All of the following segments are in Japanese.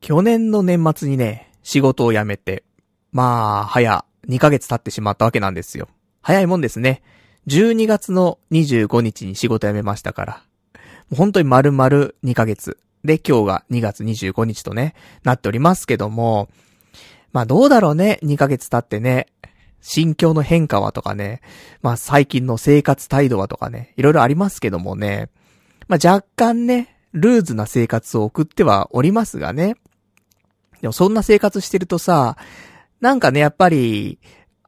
去年の年末にね、仕事を辞めて、まあ、早、2ヶ月経ってしまったわけなんですよ。早いもんですね。12月の25日に仕事辞めましたから。もう本当に丸々2ヶ月。で、今日が2月25日とね、なっておりますけども、まあどうだろうね、2ヶ月経ってね、心境の変化はとかね、まあ最近の生活態度はとかね、いろいろありますけどもね、まあ若干ね、ルーズな生活を送ってはおりますがね。でもそんな生活してるとさ、なんかね、やっぱり、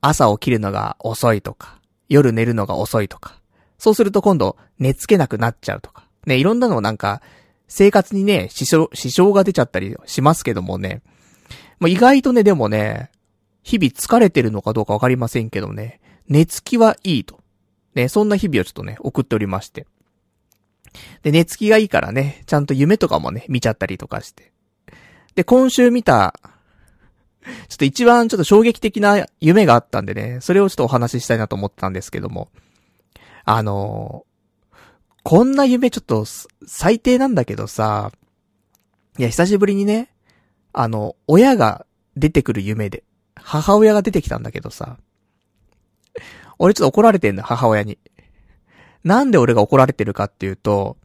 朝起きるのが遅いとか、夜寝るのが遅いとか、そうすると今度寝つけなくなっちゃうとか、ね、いろんなのなんか、生活にね、支障、支障が出ちゃったりしますけどもね、まあ、意外とね、でもね、日々疲れてるのかどうかわかりませんけどね、寝つきはいいと。ね、そんな日々をちょっとね、送っておりまして。で、寝つきがいいからね、ちゃんと夢とかもね、見ちゃったりとかして。で、今週見た、ちょっと一番ちょっと衝撃的な夢があったんでね、それをちょっとお話ししたいなと思ったんですけども。あのー、こんな夢ちょっと最低なんだけどさ、いや、久しぶりにね、あの、親が出てくる夢で、母親が出てきたんだけどさ、俺ちょっと怒られてんだ、母親に。なんで俺が怒られてるかっていうと、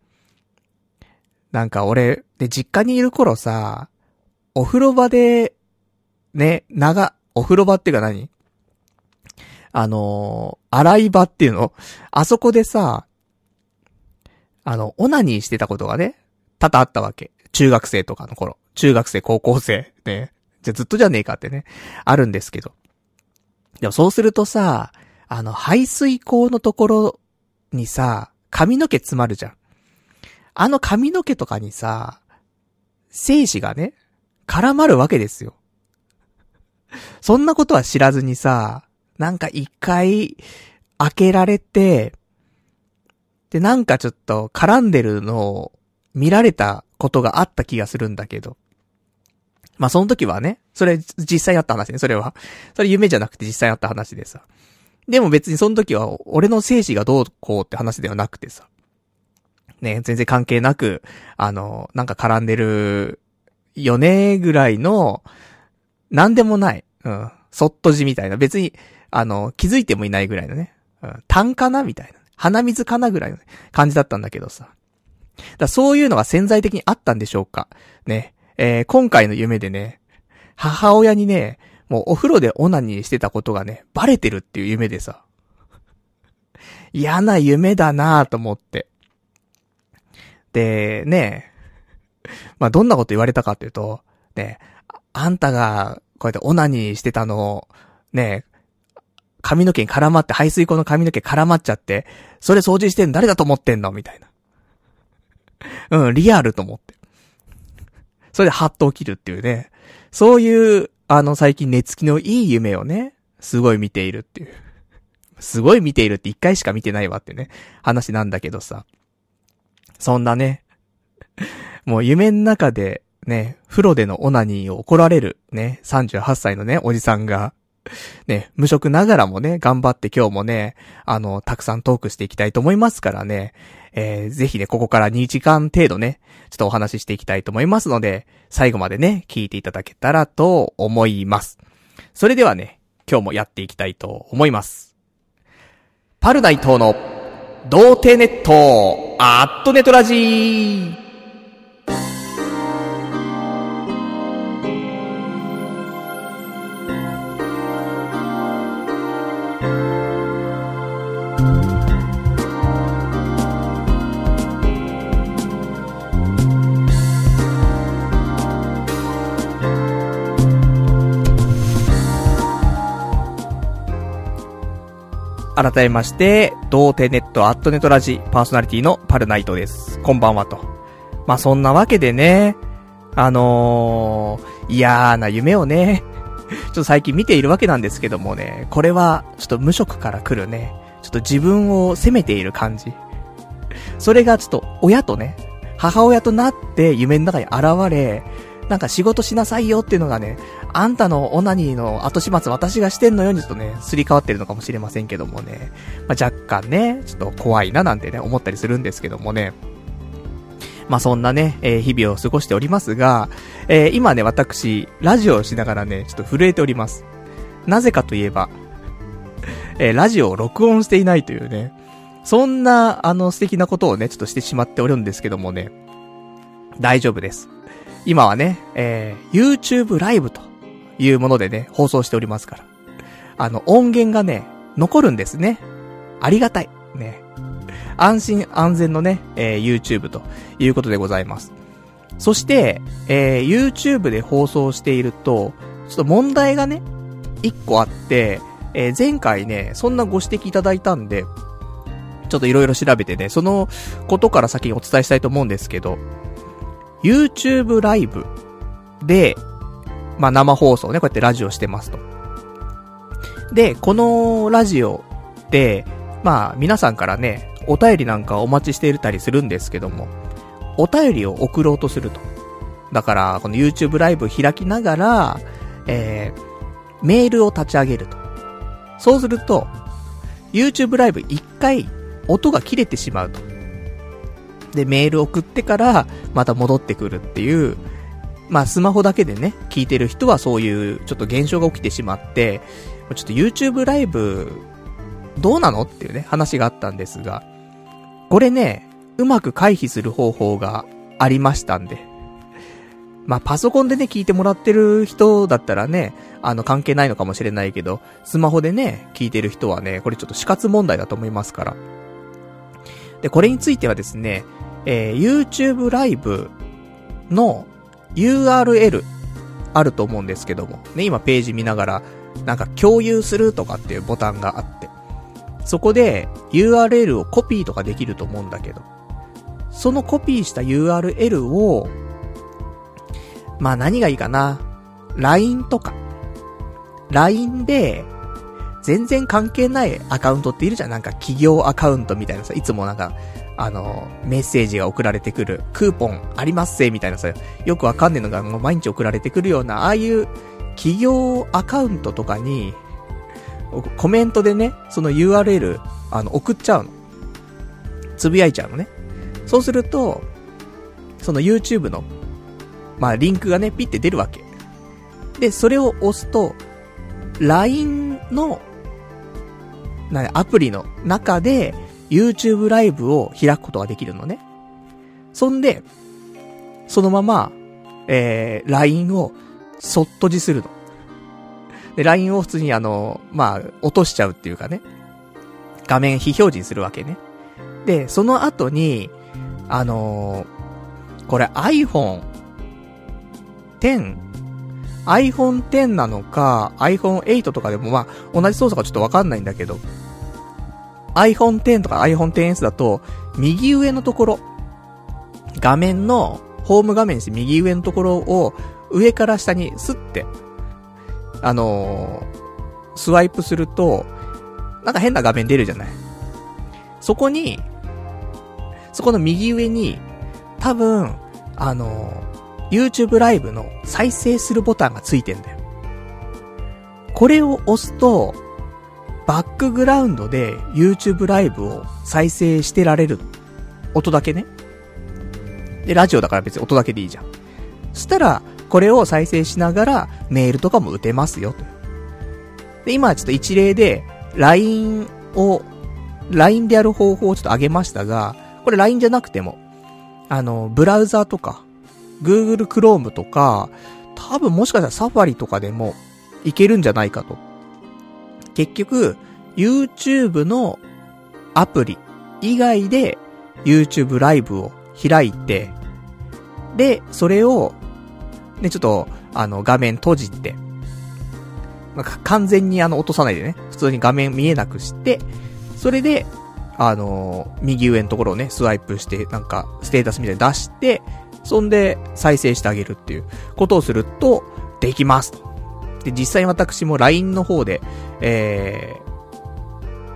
なんか俺、で、実家にいる頃さ、お風呂場で、ね、長、お風呂場っていうか何？あのー、洗い場っていうの？あそこでさ、あの、オナニーしてたことがね、多々あったわけ。中学生とかの頃。中学生、高校生。ね。じゃ、ずっとじゃねえかってね。あるんですけど。でもそうするとさ、あの、排水口のところにさ、髪の毛詰まるじゃん。あの髪の毛とかにさ、精子がね、絡まるわけですよ。そんなことは知らずにさ、なんか一回、開けられて、で、なんかちょっと絡んでるのを見られたことがあった気がするんだけど。まあ、その時はね、それ実際あった話ね、それは。それ夢じゃなくて実際あった話でさ。でも別にその時は俺の精子がどうこうって話ではなくてさ。ね、全然関係なく、あの、なんか絡んでるよねぐらいの、なんでもない。うん。そっとじみたいな。別に、あの、気づいてもいないぐらいのね。うん。単かなみたいな。鼻水かなぐらいの、感じだったんだけどさ。だそういうのが潜在的にあったんでしょうか。ね。えー、今回の夢でね、母親にね、もうお風呂でオナニーしてたことがね、バレてるっていう夢でさ。嫌な夢だなぁと思って。で、ね、まあ、どんなこと言われたかっていうと、ね、あんたが、こうやってオナニーしてたのを、ね、髪の毛に絡まって、排水口の髪の毛絡まっちゃって、それ掃除してんの誰だと思ってんの？みたいな。うん、リアルと思って。それでハッと起きるっていうね。そういう、あの、最近寝つきのいい夢をね、すごい見ているっていう。すごい見ているって一回しか見てないわってね、話なんだけどさ。そんなね、もう夢の中でね、風呂でのオナニーを怒られるね、38歳のね、おじさんが、ね、無職ながらもね、頑張って今日もね、あの、たくさんトークしていきたいと思いますからね、えー、ぜひね、ここから2時間程度ね、ちょっとお話ししていきたいと思いますので、最後までね、聞いていただけたらと思います。それではね、今日もやっていきたいと思います。パルナイトの、童貞ネット、アットネトラジー改めまして、童貞ネットアットネットラジパーソナリティのパルナイトです。こんばんはと。まあ、そんなわけでね、あのー、嫌な夢をね、ちょっと最近見ているわけなんですけどもね、これは、ちょっと無職から来るね、ちょっと自分を責めている感じ。それがちょっと、親とね、母親となって夢の中に現れ、なんか仕事しなさいよっていうのがね、あんたのオナニーの後始末私がしてんのようにちょっとね、すり替わってるのかもしれませんけどもね。まあ、若干ね、ちょっと怖いななんてね、思ったりするんですけどもね。まあ、そんなね、えー、日々を過ごしておりますが、えー、今ね、私、ラジオをしながらね、ちょっと震えております。なぜかといえば、えー、ラジオを録音していないというね、そんな、あの、素敵なことをね、ちょっとしてしまっておるんですけどもね、大丈夫です。今はね、えー、YouTube ライブというものでね、放送しておりますから。あの、音源がね、残るんですね。ありがたい。ね。安心安全のね、えー、YouTube ということでございます。そして、えー、YouTube で放送していると、ちょっと問題がね、一個あって、えー、前回ね、そんなご指摘いただいたんで、ちょっといろいろ調べてね、そのことから先にお伝えしたいと思うんですけど、YouTube ライブで、まあ、生放送ね、こうやってラジオしてますと。で、このラジオで、まあ、皆さんからね、お便りなんかお待ちしていたりするんですけども、お便りを送ろうとすると。だから、この YouTube ライブ開きながら、えー、メールを立ち上げると。そうすると、YouTube ライブ一回、音が切れてしまうと。で、メール送ってから、また戻ってくるっていう、まあ、スマホだけでね、聞いてる人はそういう、ちょっと現象が起きてしまって、ちょっと YouTube ライブ、どうなのっていうね、話があったんですが、これね、うまく回避する方法がありましたんで。まあ、パソコンでね、聞いてもらってる人だったらね、あの、関係ないのかもしれないけど、スマホでね、聞いてる人はね、これちょっと死活問題だと思いますから。で、これについてはですね、えー、YouTube ライブの URL あると思うんですけども、ね、今ページ見ながら、なんか共有するとかっていうボタンがあって、そこで URL をコピーとかできると思うんだけど、そのコピーした URL を、まあ何がいいかな？LINE とか。LINE で、全然関係ないアカウントっているじゃん。なんか企業アカウントみたいなさ、いつもなんか、あの、メッセージが送られてくる、クーポンありますせ、みたいなさ、よくわかんねえのがもう毎日送られてくるような、ああいう企業アカウントとかに、コメントでね、その URL、あの、送っちゃうの。つぶやいちゃうのね。そうすると、その YouTube の、まあ、リンクがね、ピッて出るわけ。で、それを押すと、LINE の、なアプリの中で、YouTube ライブを開くことができるのね。そんで、そのまま、えー、LINE をそっとじするの。で、LINE を普通にあの、まあ、落としちゃうっていうかね。画面非表示にするわけね。で、その後に、あのー、これ iPhone X iPhone X なのか、iPhone 8とかでもまあ、同じ操作かちょっとわかんないんだけど、iPhone X とか iPhone XS だと、右上のところ、画面の、ホーム画面して右上のところを、上から下にスッて、あのー、スワイプすると、なんか変な画面出るじゃない。そこに、そこの右上に、多分、あの、YouTube ライブの再生するボタンがついてんだよ。これを押すと、バックグラウンドで YouTube ライブを再生してられる。音だけね。で、ラジオだから別に音だけでいいじゃん。そしたら、これを再生しながらメールとかも打てますよ。で、今はちょっと一例で、LINE を、LINE でやる方法をちょっと上げましたが、これ LINE じゃなくても、あの、ブラウザーとか、Google Chrome とか、多分もしかしたら Safari とかでもいけるんじゃないかと。結局、YouTube のアプリ以外で YouTube ライブを開いて、で、それを、ね、ちょっと、あの、画面閉じて、まあ、完全にあの、落とさないでね、普通に画面見えなくして、それで、あのー、右上のところをね、スワイプして、なんか、ステータスみたいに出して、そんで、再生してあげるっていうことをすると、できます。で、実際私も LINE の方で、え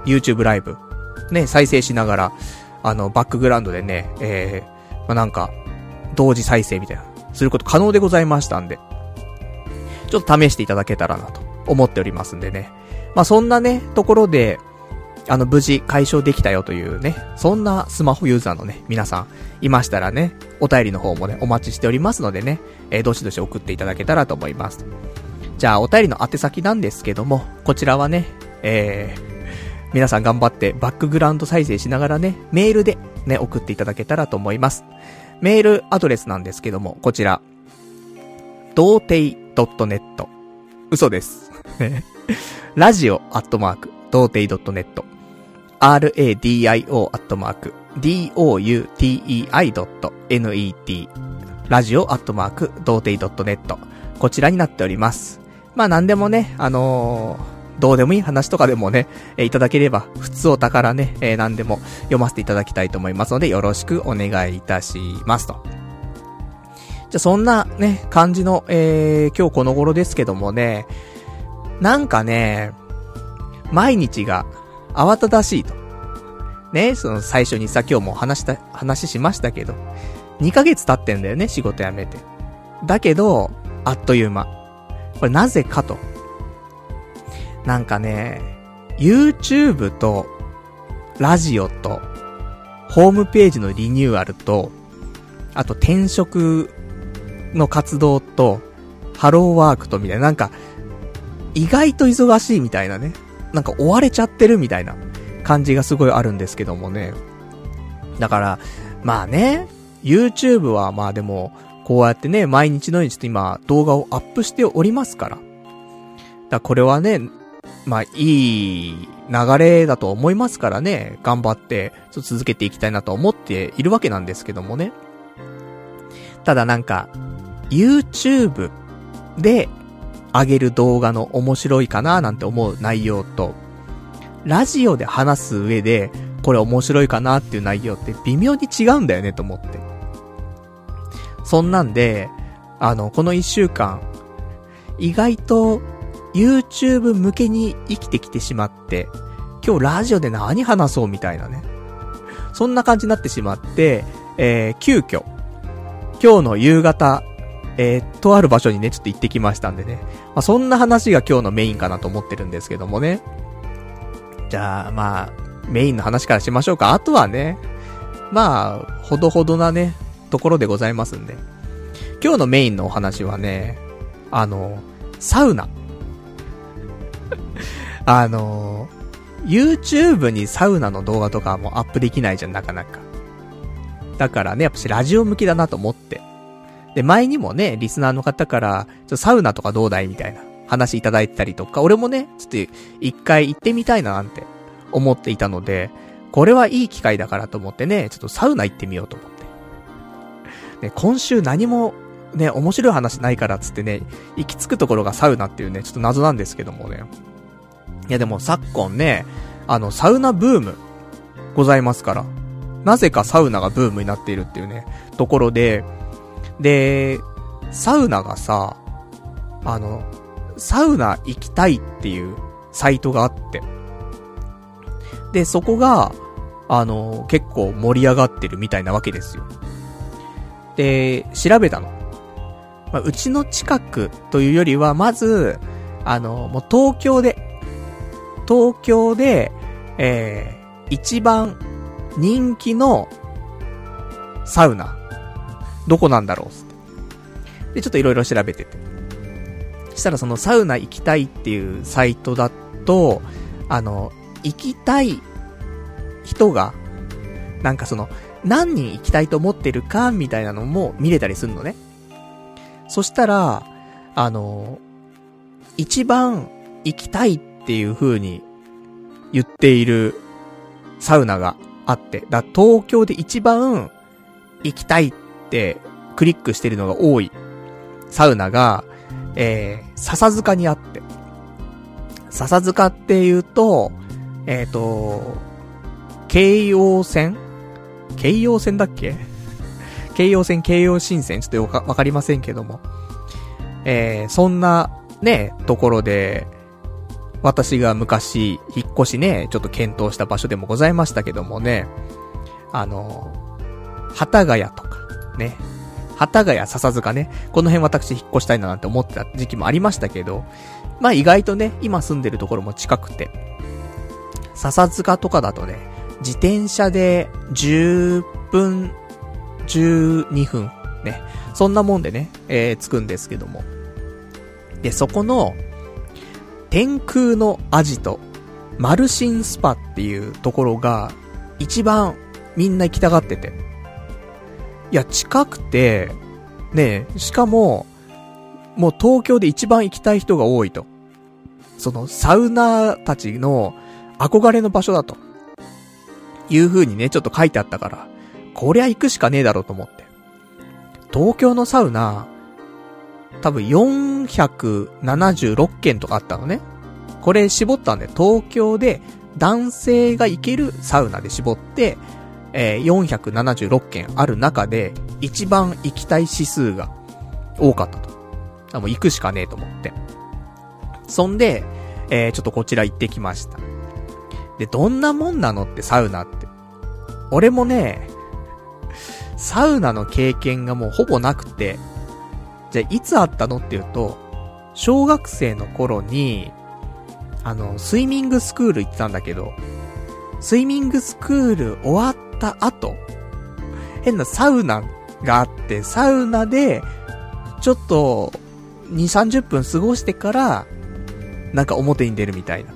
ー、YouTube ライブ、ね、再生しながら、あの、バックグラウンドでね、えー、まあ、なんか、同時再生みたいな、すること可能でございましたんで、ちょっと試していただけたらなと思っておりますんでね。まあ、そんなね、ところで、あの、無事解消できたよというね、そんなスマホユーザーのね、皆さん、いましたらね、お便りの方もね、お待ちしておりますのでね、えー、どしどし送っていただけたらと思います。じゃあ、お便りの宛先なんですけども、こちらはね、えー、皆さん頑張ってバックグラウンド再生しながらね、メールでね、送っていただけたらと思います。メールアドレスなんですけども、こちら、童貞 .net。嘘です。ラジオアットマーク、童貞 .net。radio アットマーク、doutei.net。ラジオアットマーク、童貞 .net。こちらになっております。まあ何でもね、あのー、どうでもいい話とかでもね、えー、いただければ、普通お宝ね、えー、何でも読ませていただきたいと思いますので、よろしくお願いいたしますと。じゃ、そんなね、感じの、えー、今日この頃ですけどもね、なんかね、毎日が慌ただしいと。ね、その最初にさ、今日も話した、話しましたけど、2ヶ月経ってんだよね、仕事辞めて。だけど、あっという間。これなぜかと。なんかね、YouTube と、ラジオと、ホームページのリニューアルと、あと転職の活動と、ハローワークとみたいな、なんか、意外と忙しいみたいなね。なんか追われちゃってるみたいな感じがすごいあるんですけどもね。だから、まあね、YouTube はまあでも、こうやってね、毎日のようにちょっと今動画をアップしておりますから。だこれはね、まあいい流れだと思いますからね、頑張ってちょっと続けていきたいなと思っているわけなんですけどもね。ただなんか、YouTube で上げる動画の面白いかななんて思う内容と、ラジオで話す上で、これ面白いかなっていう内容って微妙に違うんだよねと思って。そんなんで、あの、この一週間、意外と YouTube 向けに生きてきてしまって、今日ラジオで何話そうみたいなね。そんな感じになってしまって、えー、急遽、今日の夕方、えー、とある場所にね、ちょっと行ってきましたんでね。まあ、そんな話が今日のメインかなと思ってるんですけどもね。じゃあ、まあ、メインの話からしましょうか。あとはね、まあ、ほどほどなね、ところでございますんで。今日のメインのお話はね、あの、サウナ。あの、YouTube にサウナの動画とかもアップできないじゃん、なかなか。だからね、やっぱしラジオ向きだなと思って。で、前にもね、リスナーの方から、ちょっとサウナとかどうだいみたいな話いただいたりとか、俺もね、ちょっと一回行ってみたいななんて思っていたので、これはいい機会だからと思ってね、ちょっとサウナ行ってみようと思って。ね、今週何もね、面白い話ないからっつってね、行き着くところがサウナっていうね、ちょっと謎なんですけどもね。いやでも昨今ね、あの、サウナブーム、ございますから。なぜかサウナがブームになっているっていうね、ところで、で、サウナがさ、あの、サウナ行きたいっていうサイトがあって。で、そこが、あの、結構盛り上がってるみたいなわけですよ。で、調べたの。まあ、うちの近くというよりは、まず、あの、もう東京で、東京で、えー、一番人気のサウナどこなんだろうって。で、ちょっといろいろ調べてて。したらそのサウナ行きたいっていうサイトだと、あの、行きたい人が、なんかその、何人行きたいと思ってるか、みたいなのも見れたりするのね。そしたら、あの、一番行きたいっていう風に言っているサウナがあって、だ東京で一番行きたいっってクリックしてるのが多い。サウナが、えー、笹塚にあって。笹塚っていうと、えっ、ー、と、京葉線？京葉線だっけ？京葉線、京葉新線？ちょっとわかりませんけども。えー、そんな、ね、ところで、私が昔、引っ越しね、ちょっと検討した場所でもございましたけどもね、あの、幡ヶ谷とか、ね。幡ヶ谷笹塚ね。この辺私引っ越したいななんて思ってた時期もありましたけど、まあ意外とね、今住んでるところも近くて、笹塚とかだとね、自転車で10分、12分、ね。そんなもんでね、えー、着くんですけども。で、そこの、天空のアジト、マルシンスパっていうところが、一番みんな行きたがってて。いや、近くて、ねえしかも、もう東京で一番行きたい人が多いと。その、サウナーたちの憧れの場所だと。いう風にね、ちょっと書いてあったから、こりゃ行くしかねえだろうと思って。東京のサウナ、多分476件とかあったのね。これ絞ったんで、東京で男性が行けるサウナで絞って、えー、476件ある中で、一番行きたい指数が多かったと。あ、もう行くしかねえと思って。そんで、えー、ちょっとこちら行ってきました。で、どんなもんなのってサウナって。俺もね、サウナの経験がもうほぼなくて、じゃあいつあったのっていうと、小学生の頃に、あの、スイミングスクール行ってたんだけど、スイミングスクール終わった後、変なサウナがあって、サウナで、ちょっと、2、30分過ごしてから、なんか表に出るみたいな。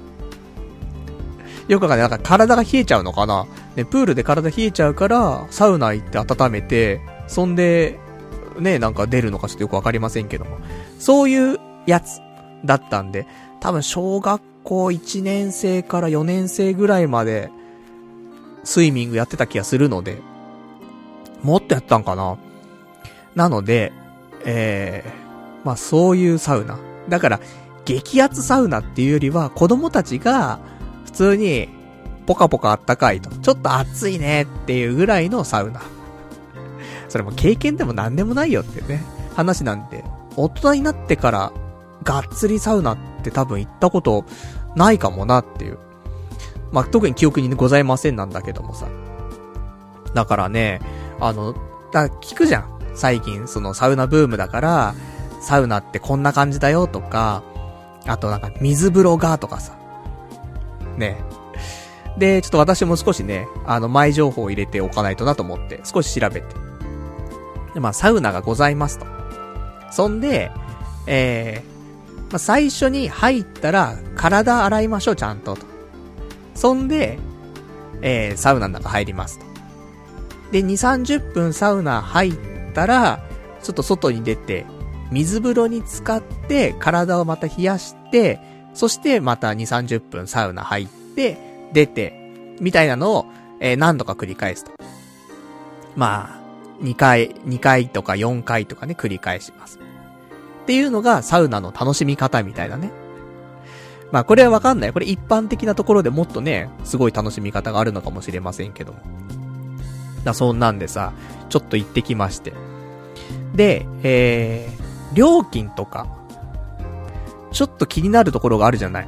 よくわかんない。なんか体が冷えちゃうのかなね、プールで体冷えちゃうから、サウナ行って温めて、そんで、ね、なんか出るのかちょっとよくわかりませんけども。そういうやつだったんで、多分小学校1年生から4年生ぐらいまで、スイミングやってた気がするので、もっとやったんかななので、えー、まあそういうサウナ。だから、激アツサウナっていうよりは、子供たちが、普通に、ポカポカあったかいと。ちょっと暑いねっていうぐらいのサウナ。それも経験でも何でもないよっていうね、話なんで、大人になってから、がっつりサウナって多分行ったことないかもなっていう。まあ、特に記憶にございませんなんだけどもさ。だからね、あの、だ聞くじゃん。最近、そのサウナブームだから、サウナってこんな感じだよとか、あとなんか水風呂がとかさ。ね。で、ちょっと私も少しね、あの、前情報を入れておかないとなと思って、少し調べて。で、まあ、サウナがございますと。そんで、えー、まあ、最初に入ったら、体洗いましょう、ちゃんと、と。そんで、えー、サウナの中入りますと。で、2、30分サウナ入ったら、ちょっと外に出て、水風呂に浸かって、体をまた冷やして、そしてまた2、30分サウナ入って、出て、みたいなのを、えー、何度か繰り返すと。まあ、2回、2回とか4回とかね、繰り返します。っていうのがサウナの楽しみ方みたいなね。まあこれはわかんない。これ一般的なところでもっとね、すごい楽しみ方があるのかもしれませんけども。だそんなんでさ、ちょっと行ってきまして。で、えー、料金とか、ちょっと気になるところがあるじゃない。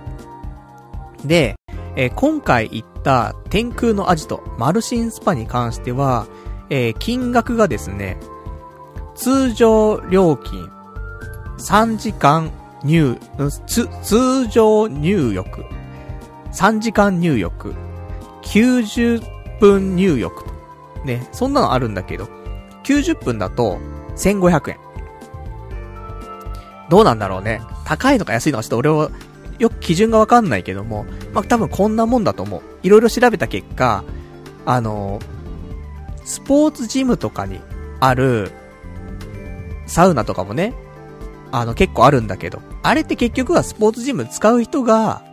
で、えー、今回行った天空のアジト、マルシンスパに関しては、えー、金額がですね、通常料金、3時間入、つ、通常入浴、3時間入浴、90分入浴と。ね、そんなのあるんだけど、90分だと1500円。どうなんだろうね。高いのか安いのかちょっと俺はよく基準がわかんないけども、まあ、多分こんなもんだと思う。いろいろ調べた結果、あの、スポーツジムとかにある、サウナとかもね、あの結構あるんだけど、あれって結局はスポーツジム使う人が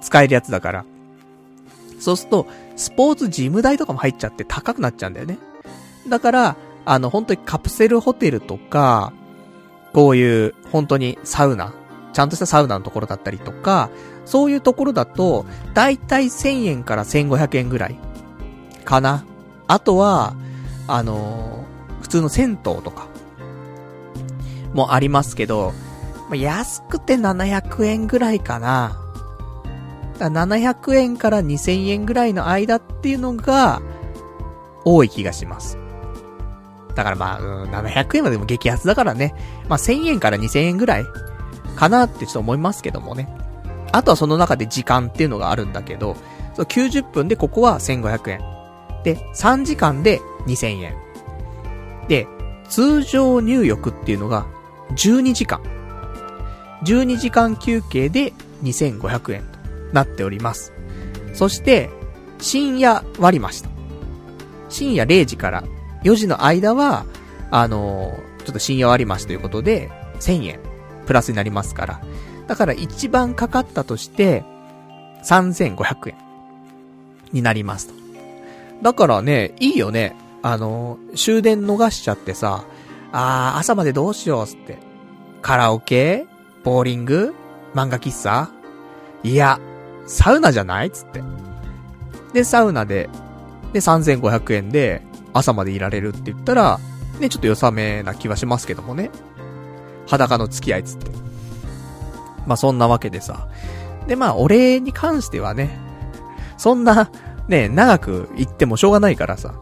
使えるやつだから。そうすると、スポーツジム代とかも入っちゃって高くなっちゃうんだよね。だから、あの本当にカプセルホテルとか、こういう本当にサウナ、ちゃんとしたサウナのところだったりとか、そういうところだと、だいたい1000円から1500円ぐらい。かな。あとは、あのー、普通の銭湯とか、もありますけど、ま、安くて700円ぐらいかな。だ700円から2000円ぐらいの間っていうのが、多い気がします。だからまあ、うん、700円はでも激安だからね。まあ1000円から2000円ぐらいかなってちょっと思いますけどもね。あとはその中で時間っていうのがあるんだけど、そう90分でここは1500円。で、3時間で2000円。で、通常入浴っていうのが12時間。12時間休憩で2500円となっております。そして、深夜割りました。深夜0時から4時の間は、あのー、ちょっと深夜割り増しということで、1000円プラスになりますから。だから一番かかったとして、3500円になりますと。だからね、いいよね。あのー、終電逃しちゃってさ、あー、朝までどうしよう、つって。カラオケ？ボーリング？漫画喫茶？いや、サウナじゃないつって。で、サウナで、で、3500円で、朝までいられるって言ったら、ね、ちょっと良さめな気はしますけどもね。裸の付き合いつって。まあ、そんなわけでさ。で、まあ、俺に関してはね、そんな、ね、長く行ってもしょうがないからさ。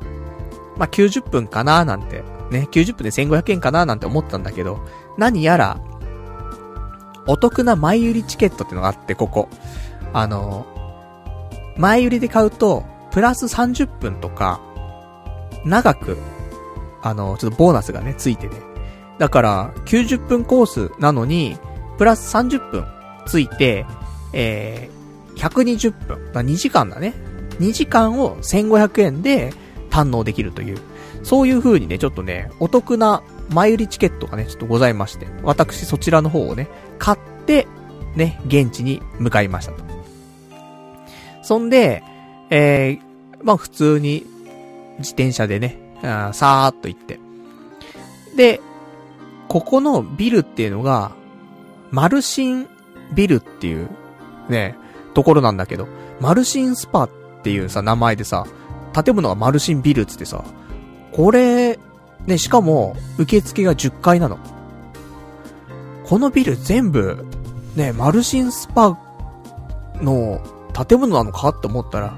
まあ、90分かななんて、ね、90分で1500円かななんて思ったんだけど、何やら、お得な前売りチケットってのがあって、ここ。あの、前売りで買うと、プラス30分とか、長く、あの、ちょっとボーナスがね、ついてね。だから、90分コースなのに、プラス30分ついて、えー、120分。2時間だね。2時間を1500円で堪能できるという。そういう風にね、ちょっとね、お得な前売りチケットがね、ちょっとございまして、私そちらの方をね、買って、ね、現地に向かいましたと。そんで、えー、まあ普通に自転車でね、あーさーっと行って。で、ここのビルっていうのが、マルシンビルっていう、ね、ところなんだけど、マルシンスパっていうさ、名前でさ、建物がマルシンビルつってさ、これ、ね、しかも、受付が10階なの。このビル全部、ね、マルシンスパの建物なのかって思ったら、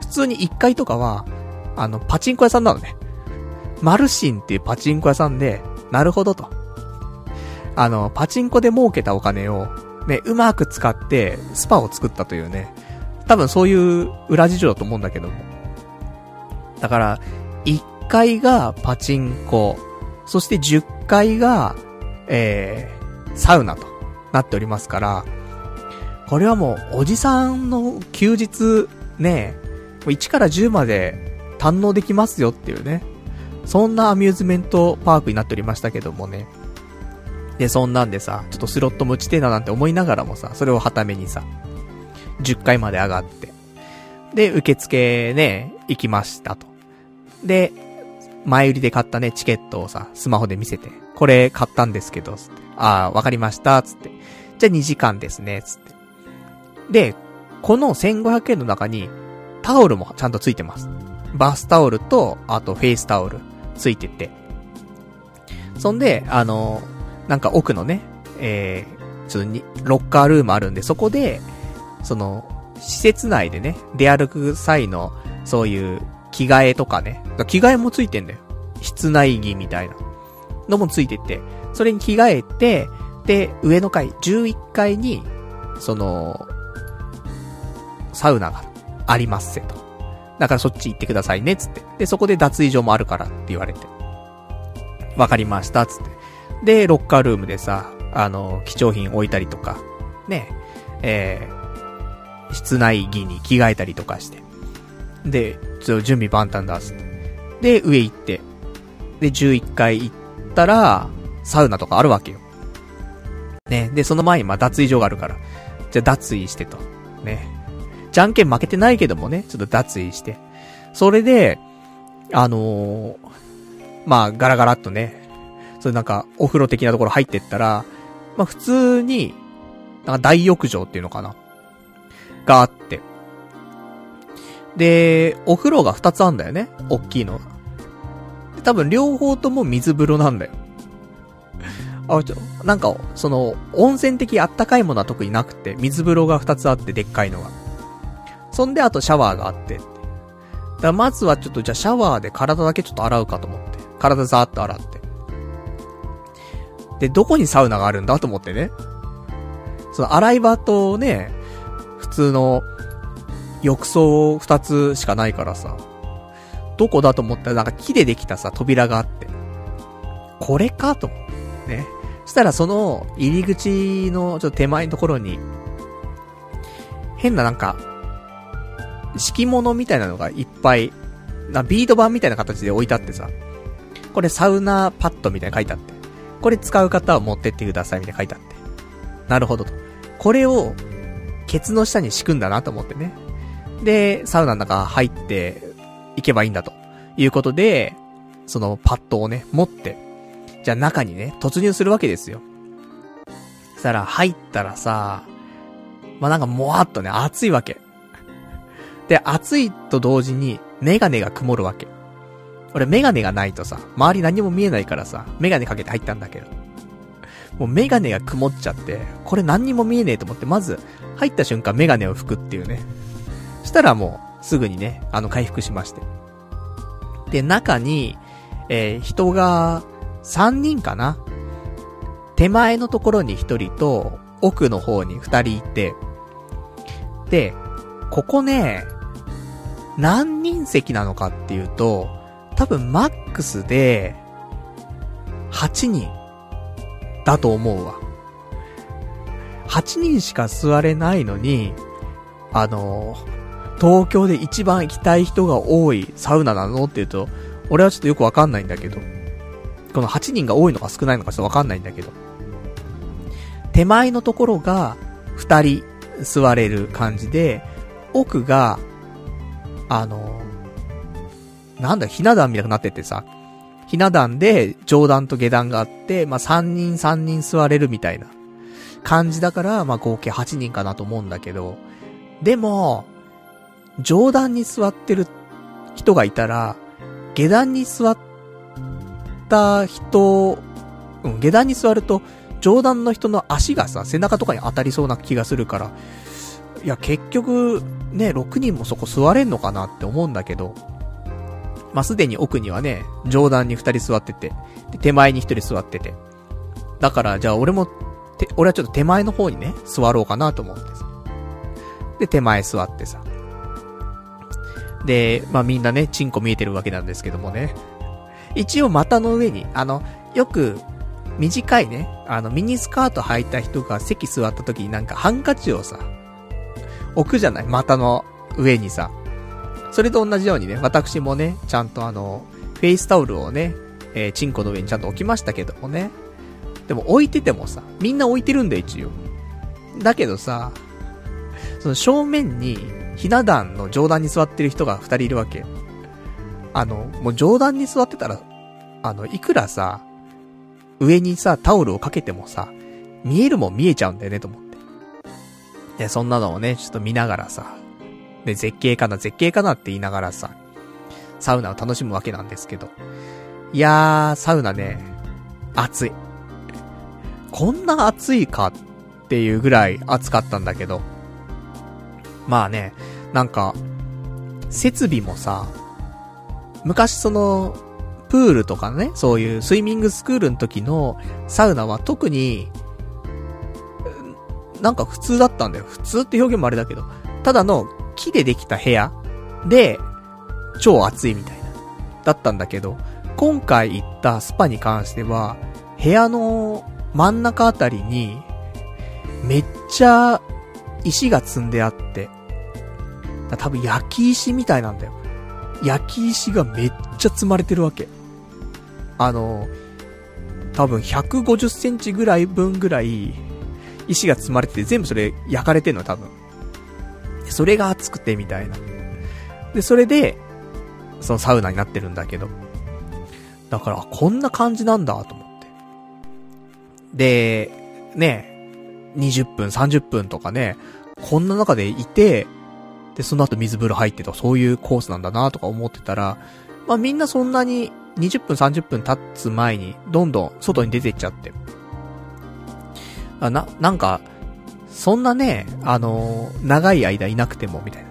普通に1階とかは、あの、パチンコ屋さんなのね。マルシンっていうパチンコ屋さんで、なるほどと。あの、パチンコで儲けたお金を、ね、うまく使って、スパを作ったというね。多分そういう裏事情だと思うんだけども。だから、1階がパチンコ、そして10階が、えー、サウナとなっておりますから、これはもう、おじさんの休日、ね、1から10まで堪能できますよっていうね。そんなアミューズメントパークになっておりましたけどもね。で、そんなんでさ、ちょっとスロット持ちてえななんて思いながらもさ、それをはためにさ、10階まで上がって。で、受付ね、行きましたと。で、前売りで買ったね、チケットをさ、スマホで見せて、これ買ったんですけど、つって。ああ、わかりました、つって。じゃあ2時間ですね、つって。で、この1500円の中に、タオルもちゃんとついてます。バスタオルと、あとフェイスタオル、ついてて。そんで、あの、なんか奥のね、えー、ちょっとに、ロッカールームあるんで、そこで、その、施設内でね、出歩く際の、そういう、着替えとかね。着替えもついてんだよ。室内着みたいな。のもついてて、それに着替えて、で、上の階、11階に、その、サウナがありますせと。だからそっち行ってくださいね、つって。で、そこで脱衣所もあるからって言われて。わかりました、つって。で、ロッカールームでさ、あの、貴重品置いたりとか、ね、えー、室内着に着替えたりとかして。で、準備万端だ、つって。で、上行って。で、11階行ったら、サウナとかあるわけよ。ね、で、その前にま脱衣所があるから。じゃ脱衣してと。ね。じゃんけん負けてないけどもね、ちょっと脱衣して。それで、あのー、まあ、ガラガラっとね、それなんか、お風呂的なところ入ってったら、まあ普通に、なんか大浴場っていうのかながあって。で、お風呂が2つあんだよね。大きいの。多分両方とも水風呂なんだよ。あ、ちょ、なんか、その、温泉的あったかいものは特になくて、水風呂が2つあってでっかいのが。そんであとシャワーがあって。だまずはちょっとじゃあシャワーで体だけちょっと洗うかと思って。体ザーっと洗って。で、どこにサウナがあるんだと思ってね。その洗い場とね、普通の、浴槽二つしかないからさ、どこだと思ったらなんか木でできたさ、扉があって、これかと。ね。そしたらその入り口のちょっと手前のところに、変ななんか、敷物みたいなのがいっぱい、なビード板みたいな形で置いてあってさ、これサウナパッドみたいな書いてあって、これ使う方は持ってってくださいみたいな書いてあって。なるほどと。これを、ケツの下に敷くんだなと思ってね。で、サウナの中入っていけばいいんだと。いうことで、そのパッドをね、持って、じゃあ中にね、突入するわけですよ。そしたら入ったらさ、まあ、なんかもわっとね、暑いわけ。で、暑いと同時に、メガネが曇るわけ。俺メガネがないとさ、周り何も見えないからさ、メガネかけて入ったんだけど。もうメガネが曇っちゃって、これ何にも見えねえと思って、まず、入った瞬間メガネを拭くっていうね。そしたらもう、すぐにね、あの、回復しまして。で、中に、えー、人が、3人かな？手前のところに1人と、奥の方に2人いて、で、ここね、何人席なのかっていうと、多分マックスで、8人、だと思うわ。8人しか座れないのに、あの、東京で一番行きたい人が多いサウナなの？って言うと、俺はちょっとよくわかんないんだけど、この8人が多いのか少ないのかちょっとわかんないんだけど、手前のところが2人座れる感じで、奥が、あの、なんだ、ひな壇みたいになっててさ、ひな壇で上段と下段があって、まあ、3人3人座れるみたいな感じだから、まあ、合計8人かなと思うんだけど、でも、上段に座ってる人がいたら、下段に座った人、うん、下段に座ると、上段の人の足がさ、背中とかに当たりそうな気がするから、いや、結局、ね、6人もそこ座れんのかなって思うんだけど、まあ、すでに奥にはね、上段に2人座ってて、で、手前に1人座ってて。だから、じゃあ俺も、て、俺はちょっと手前の方にね、座ろうかなと思ってさ。で、手前座ってさ。で、まあ、みんなね、チンコ見えてるわけなんですけどもね。一応股の上に、あの、よく、短いね、あの、ミニスカート履いた人が席座った時になんかハンカチをさ、置くじゃない股の上にさ。それと同じようにね、私もね、ちゃんとあの、フェイスタオルをね、えー、チンコの上にちゃんと置きましたけどもね。でも置いててもさ、みんな置いてるんだよ、一応。だけどさ、その正面に、ひな壇の上段に座ってる人が二人いるわけ。あの、もう上段に座ってたら、あの、いくらさ、上にさ、タオルをかけてもさ、見えるもん見えちゃうんだよね、と思って。で、そんなのをね、ちょっと見ながらさ、で、絶景かな、絶景かなって言いながらさ、サウナを楽しむわけなんですけど。いやー、サウナね、暑い。こんな暑いかっていうぐらい暑かったんだけど。まあね、なんか、設備もさ、昔その、プールとかね、そういうスイミングスクールの時のサウナは特に、なんか普通だったんだよ。普通って表現もあれだけど、ただの木でできた部屋で、超暑いみたいな。だったんだけど、今回行ったスパに関しては、部屋の真ん中あたりに、めっちゃ石が積んであって、多分焼き石みたいなんだよ。焼き石がめっちゃ積まれてるわけ。あの、多分150センチぐらい分ぐらい、石が積まれてて全部それ焼かれてんの多分。それが熱くてみたいな。で、それで、そのサウナになってるんだけど。だから、こんな感じなんだと思って。で、ね、20分、30分とかね、こんな中でいて、で、その後水風呂入ってとか、そういうコースなんだなとか思ってたら、まあみんなそんなに20分30分経つ前に、どんどん外に出てっちゃって。あな、なんか、そんなね、あのー、長い間いなくても、みたいな、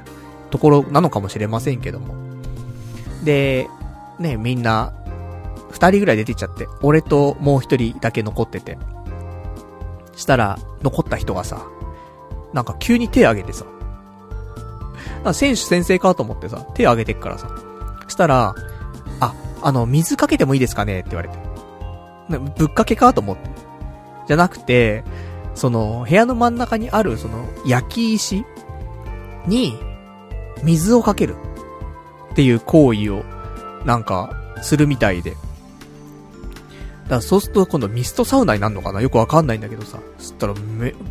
ところなのかもしれませんけども。で、ね、みんな、二人ぐらい出てっちゃって、俺ともう一人だけ残ってて。したら、残った人がさ、なんか急に手挙げてさ、あ選手先生かと思ってさ、手挙げてっからさ。したら、あ、あの、水かけてもいいですかね？って言われて。ぶっかけかと思って。じゃなくて、その、部屋の真ん中にある、その、焼き石に、水をかける。っていう行為を、なんか、するみたいで。だからそうすると今度ミストサウナになるのかな？よくわかんないんだけどさ。そしたら、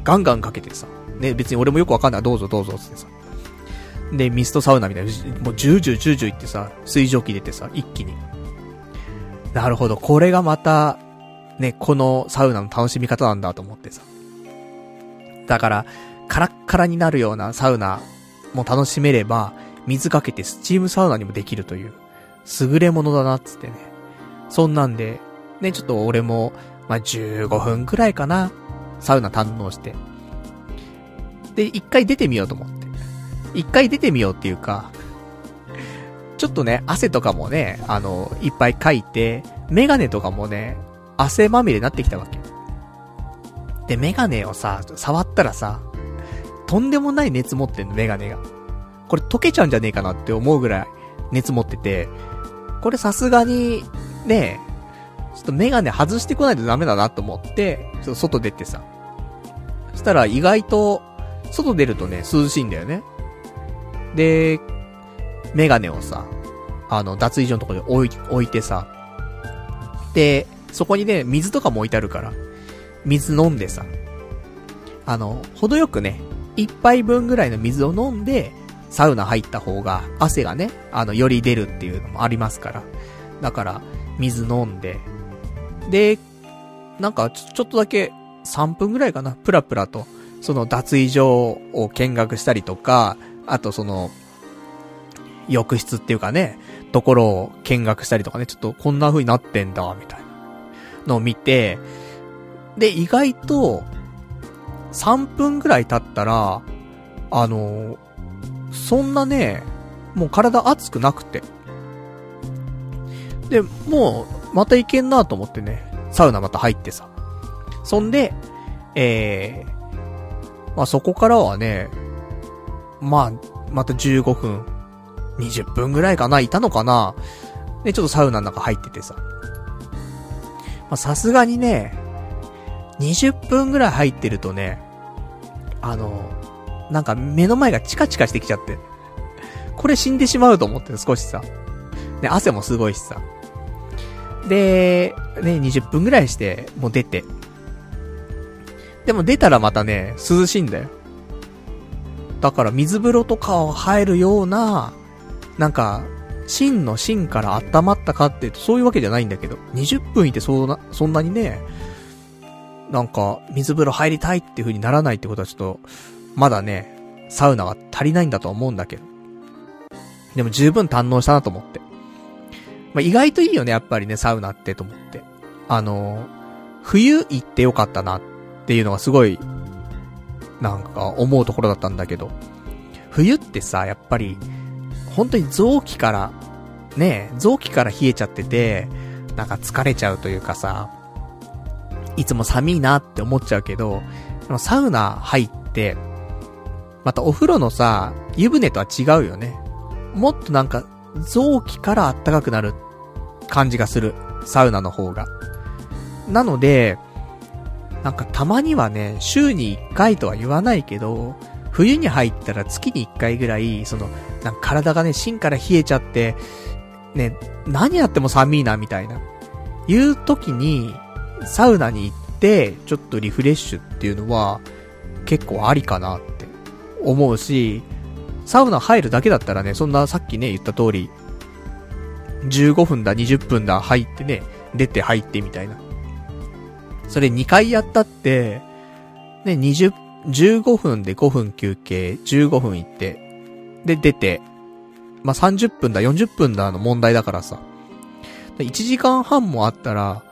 ガンガンかけてさ。ね、別に俺もよくわかんない。どうぞどうぞってさ。で、ミストサウナみたいな、もうジュージュージュージューいってさ、水蒸気出てさ、一気に。なるほど、これがまた、ね、このサウナの楽しみ方なんだと思ってさ。だから、カラッカラになるようなサウナも楽しめれば、水かけてスチームサウナにもできるという、優れものだなっつってね。そんなんで、ね、ちょっと俺も、まあ、15分くらいかな、サウナ堪能して。で、一回出てみようと思って。一回出てみようっていうか、ちょっとね、汗とかもね、あの、いっぱいかいて、メガネとかもね、汗まみれになってきたわけ。で、メガネをさ、触ったらさ、とんでもない熱持ってんの、メガネが。これ溶けちゃうんじゃねえかなって思うぐらい熱持ってて、これさすがに、ねちょっとメガネ外してこないとダメだなと思って、ちょっと外出てさ。そしたら意外と、外出るとね、涼しいんだよね。で、メガネをさ、あの、脱衣所のところに置い、置いてさ、で、そこにね、水とかも置いてあるから、水飲んでさ、あの、程よくね、一杯分ぐらいの水を飲んで、サウナ入った方が、汗がね、あの、より出るっていうのもありますから。だから、水飲んで、で、なんかち、ちょっとだけ、3分ぐらいかな、プラプラと、その脱衣所を見学したりとか、あとその、浴室っていうかね、ところを見学したりとかね、ちょっとこんな風になってんだ、みたいなのを見て、で、意外と、3分ぐらい経ったら、あの、そんなね、もう体熱くなくて。で、もう、またいけんなと思ってね、サウナまた入ってさ。そんで、えー、まあそこからはね、まあ、また15分、20分ぐらいかな、いたのかな。で、ちょっとサウナの中入っててさ。まあさすがにね、20分ぐらい入ってるとね、あの、なんか目の前がチカチカしてきちゃって。これ死んでしまうと思って少しさ。ね、汗もすごいしさ。で、ね、20分ぐらいして、もう出て。でも出たらまたね、涼しいんだよ。だから水風呂とかを入るような、なんか、芯の芯から温まったかっていうと、そういうわけじゃないんだけど、20分いてそんな、そんなにね、なんか、水風呂入りたいっていう風にならないってことはちょっと、まだね、サウナが足りないんだと思うんだけど。でも十分堪能したなと思って。まあ、意外といいよね、やっぱりね、サウナってと思って。あの、冬行ってよかったなっていうのがすごい、なんか思うところだったんだけど。冬ってさ、やっぱり、本当に臓器から、ね、臓器から冷えちゃってて、なんか疲れちゃうというかさ、いつも寒いなって思っちゃうけど、でもサウナ入って、またお風呂のさ、湯船とは違うよね。もっとなんか、臓器からあったかくなる感じがする。サウナの方が。なので、なんかたまにはね、週に1回とは言わないけど、冬に入ったら月に1回ぐらい、その、なんか体がね、芯から冷えちゃって、ね、何やっても寒いな、みたいな。いう時に、サウナに行って、ちょっとリフレッシュっていうのは、結構ありかなって思うし、サウナ入るだけだったらね、そんなさっきね、言った通り、15分だ、20分だ、入ってね、出て入ってみたいな。それ2回やったって、ね、20、15分で5分休憩、15分行って、で、出て、まあ、30分だ、40分だの問題だからさ。1時間半もあったら、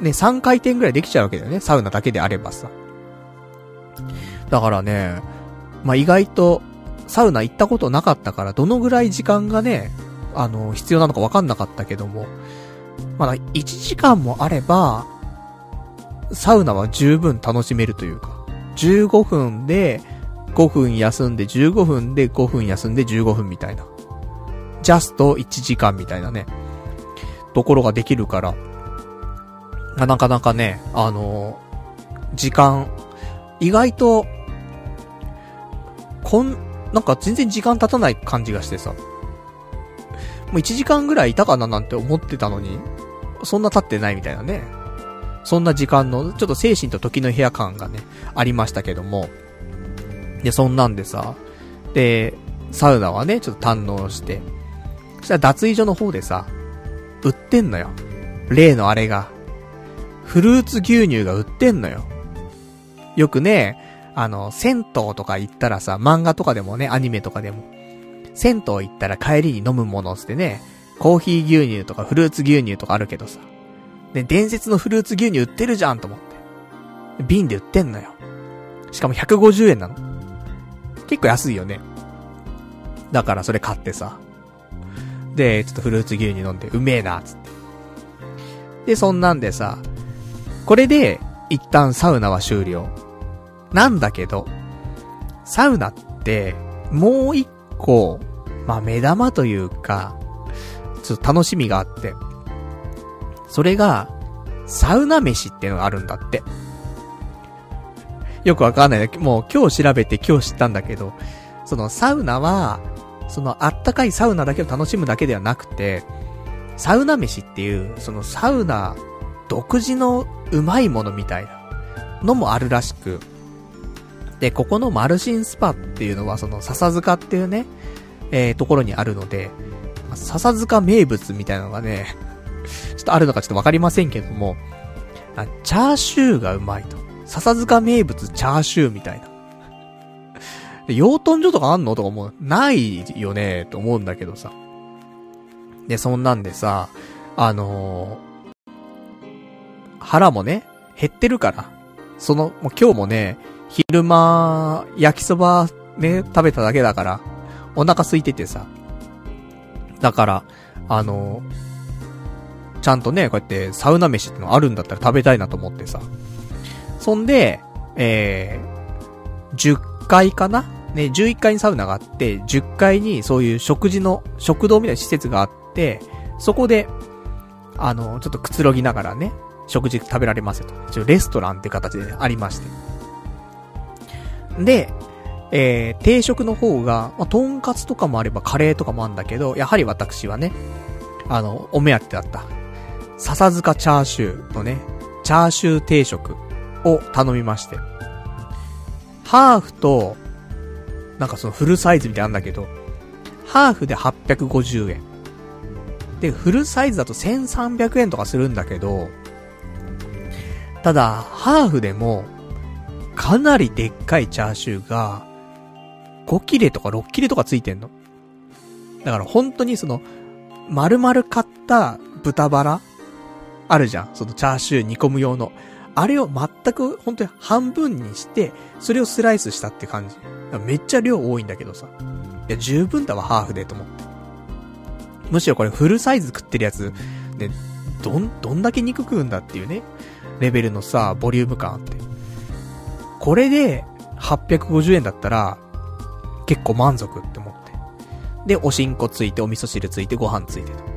ね、3回転ぐらいできちゃうわけだよね。サウナだけであればさ。だからね、まあ、意外と、サウナ行ったことなかったから、どのぐらい時間がね、あの、必要なのかわかんなかったけども、まだ1時間もあれば、サウナは十分楽しめるというか、15分で、5分休んで15分で5分休んで15分みたいな。ジャスト1時間みたいなね、ところができるから、なかなかね、あのー、時間、意外と、こん、なんか全然時間経たない感じがしてさ、もう1時間ぐらいいたかななんて思ってたのに、そんな経ってないみたいなね。そんな時間の、ちょっと精神と時の部屋感がね、ありましたけども。で、そんなんでさ、で、サウナはね、ちょっと堪能して、そしたら脱衣所の方でさ、売ってんのよ。例のあれが。フルーツ牛乳が売ってんのよ。よくね、あの、銭湯とか行ったらさ、漫画とかでもね、アニメとかでも、銭湯行ったら帰りに飲むものってね、コーヒー牛乳とかフルーツ牛乳とかあるけどさ、で、伝説のフルーツ牛乳売ってるじゃんと思って。瓶で売ってんのよ。しかも150円なの。結構安いよね。だからそれ買ってさ。で、ちょっとフルーツ牛乳飲んで、うめえな、つって。で、そんなんでさ、これで、一旦サウナは終了。なんだけど、サウナって、もう一個、まあ、目玉というか、ちょっと楽しみがあって。それが、サウナ飯ってのがあるんだって。よくわかんない。もう今日調べて今日知ったんだけど、そのサウナは、そのあったかいサウナだけを楽しむだけではなくて、サウナ飯っていう、そのサウナ独自のうまいものみたいなのもあるらしく、で、ここのマルシンスパっていうのはその笹塚っていうね、えー、ところにあるので、笹塚名物みたいなのがね、とあるのかちょっとわかりませんけども、チャーシューがうまいと。笹塚名物チャーシューみたいな。で、養豚所とかあんのとかもう、ないよね、と思うんだけどさ。で、そんなんでさ、あのー、腹もね、減ってるから。その、もう今日もね、昼間、焼きそばね、食べただけだから、お腹空いててさ。だから、あのー、ちゃんとね、こうやってサウナ飯ってのあるんだったら食べたいなと思ってさ。そんで、えー、10階かな？ね、11階にサウナがあって、10階にそういう食事の、食堂みたいな施設があって、そこで、あの、ちょっとくつろぎながらね、食事食べられますよと。一応レストランって形でありまして。で、えー、定食の方が、まあ、とんかつとかもあればカレーとかもあるんだけど、やはり私はね、あの、お目当てだった。笹塚チャーシューのね、チャーシュー定食を頼みまして。ハーフと、なんかそのフルサイズみたいなんだけど、ハーフで850円。で、フルサイズだと1300円とかするんだけど、ただ、ハーフでも、かなりでっかいチャーシューが、5切れとか6切れとかついてんの。だから本当にその、丸々買った豚バラあるじゃん。そのチャーシュー煮込む用の。あれを全く本当に半分にして、それをスライスしたって感じ。めっちゃ量多いんだけどさ。いや、十分だわ、ハーフでと思って。むしろこれフルサイズ食ってるやつ、ね、どん、どんだけ肉食うんだっていうね、レベルのさ、ボリューム感あって。これで、850円だったら、結構満足って思って。で、おしんこついて、お味噌汁ついて、ご飯ついてと。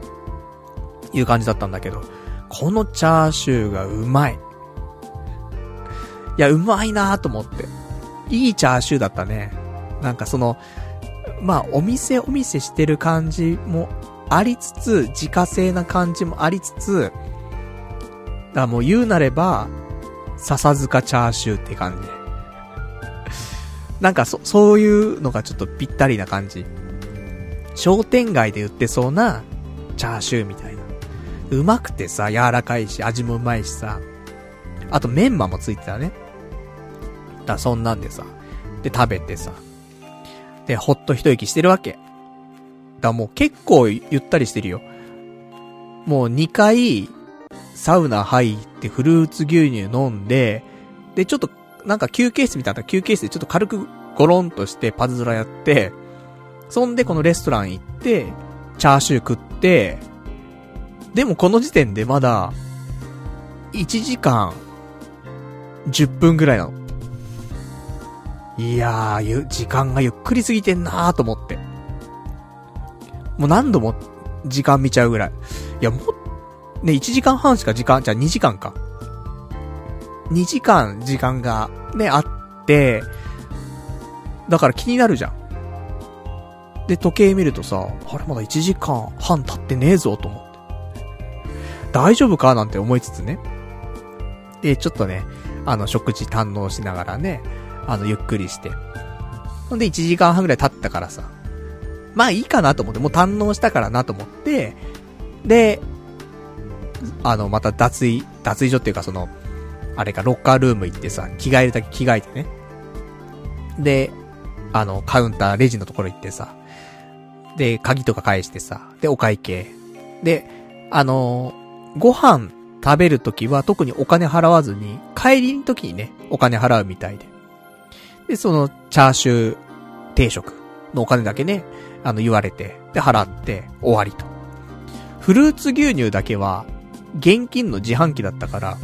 いう感じだったんだけど、このチャーシューがうまい。いや、うまいなと思って。いいチャーシューだったね。なんかその、まあ、お店お店してる感じもありつつ、自家製な感じもありつつ、だからもう言うなれば、笹塚チャーシューって感じ。なんかそ、そういうのがちょっとぴったりな感じ。商店街で売ってそうな、チャーシューみたいな。うまくてさ、柔らかいし、味もうまいしさ。あとメンマもついてたね。だそんなんでさ。で、食べてさ。で、ほっと一息してるわけ。だもう結構ゆったりしてるよ。もう2回、サウナ入ってフルーツ牛乳飲んで、で、ちょっと、なんか休憩室みたいな休憩室でちょっと軽くゴロンとしてパズドラやって、そんでこのレストラン行って、チャーシュー食って、でもこの時点でまだ、1時間、10分ぐらいなの。いやー、ゆ、時間がゆっくり過ぎてんなーと思って。もう何度も時間見ちゃうぐらい。いや、も、ね、1時間半しか時間、じゃあ2時間か。2時間時間がね、あって、だから気になるじゃん。で、時計見るとさ、あれまだ1時間半経ってねえぞと思って。大丈夫かなんて思いつつね。で、ちょっとね、あの、食事堪能しながらね、あの、ゆっくりして。ほんで、1時間半ぐらい経ったからさ、まあいいかなと思って、もう堪能したからなと思って、で、あの、また脱衣、脱衣所っていうかその、あれか、ロッカールーム行ってさ、着替えるだけ着替えてね。で、あの、カウンター、レジのところ行ってさ、で、鍵とか返してさ、で、お会計。で、あのご飯食べるときは特にお金払わずに、帰りの時にね、お金払うみたいで。で、その、チャーシュー定食のお金だけね、あの、言われて、で、払って、終わりと。フルーツ牛乳だけは、現金の自販機だったから、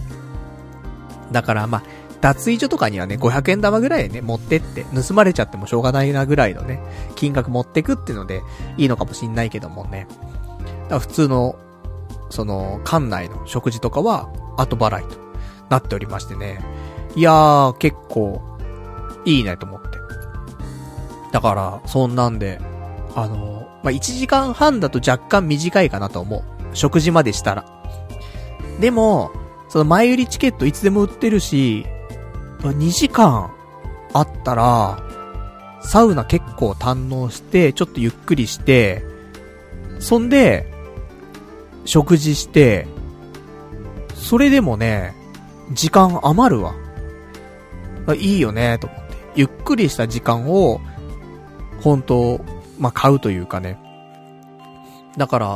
だからまあ、脱衣所とかにはね、500円玉ぐらいね、持ってって、盗まれちゃってもしょうがないなぐらいのね、金額持ってくっていうので、いいのかもしんないけどもね。だから普通の、その、館内の食事とかは、後払いとなっておりましてね。いやー、結構、いいねと思って。だから、そんなんで、あの、まあ、1時間半だと若干短いかなと思う。食事までしたら。でも、その前売りチケットいつでも売ってるし、2時間あったら、サウナ結構堪能して、ちょっとゆっくりして、そんで、食事して、それでもね、時間余るわ。いいよね、と思って。ゆっくりした時間を、本当まあ、買うというかね。だから、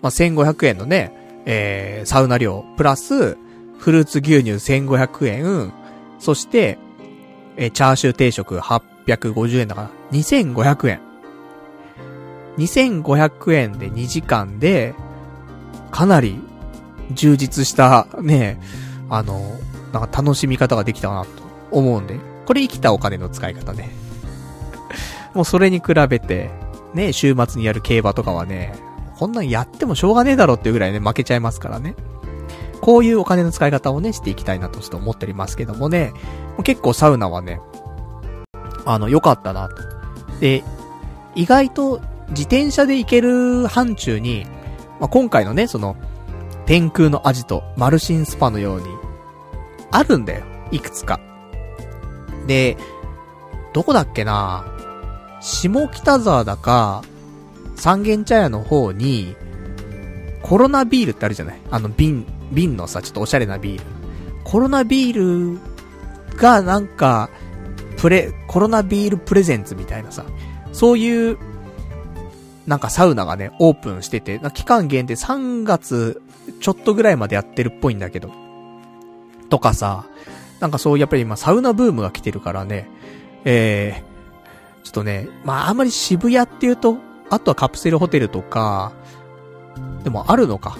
まあ、1500円のね、えー、サウナ料、プラス、フルーツ牛乳1500円、そして、えー、チャーシュー定食850円だから、2500円。2500円で2時間で、かなり充実したね、あの、なんか楽しみ方ができたなと思うんで、これ生きたお金の使い方ね。もうそれに比べて、ね、週末にやる競馬とかはね、こんなんやってもしょうがねえだろっていうぐらいね、負けちゃいますからね。こういうお金の使い方をね、していきたいなとちょっと思っておりますけどもね、結構サウナはね、あの、良かったなと。で、意外と自転車で行ける範疇に、まあ、今回のね、その、天空のアジト、マルシンスパのように、あるんだよ。いくつか。で、どこだっけな下北沢だか、三軒茶屋の方に、コロナビールってあるじゃない？あの瓶、瓶のさ、ちょっとおしゃれなビール。コロナビールがなんか、プレ、コロナビールプレゼンツみたいなさ、そういう、なんかサウナがね、オープンしてて、期間限定3月ちょっとぐらいまでやってるっぽいんだけど。とかさ、なんかそう、やっぱり今サウナブームが来てるからね、えー、ちょっとね、まああんまり渋谷っていうと、あとはカプセルホテルとか、でもあるのか。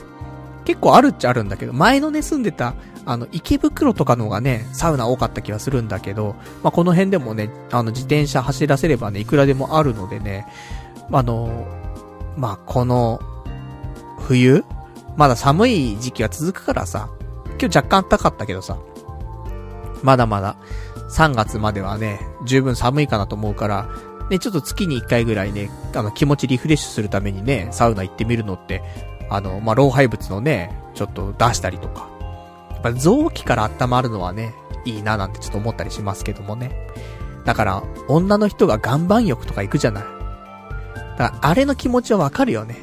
結構あるっちゃあるんだけど、前のね、住んでた、あの、池袋とかの方がね、サウナ多かった気はするんだけど、まあ、この辺でもね、あの、自転車走らせればね、いくらでもあるのでね、あの、まあ、この、冬まだ寒い時期は続くからさ、今日若干暖かったけどさ、まだまだ、3月まではね、十分寒いかなと思うから、ね、ちょっと月に1回ぐらいね、あの、気持ちリフレッシュするためにね、サウナ行ってみるのって、あの、まあ、老廃物のね、ちょっと出したりとか。やっぱ臓器から温まるのはね、いいななんてちょっと思ったりしますけどもね。だから、女の人が岩盤浴とか行くじゃない。だから、あれの気持ちはわかるよね。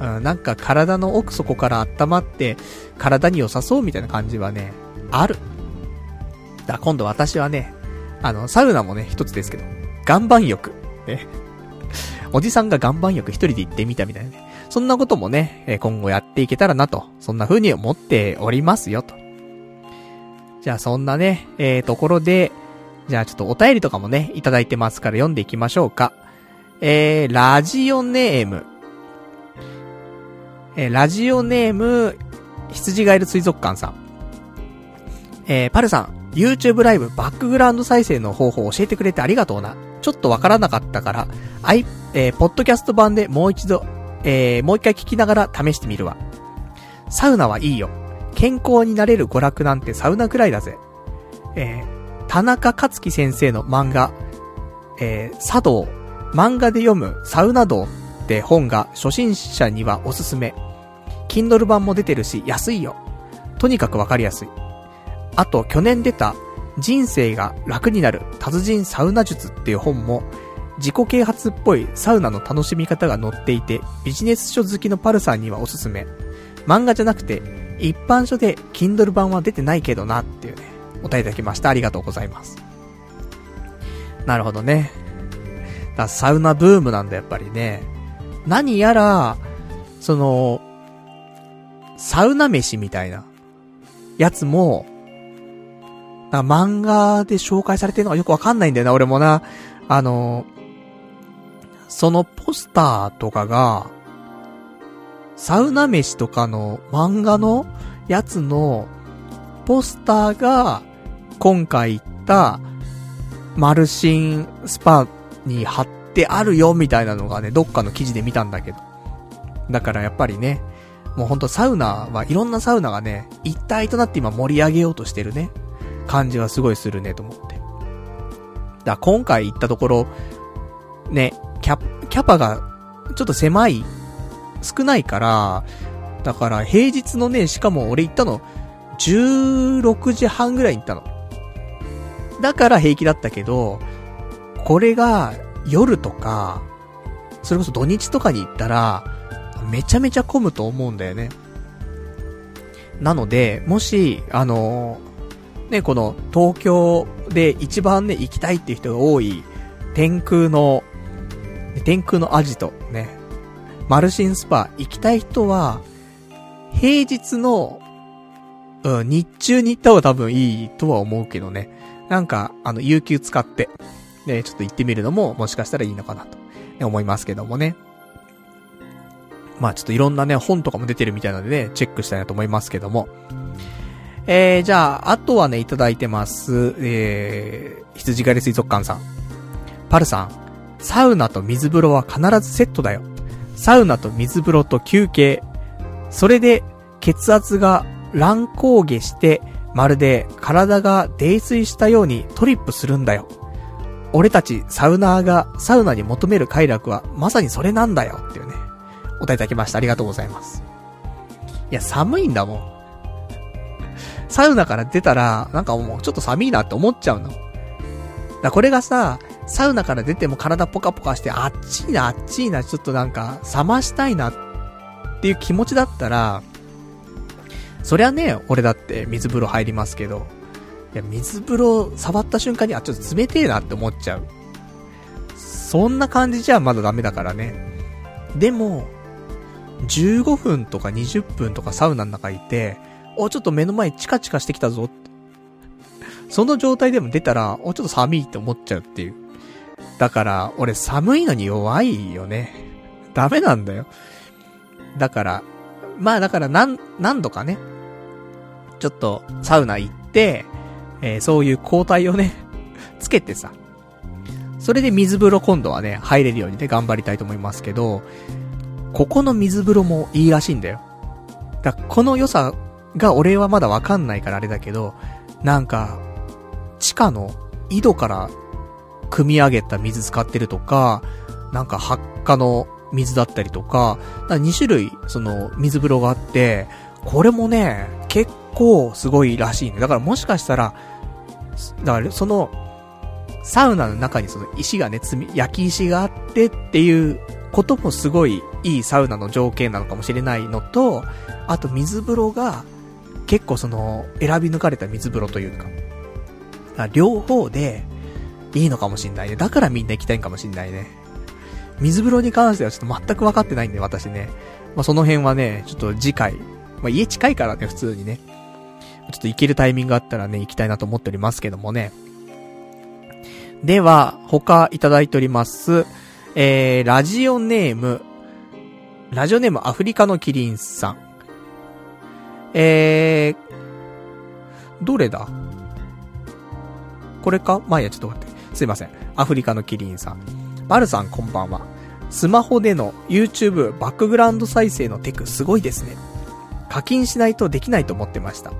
うん、なんか体の奥底から温まって、体に良さそうみたいな感じはね、ある。だ今度私はね、あの、サウナもね、一つですけど、岩盤浴。ね。おじさんが岩盤浴一人で行ってみたみたいなね。そんなこともね、今後やっていけたらなと、そんな風に思っておりますよと。じゃあそんなね、えー、ところで、じゃあちょっとお便りとかもね、いただいてますから読んでいきましょうか。えー、ラジオネーム。えー、ラジオネーム、羊ガエル水族館さん。えー、パルさん、YouTube ライブバックグラウンド再生の方法を教えてくれてありがとうな。ちょっとわからなかったから、アイ、えー、ポッドキャスト版でもう一度、えー、もう一回聞きながら試してみるわ。サウナはいいよ。健康になれる娯楽なんてサウナくらいだぜ。えー、田中克樹先生の漫画、えー、茶道、漫画で読むサウナ道って本が初心者にはおすすめ。Kindle 版も出てるし安いよ。とにかくわかりやすい。あと、去年出た、人生が楽になる達人サウナ術っていう本も、自己啓発っぽいサウナの楽しみ方が載っていて、ビジネス書好きのパルさんにはおすすめ。漫画じゃなくて、一般書で Kindle 版は出てないけどなっていうね、お答えいただきました。ありがとうございます。なるほどね。だサウナブームなんだ、やっぱりね。何やら、その、サウナ飯みたいな、やつも、な漫画で紹介されてるのがよくわかんないんだよな、俺もな。あの、そのポスターとかが、サウナ飯とかの漫画のやつのポスターが、今回言ったマルシンスパに貼ってあるよみたいなのがね、どっかの記事で見たんだけど。だからやっぱりね、もうほんとサウナはいろんなサウナがね、一体となって今盛り上げようとしてるね、感じはすごいするねと思って。だ今回行ったところ、ね、キャ、キャパがちょっと狭い、少ないから、だから平日のね、しかも俺行ったの、16時半ぐらいに行ったの。だから平気だったけど、これが夜とか、それこそ土日とかに行ったら、めちゃめちゃ混むと思うんだよね。なので、もし、あのー、ね、この東京で一番ね、行きたいっていう人が多い、天空の、天空のアジト、ね、マルシンスパ行きたい人は、平日の、うん、日中に行った方が多分いいとは思うけどね。なんか、あの、有給使って、ね、ちょっと行ってみるのも、もしかしたらいいのかなと、ね、思いますけどもね。まあちょっといろんなね、本とかも出てるみたいなのでね、チェックしたいなと思いますけども。えー、じゃあ、あとはね、いただいてます。えー、羊狩り水族館さん。パルさん、サウナと水風呂は必ずセットだよ。サウナと水風呂と休憩。それで、血圧が乱高下して、まるで体が泥酔したようにトリップするんだよ。俺たちサウナーがサウナに求める快楽はまさにそれなんだよっていうね。お答えいただきました。ありがとうございます。いや、寒いんだもん。サウナから出たら、なんかもうちょっと寒いなって思っちゃうの。だこれがさ、サウナから出ても体ポカポカして、あっちいな、あっちいな、ちょっとなんか、冷ましたいなっていう気持ちだったら、そりゃね、俺だって水風呂入りますけど、いや、水風呂触った瞬間に、あ、ちょっと冷てえなって思っちゃう。そんな感じじゃまだダメだからね。でも、15分とか20分とかサウナの中いて、お、ちょっと目の前チカチカしてきたぞって。その状態でも出たら、お、ちょっと寒いって思っちゃうっていう。だから、俺寒いのに弱いよね。ダメなんだよ。だから、まあだから何、何度かね、ちょっとサウナ行って、えー、そういう交代をね、つけてさ、それで水風呂今度はね、入れるようにね、頑張りたいと思いますけど、ここの水風呂もいいらしいんだよ。だこの良さが俺はまだわかんないからあれだけど、なんか、地下の井戸から汲み上げた水使ってるとか、なんか発火の水だったりとか、か2種類、その、水風呂があって、これもね、結構すごいらしいね。だからもしかしたら、だからその、サウナの中にその石がね、積み、焼き石があってっていうこともすごいいいサウナの条件なのかもしれないのと、あと水風呂が結構その選び抜かれた水風呂というか、か両方でいいのかもしんないね。だからみんな行きたいんかもしんないね。水風呂に関してはちょっと全く分かってないんで、私ね。まあ、その辺はね、ちょっと次回、まあ、家近いからね、普通にね。ちょっと行けるタイミングがあったらね、行きたいなと思っておりますけどもね。では、他いただいております。えー、ラジオネーム、ラジオネームアフリカのキリンさん。えー、どれだ？これか？まあいや、ちょっと待って。すいません。アフリカのキリンさん。バルさんこんばんは。スマホでの YouTube バックグラウンド再生のテクすごいですね。課金しないとできないと思ってました。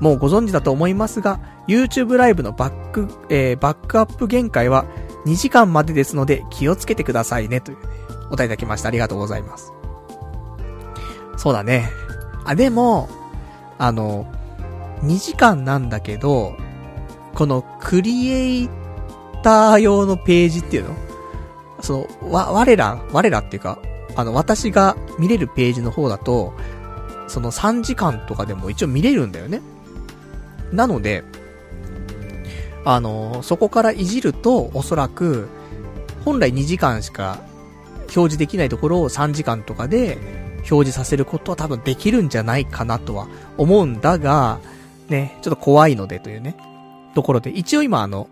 もうご存知だと思いますが、YouTube ライブのバック、えー、バックアップ限界は2時間までですので気をつけてくださいね、というね、お答えいただきました。ありがとうございます。そうだね。あ、でも、あの、2時間なんだけど、このクリエイター用のページっていうの？その、わ、我ら、我らっていうか、あの、私が見れるページの方だと、その3時間とかでも一応見れるんだよね。なので、あの、そこからいじると、おそらく、本来2時間しか表示できないところを3時間とかで表示させることは多分できるんじゃないかなとは思うんだが、ね、ちょっと怖いのでというね、ところで、一応今あの、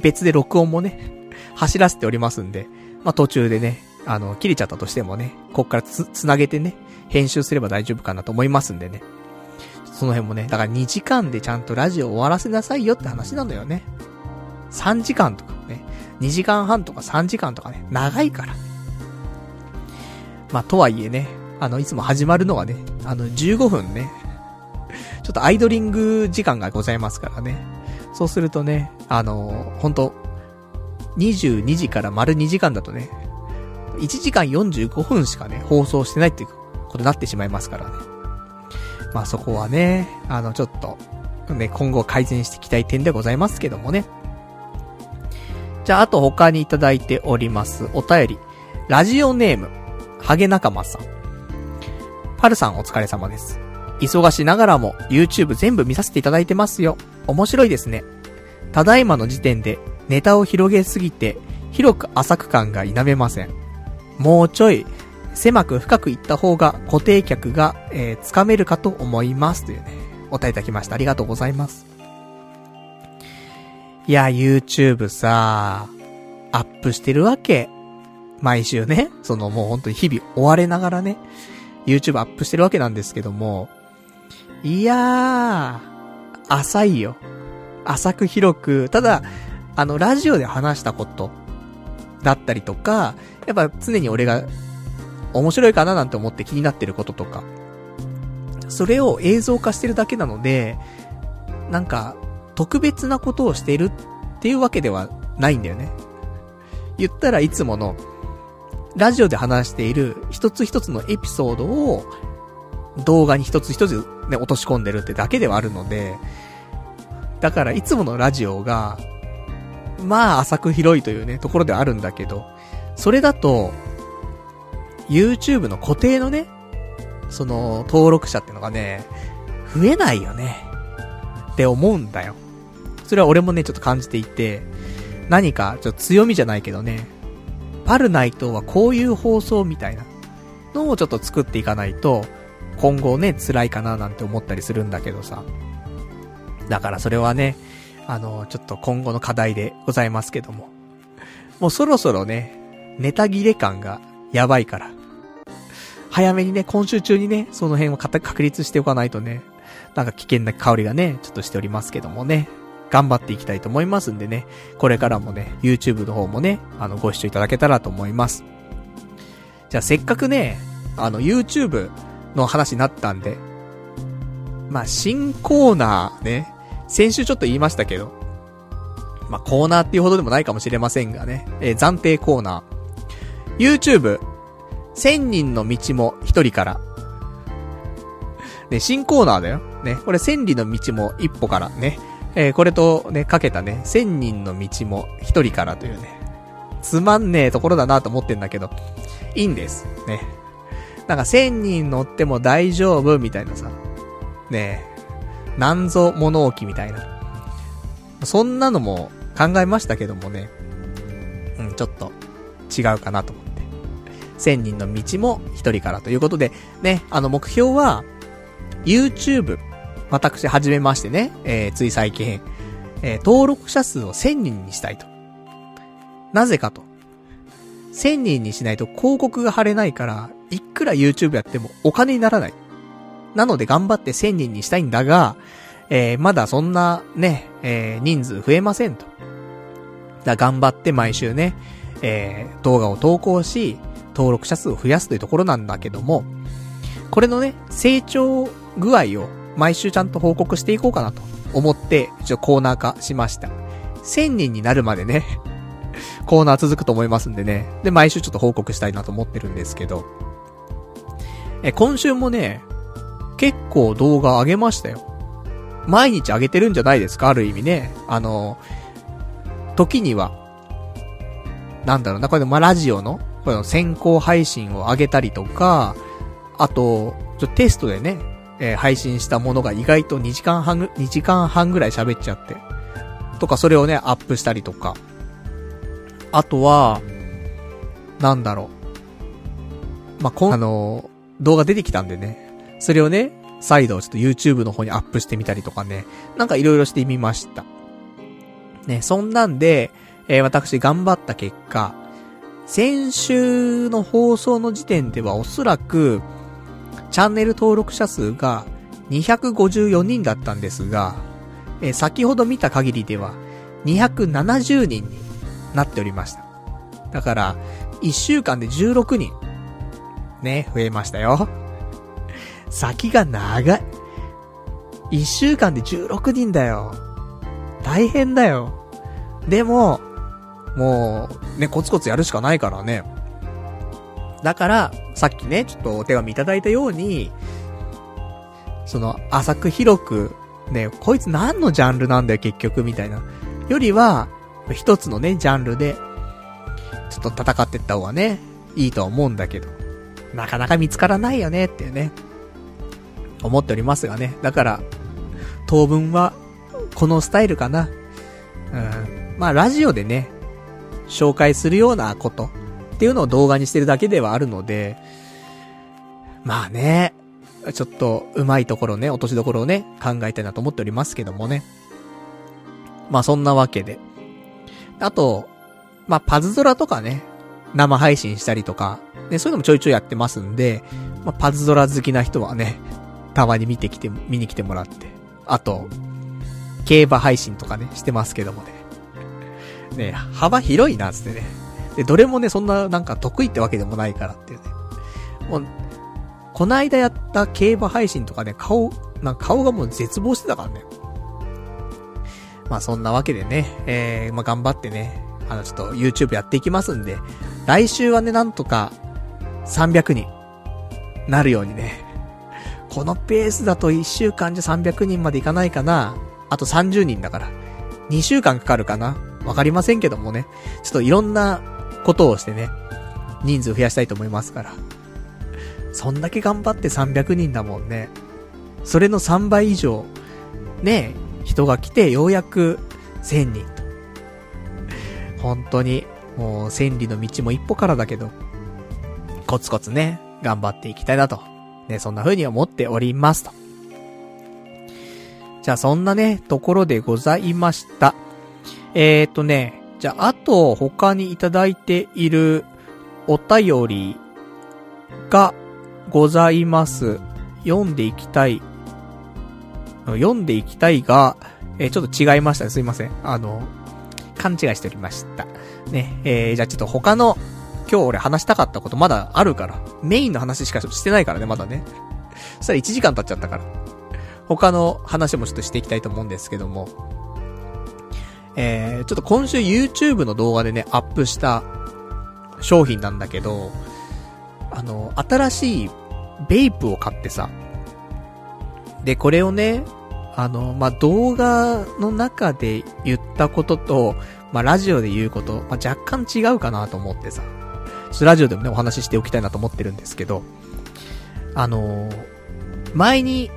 別で録音もね、走らせておりますんで、まあ、途中でね、あの、切れちゃったとしてもね、こっからつ、つなげてね、編集すれば大丈夫かなと思いますんでね。その辺もね、だから2時間でちゃんとラジオ終わらせなさいよって話なのよね。3時間とかね、2時間半とか3時間とかね、長いから。まあ、とはいえね、あの、いつも始まるのはね、あの、15分ね、ちょっとアイドリング時間がございますからね。そうするとね、あのー、本当22時から丸2時間だとね、1時間45分しかね、放送してないっていうことになってしまいますからね。まあそこはね、あの、ちょっと、ね、今後改善していきたい点でございますけどもね。じゃあ、あと他にいただいております。お便り。ラジオネーム、ハゲ仲間さん。パルさんお疲れ様です。忙しながらも YouTube 全部見させていただいてますよ。面白いですね。ただいまの時点でネタを広げすぎて広く浅く感が否めません。もうちょい狭く深くいった方が固定客が、えー、つかめるかと思いますというね、お答えいただきました。ありがとうございます。いや、YouTube さ、アップしてるわけ。毎週ね、そのもう本当に日々追われながらね、YouTube アップしてるわけなんですけども、いやー、浅いよ。浅く広く、ただ、あの、ラジオで話したこと、だったりとか、やっぱ常に俺が面白いかななんて思って気になってることとか、それを映像化してるだけなので、なんか、特別なことをしてるっていうわけではないんだよね。言ったらいつもの、ラジオで話している一つ一つのエピソードを動画に一つ一つね、落とし込んでるってだけではあるので、だからいつものラジオが、まあ浅く広いというね、ところではあるんだけど、それだと、YouTube の固定のね、その、登録者ってのがね、増えないよね。って思うんだよ。それは俺もね、ちょっと感じていて、何か、ちょっと強みじゃないけどね、パルナイトはこういう放送みたいなのをちょっと作っていかないと、今後ね、辛いかななんて思ったりするんだけどさ。だからそれはね、あの、ちょっと今後の課題でございますけども。もうそろそろね、ネタ切れ感がやばいから。早めにね、今週中にね、その辺を確立しておかないとね、なんか危険な香りがね、ちょっとしておりますけどもね。頑張っていきたいと思いますんでね、これからもね、YouTube の方もね、あの、ご視聴いただけたらと思います。じゃあせっかくね、あの、YouTube の話になったんで、まあ、新コーナーね、先週ちょっと言いましたけど、まあ、コーナーっていうほどでもないかもしれませんがね、えー、暫定コーナー。YouTube、千人の道も一人から。ね、新コーナーだよ。ね、これ千里の道も一歩からね。えー、これとね、かけたね、千人の道も一人からというね。つまんねえところだなと思ってんだけど、いいんです。ね。なんか1000人乗っても大丈夫みたいなさ。ねえ。なんぞ物置みたいな。そんなのも考えましたけどもね。うん、ちょっと違うかなと思って。1000人の道も1人からということで、ね、あの目標は、YouTube、私始めましてね、えー、つい最近、えー、登録者数を1000人にしたいと。なぜかと。1000人にしないと広告が貼れないから、いくら YouTube やってもお金にならない。なので頑張って1000人にしたいんだが、ええー、まだそんなね、えー、人数増えませんと。だ頑張って毎週ね、えー、動画を投稿し、登録者数を増やすというところなんだけども、これのね、成長具合を毎週ちゃんと報告していこうかなと思って、ちょっとコーナー化しました。1000人になるまでね コーナー続くと思いますんでね。で、毎週ちょっと報告したいなと思ってるんですけど、え、今週もね、結構動画上げましたよ。毎日上げてるんじゃないですか？ある意味ね。あの、時には、なんだろうな、これでまあ、ラジオの、この先行配信を上げたりとか、あと、ちょテストでね、えー、配信したものが意外と2時間半ぐ、2時間半ぐらい喋っちゃって。とか、それをね、アップしたりとか。あとは、なんだろう。まあ、こん、あの、動画出てきたんでね。それをね、再度ちょっと YouTube の方にアップしてみたりとかね。なんか色々してみました。ね、そんなんで、えー、私頑張った結果、先週の放送の時点ではおそらく、チャンネル登録者数が254人だったんですが、え、先ほど見た限りでは270人になっておりました。だから、1週間で16人、ね、増えましたよ。先が長い。1週間で16人だよ。大変だよ。でも、もう、ね、コツコツやるしかないからね。だから、さっきね、ちょっとお手紙いただいたように、その、浅く広く、ね、こいつ何のジャンルなんだよ、結局、みたいな。よりは、一つのね、ジャンルで、ちょっと戦ってった方がね、いいとは思うんだけど、なかなか見つからないよね、っていうね、思っておりますがね。だから、当分は、このスタイルかな。うん。まあ、ラジオでね、紹介するようなことっていうのを動画にしてるだけではあるので、まあね、ちょっと上手いところね、落としどころをね、考えたいなと思っておりますけどもね。まあそんなわけで。あと、まあパズドラとかね、生配信したりとか、ね、そういうのもちょいちょいやってますんで、まあパズドラ好きな人はね、たまに見てきて、見に来てもらって。あと、競馬配信とかね、してますけどもね。ね、幅広いな、つってね。で、どれもね、そんななんか得意ってわけでもないからっていうね。もう、こないだやった競馬配信とかね、顔、なんか顔がもう絶望してたからね。まあそんなわけでね、えー、まあ頑張ってね、あのちょっと YouTube やっていきますんで、来週はね、なんとか300人、なるようにね。このペースだと1週間じゃ300人までいかないかな。あと30人だから。2週間かかるかな。わかりませんけどもね。ちょっといろんなことをしてね、人数増やしたいと思いますから。そんだけ頑張って300人だもんね。それの3倍以上、ね、人が来てようやく1000人と。本当に、もう千里の道も一歩からだけど、コツコツね、頑張っていきたいなと。ね、そんな風に思っておりますと。じゃあそんなね、ところでございました。えーとね、じゃあ、あと、他にいただいているお便りがございます。読んでいきたい。読んでいきたいが、えー、ちょっと違いましたね。すいません。あの、勘違いしておりました。ね、えー、じゃあちょっと他の、今日俺話したかったことまだあるから。メインの話しかしてないからね、まだね。そしたら1時間経っちゃったから。他の話もちょっとしていきたいと思うんですけども。えー、ちょっと今週 YouTube の動画でね、アップした商品なんだけど、あの、新しいベイプを買ってさ、で、これをね、あの、まあ、動画の中で言ったことと、まあ、ラジオで言うこと、まあ、若干違うかなと思ってさ、ちょっとラジオでもね、お話ししておきたいなと思ってるんですけど、あの前に、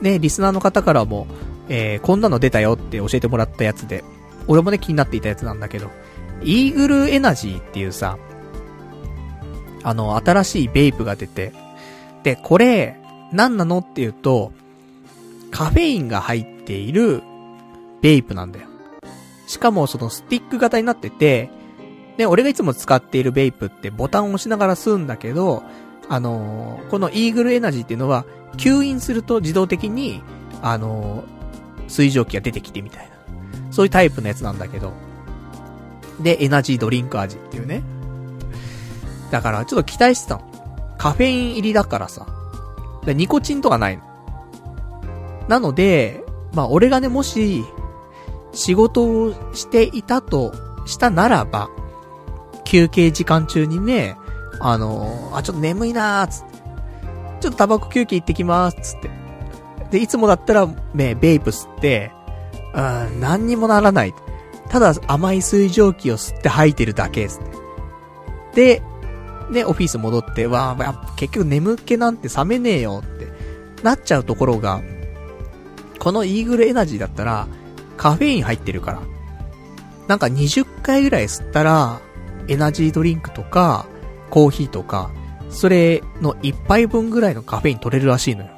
ね、リスナーの方からも、えー、こんなの出たよって教えてもらったやつで、俺もね、気になっていたやつなんだけど、イーグルエナジーっていうさ、あの、新しいベイプが出て、で、これ、何なのっていうと、カフェインが入っているベイプなんだよ。しかもそのスティック型になってて、で、俺がいつも使っているベイプってボタンを押しながら吸うんだけど、あのー、このイーグルエナジーっていうのは、吸引すると自動的に、あのー、水蒸気が出てきてみたいな。そういうタイプのやつなんだけど。で、エナジードリンク味っていうね。だからちょっと期待してたの。カフェイン入りだからさ。でニコチンとかないの。なので、まあ俺がね、もし、仕事をしていたとしたならば、休憩時間中にね、あのー、あ、ちょっと眠いなーつって。ちょっとタバコ休憩行ってきますつって。で、いつもだったら、ね、ベイプ吸って、うん、何にもならない。ただ甘い水蒸気を吸って吐いてるだけですね。で、ね、オフィス戻って、わあ、結局眠気なんて冷めねえよってなっちゃうところが、このイーグルエナジーだったら、カフェイン入ってるから。なんか20回ぐらい吸ったら、エナジードリンクとか、コーヒーとか、それの1杯分ぐらいのカフェイン取れるらしいのよ。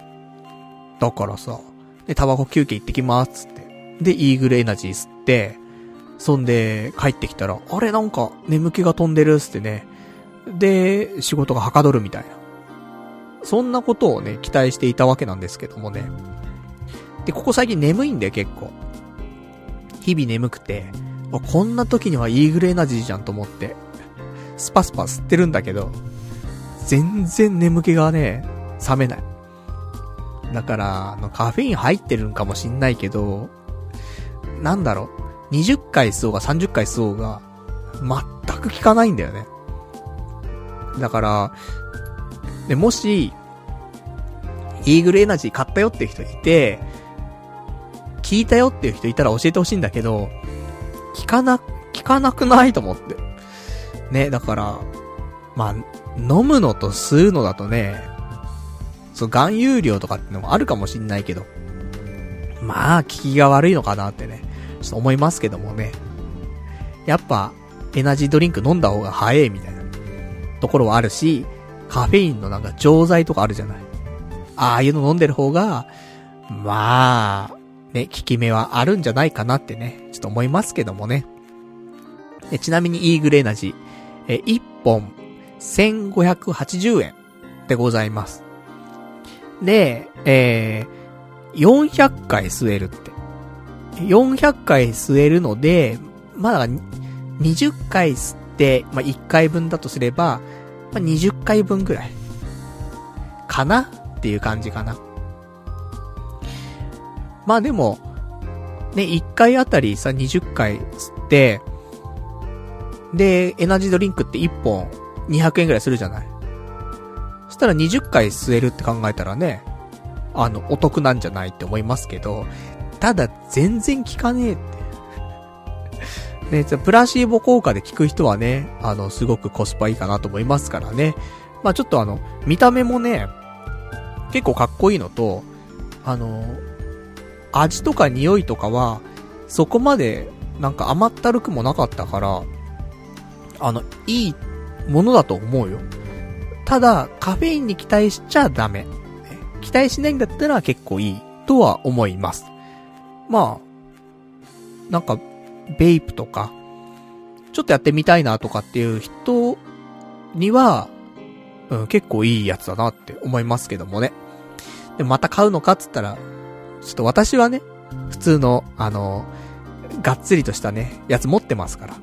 だからさ、で、タバコ休憩行ってきますつって。で、イーグルエナジー吸って、そんで、帰ってきたら、あれなんか、眠気が飛んでるっつってね。で、仕事がはかどるみたいな。そんなことをね、期待していたわけなんですけどもね。で、ここ最近眠いんだよ、結構。日々眠くて、こんな時にはイーグルエナジーじゃんと思って、スパスパ吸ってるんだけど、全然眠気がね、冷めない。だから、あの、カフェイン入ってるんかもしんないけど、なんだろう、20回吸おうが30回吸おうが、全く効かないんだよね。だから、で、もし、イーグルエナジー買ったよっていう人いて、聞いたよっていう人いたら教えてほしいんだけど、聞かな、聞かなくないと思って。ね、だから、まあ、飲むのと吸うのだとね、そう、含有量とかってのもあるかもしんないけど、まあ、効きが悪いのかなってね、ちょっと思いますけどもね。やっぱ、エナジードリンク飲んだ方が早いみたいなところはあるし、カフェインのなんか錠剤とかあるじゃない。ああいうの飲んでる方が、まあ、ね、効き目はあるんじゃないかなってね、ちょっと思いますけどもね。えちなみにイーグルエナジー、え、1本1580円でございます。で、えー、400回吸えるって。400回吸えるので、まあ、20回吸って、まあ、1回分だとすれば、まあ、20回分ぐらい。かなっていう感じかな。まあでも、ね、1回あたりさ、20回吸って、で、エナジードリンクって1本200円くらいするじゃないそしたら20回吸えるって考えたらね、あの、お得なんじゃないって思いますけど、ただ、全然効かねえって。ね、プラシーボ効果で効く人はね、あの、すごくコスパいいかなと思いますからね。まあちょっとあの、見た目もね、結構かっこいいのと、あの、味とか匂いとかは、そこまで、なんか甘ったるくもなかったから、あの、いいものだと思うよ。ただ、カフェインに期待しちゃダメ。期待しないんだったら結構いいとは思います。まあ、なんか、ベイプとか、ちょっとやってみたいなとかっていう人には、うん、結構いいやつだなって思いますけどもね。で、また買うのかっつったら、ちょっと私はね、普通の、あの、がっつりとしたね、やつ持ってますから。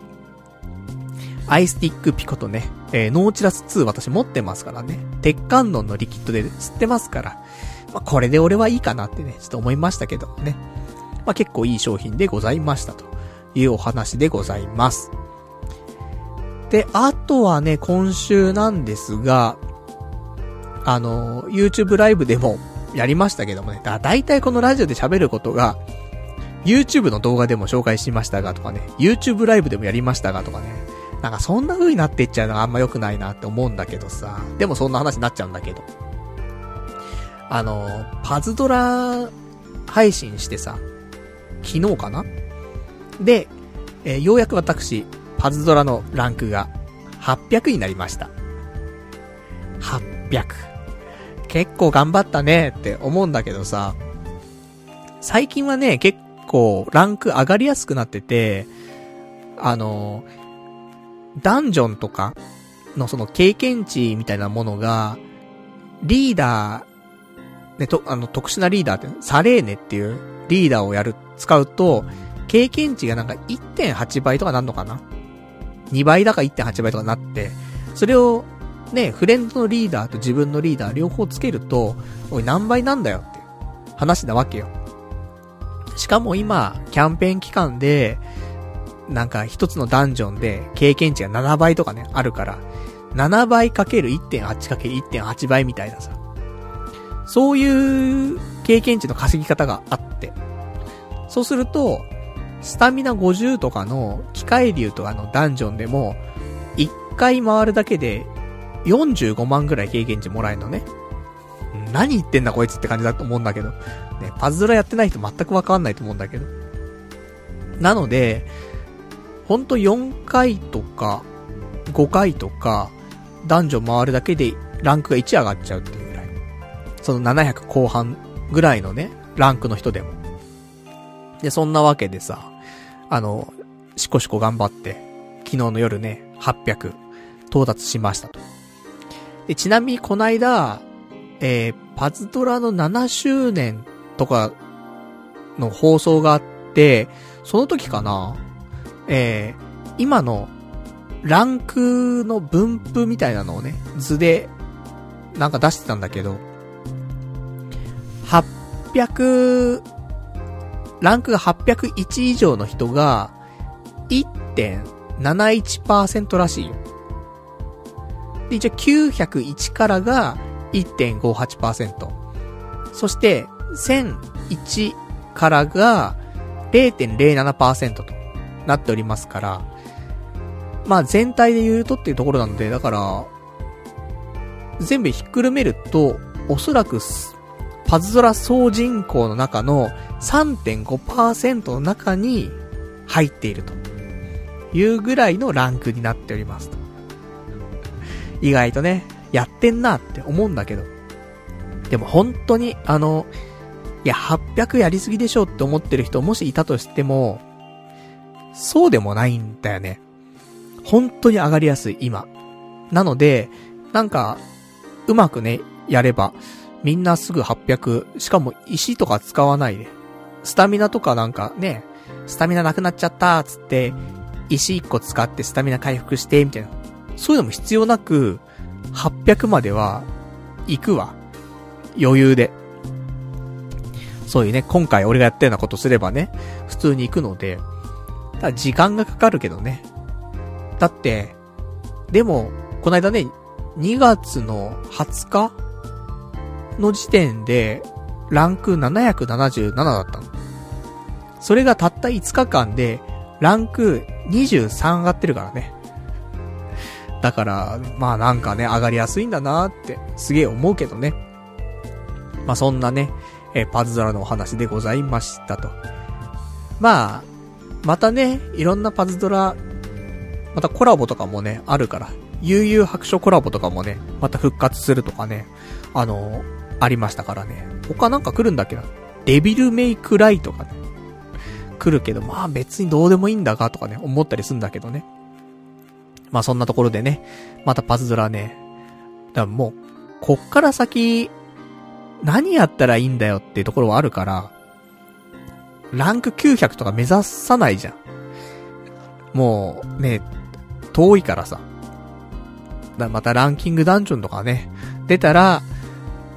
アイスティックピコとね、えー、ノーチラス2私持ってますからね。鉄管ノンのリキッドで吸ってますから。まあ、これで俺はいいかなってね、ちょっと思いましたけどね。まあ、結構いい商品でございましたというお話でございます。で、あとはね、今週なんですが、あの、YouTube ライブでもやりましたけどもね。だ、だいたいこのラジオで喋ることが、YouTube の動画でも紹介しましたがとかね、YouTube ライブでもやりましたがとかね、なんかそんな風になっていっちゃうのがあんま良くないなって思うんだけどさ、でもそんな話になっちゃうんだけど。あの、パズドラ配信してさ、昨日かな？で、えー、ようやく私、パズドラのランクが800になりました。800。結構頑張ったねって思うんだけどさ、最近はね、結構ランク上がりやすくなってて、あの、ダンジョンとかのその経験値みたいなものが、リーダーね、と、あの、特殊なリーダーって、サレーネっていうリーダーをやる、使うと、経験値がなんか1.8倍とかなんのかな ?2 倍だか1.8倍とかなって、それを、ね、フレンドのリーダーと自分のリーダー両方つけると、おい何倍なんだよって話なわけよ。しかも今、キャンペーン期間で、なんか一つのダンジョンで経験値が7倍とかね、あるから、7倍かける1.8。かけ1.8倍みたいなさ。そういう経験値の稼ぎ方があって。そうすると、スタミナ50とかの機械竜とかのダンジョンでも、1回回るだけで45万ぐらい経験値もらえるのね。何言ってんだこいつって感じだと思うんだけど。ね、パズドラやってない人全くわかんないと思うんだけど。なので、ほんと4回とか、5回とか、男女回るだけでランクが1上がっちゃうっていうぐらい。その700後半ぐらいのね、ランクの人でも。で、そんなわけでさ、あの、しこしこ頑張って、昨日の夜ね、800到達しましたと。で、ちなみにこの間、えー、パズドラの7周年とかの放送があって、その時かなえー、今のランクの分布みたいなのをね、図でなんか出してたんだけど、800、ランクが801以上の人が1.71%らしいよ。で、一応901からが1.58%。そして、1001からが0.07%となっておりますから、まあ全体で言うとっていうところなので、だから、全部ひっくるめると、おそらく、パズドラ総人口の中の3.5%の中に入っているというぐらいのランクになっております。意外とね、やってんなって思うんだけど。でも本当に、あの、いや、800やりすぎでしょって思ってる人もしいたとしても、そうでもないんだよね。本当に上がりやすい、今。なので、なんか、うまくね、やれば、みんなすぐ800、しかも石とか使わないで。スタミナとかなんかね、スタミナなくなっちゃったつって、石1個使ってスタミナ回復して、みたいな。そういうのも必要なく、800までは、行くわ。余裕で。そういうね、今回俺がやったようなことすればね、普通に行くので、ただ時間がかかるけどね。だって、でも、この間ね、2月の20日の時点で、ランク777だったの。それがたった5日間で、ランク23上がってるからね。だから、まあなんかね、上がりやすいんだなって、すげえ思うけどね。まあそんなね、えパズドラのお話でございましたと。まあ、またね、いろんなパズドラ、またコラボとかもね、あるから、悠々白書コラボとかもね、また復活するとかね、あのありましたからね。他なんか来るんだっけど、デビルメイクライとかね、来るけど、まあ別にどうでもいいんだがとかね、思ったりすんだけどね。まあそんなところでね、またパズドラね、だからもう、こっから先、何やったらいいんだよっていうところはあるから、ランク900とか目指さないじゃん。もう、ね、遠いからさ。だまたランキングダンジョンとかね、出たら、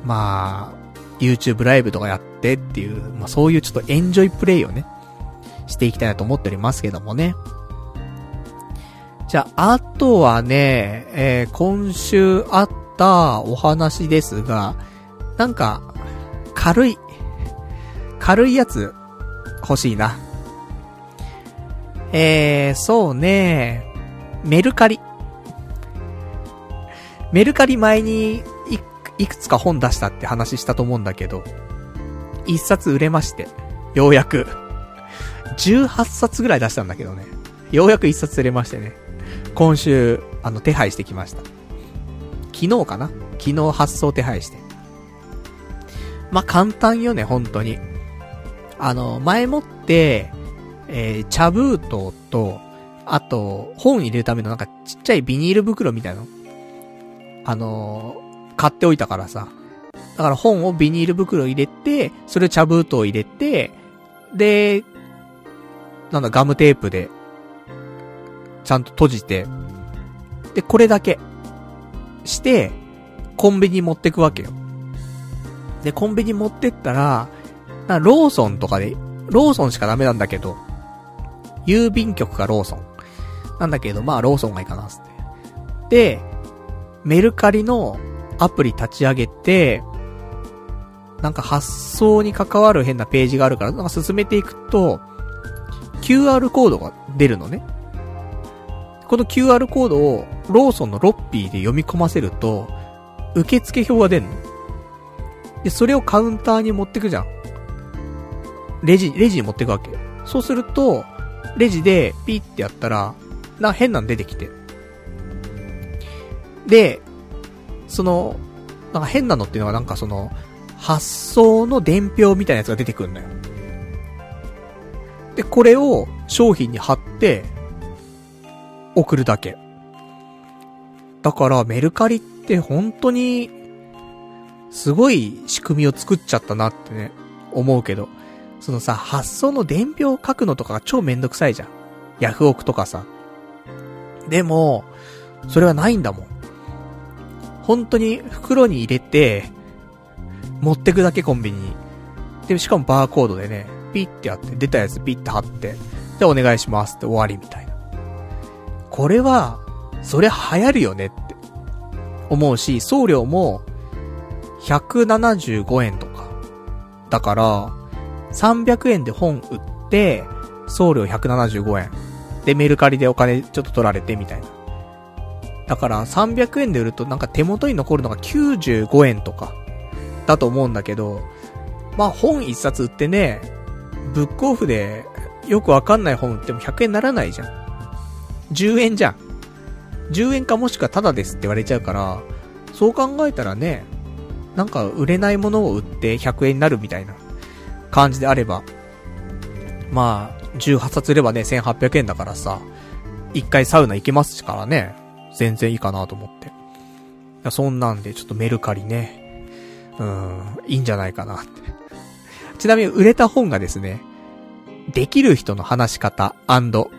まあ、YouTube ライブとかやってっていう、まあそういうちょっとエンジョイプレイをね、していきたいなと思っておりますけどもね。じゃあ、あとはね、えー、今週あったお話ですが、なんか、軽い、軽いやつ、欲しいな。えー、そうね、メルカリ。メルカリ前にい、いくつか本出したって話したと思うんだけど、一冊売れまして、ようやく。18冊ぐらい出したんだけどね。ようやく一冊売れましてね。今週、あの、手配してきました。昨日かな？昨日発送手配して。まあ、簡単よね、本当に。あの、前もって、えー、茶封筒と、あと、本入れるためのなんかちっちゃいビニール袋みたいなの。あのー、買っておいたからさ。だから本をビニール袋入れて、それを茶封筒入れて、で、なんだ、ガムテープで、ちゃんと閉じて、で、これだけ、して、コンビニ持ってくわけよ。で、コンビニ持ってったら、なローソンとかで、ローソンしかダメなんだけど、郵便局かローソン。なんだけど、まあローソンがいいかな、つって。で、メルカリのアプリ立ち上げて、なんか発送に関わる変なページがあるから、なんか進めていくと、QR コードが出るのね。この QR コードをローソンのロッピーで読み込ませると、受付表が出んの。で、それをカウンターに持ってくじゃん。レジ、レジに持っていくわけ。そうすると、レジでピーってやったら、な、変なの出てきて。で、その、なんか変なのっていうのはなんかその、発送の伝票みたいなやつが出てくるんだよ。で、これを商品に貼って、送るだけ。だからメルカリって本当に、すごい仕組みを作っちゃったなってね、思うけど。そのさ、発送の伝票を書くのとかが超めんどくさいじゃん。ヤフオクとかさ。でも、それはないんだもん。本当に袋に入れて、持ってくだけコンビニに。で、しかもバーコードでね、ピッてやって、出たやつピッて貼って、で、お願いしますって終わりみたいな。これは、そりゃ流行るよねって思うし、送料も175円とか。だから、300円で本売って、送料175円。で、メルカリでお金ちょっと取られてみたいな。だから300円で売るとなんか手元に残るのが95円とか、だと思うんだけど、まあ本一冊売ってね、ブックオフでよくわかんない本売っても100円ならないじゃん。10円じゃん。10円かもしくはタダですって言われちゃうから、そう考えたらね、なんか売れないものを売って100円になるみたいな。感じであれば、まあ、18冊売ればね、1800円だからさ、一回サウナ行けますからね、全然いいかなと思って。そんなんで、ちょっとメルカリね、うん、いいんじゃないかなって。ちなみに売れた本がですね、できる人の話し方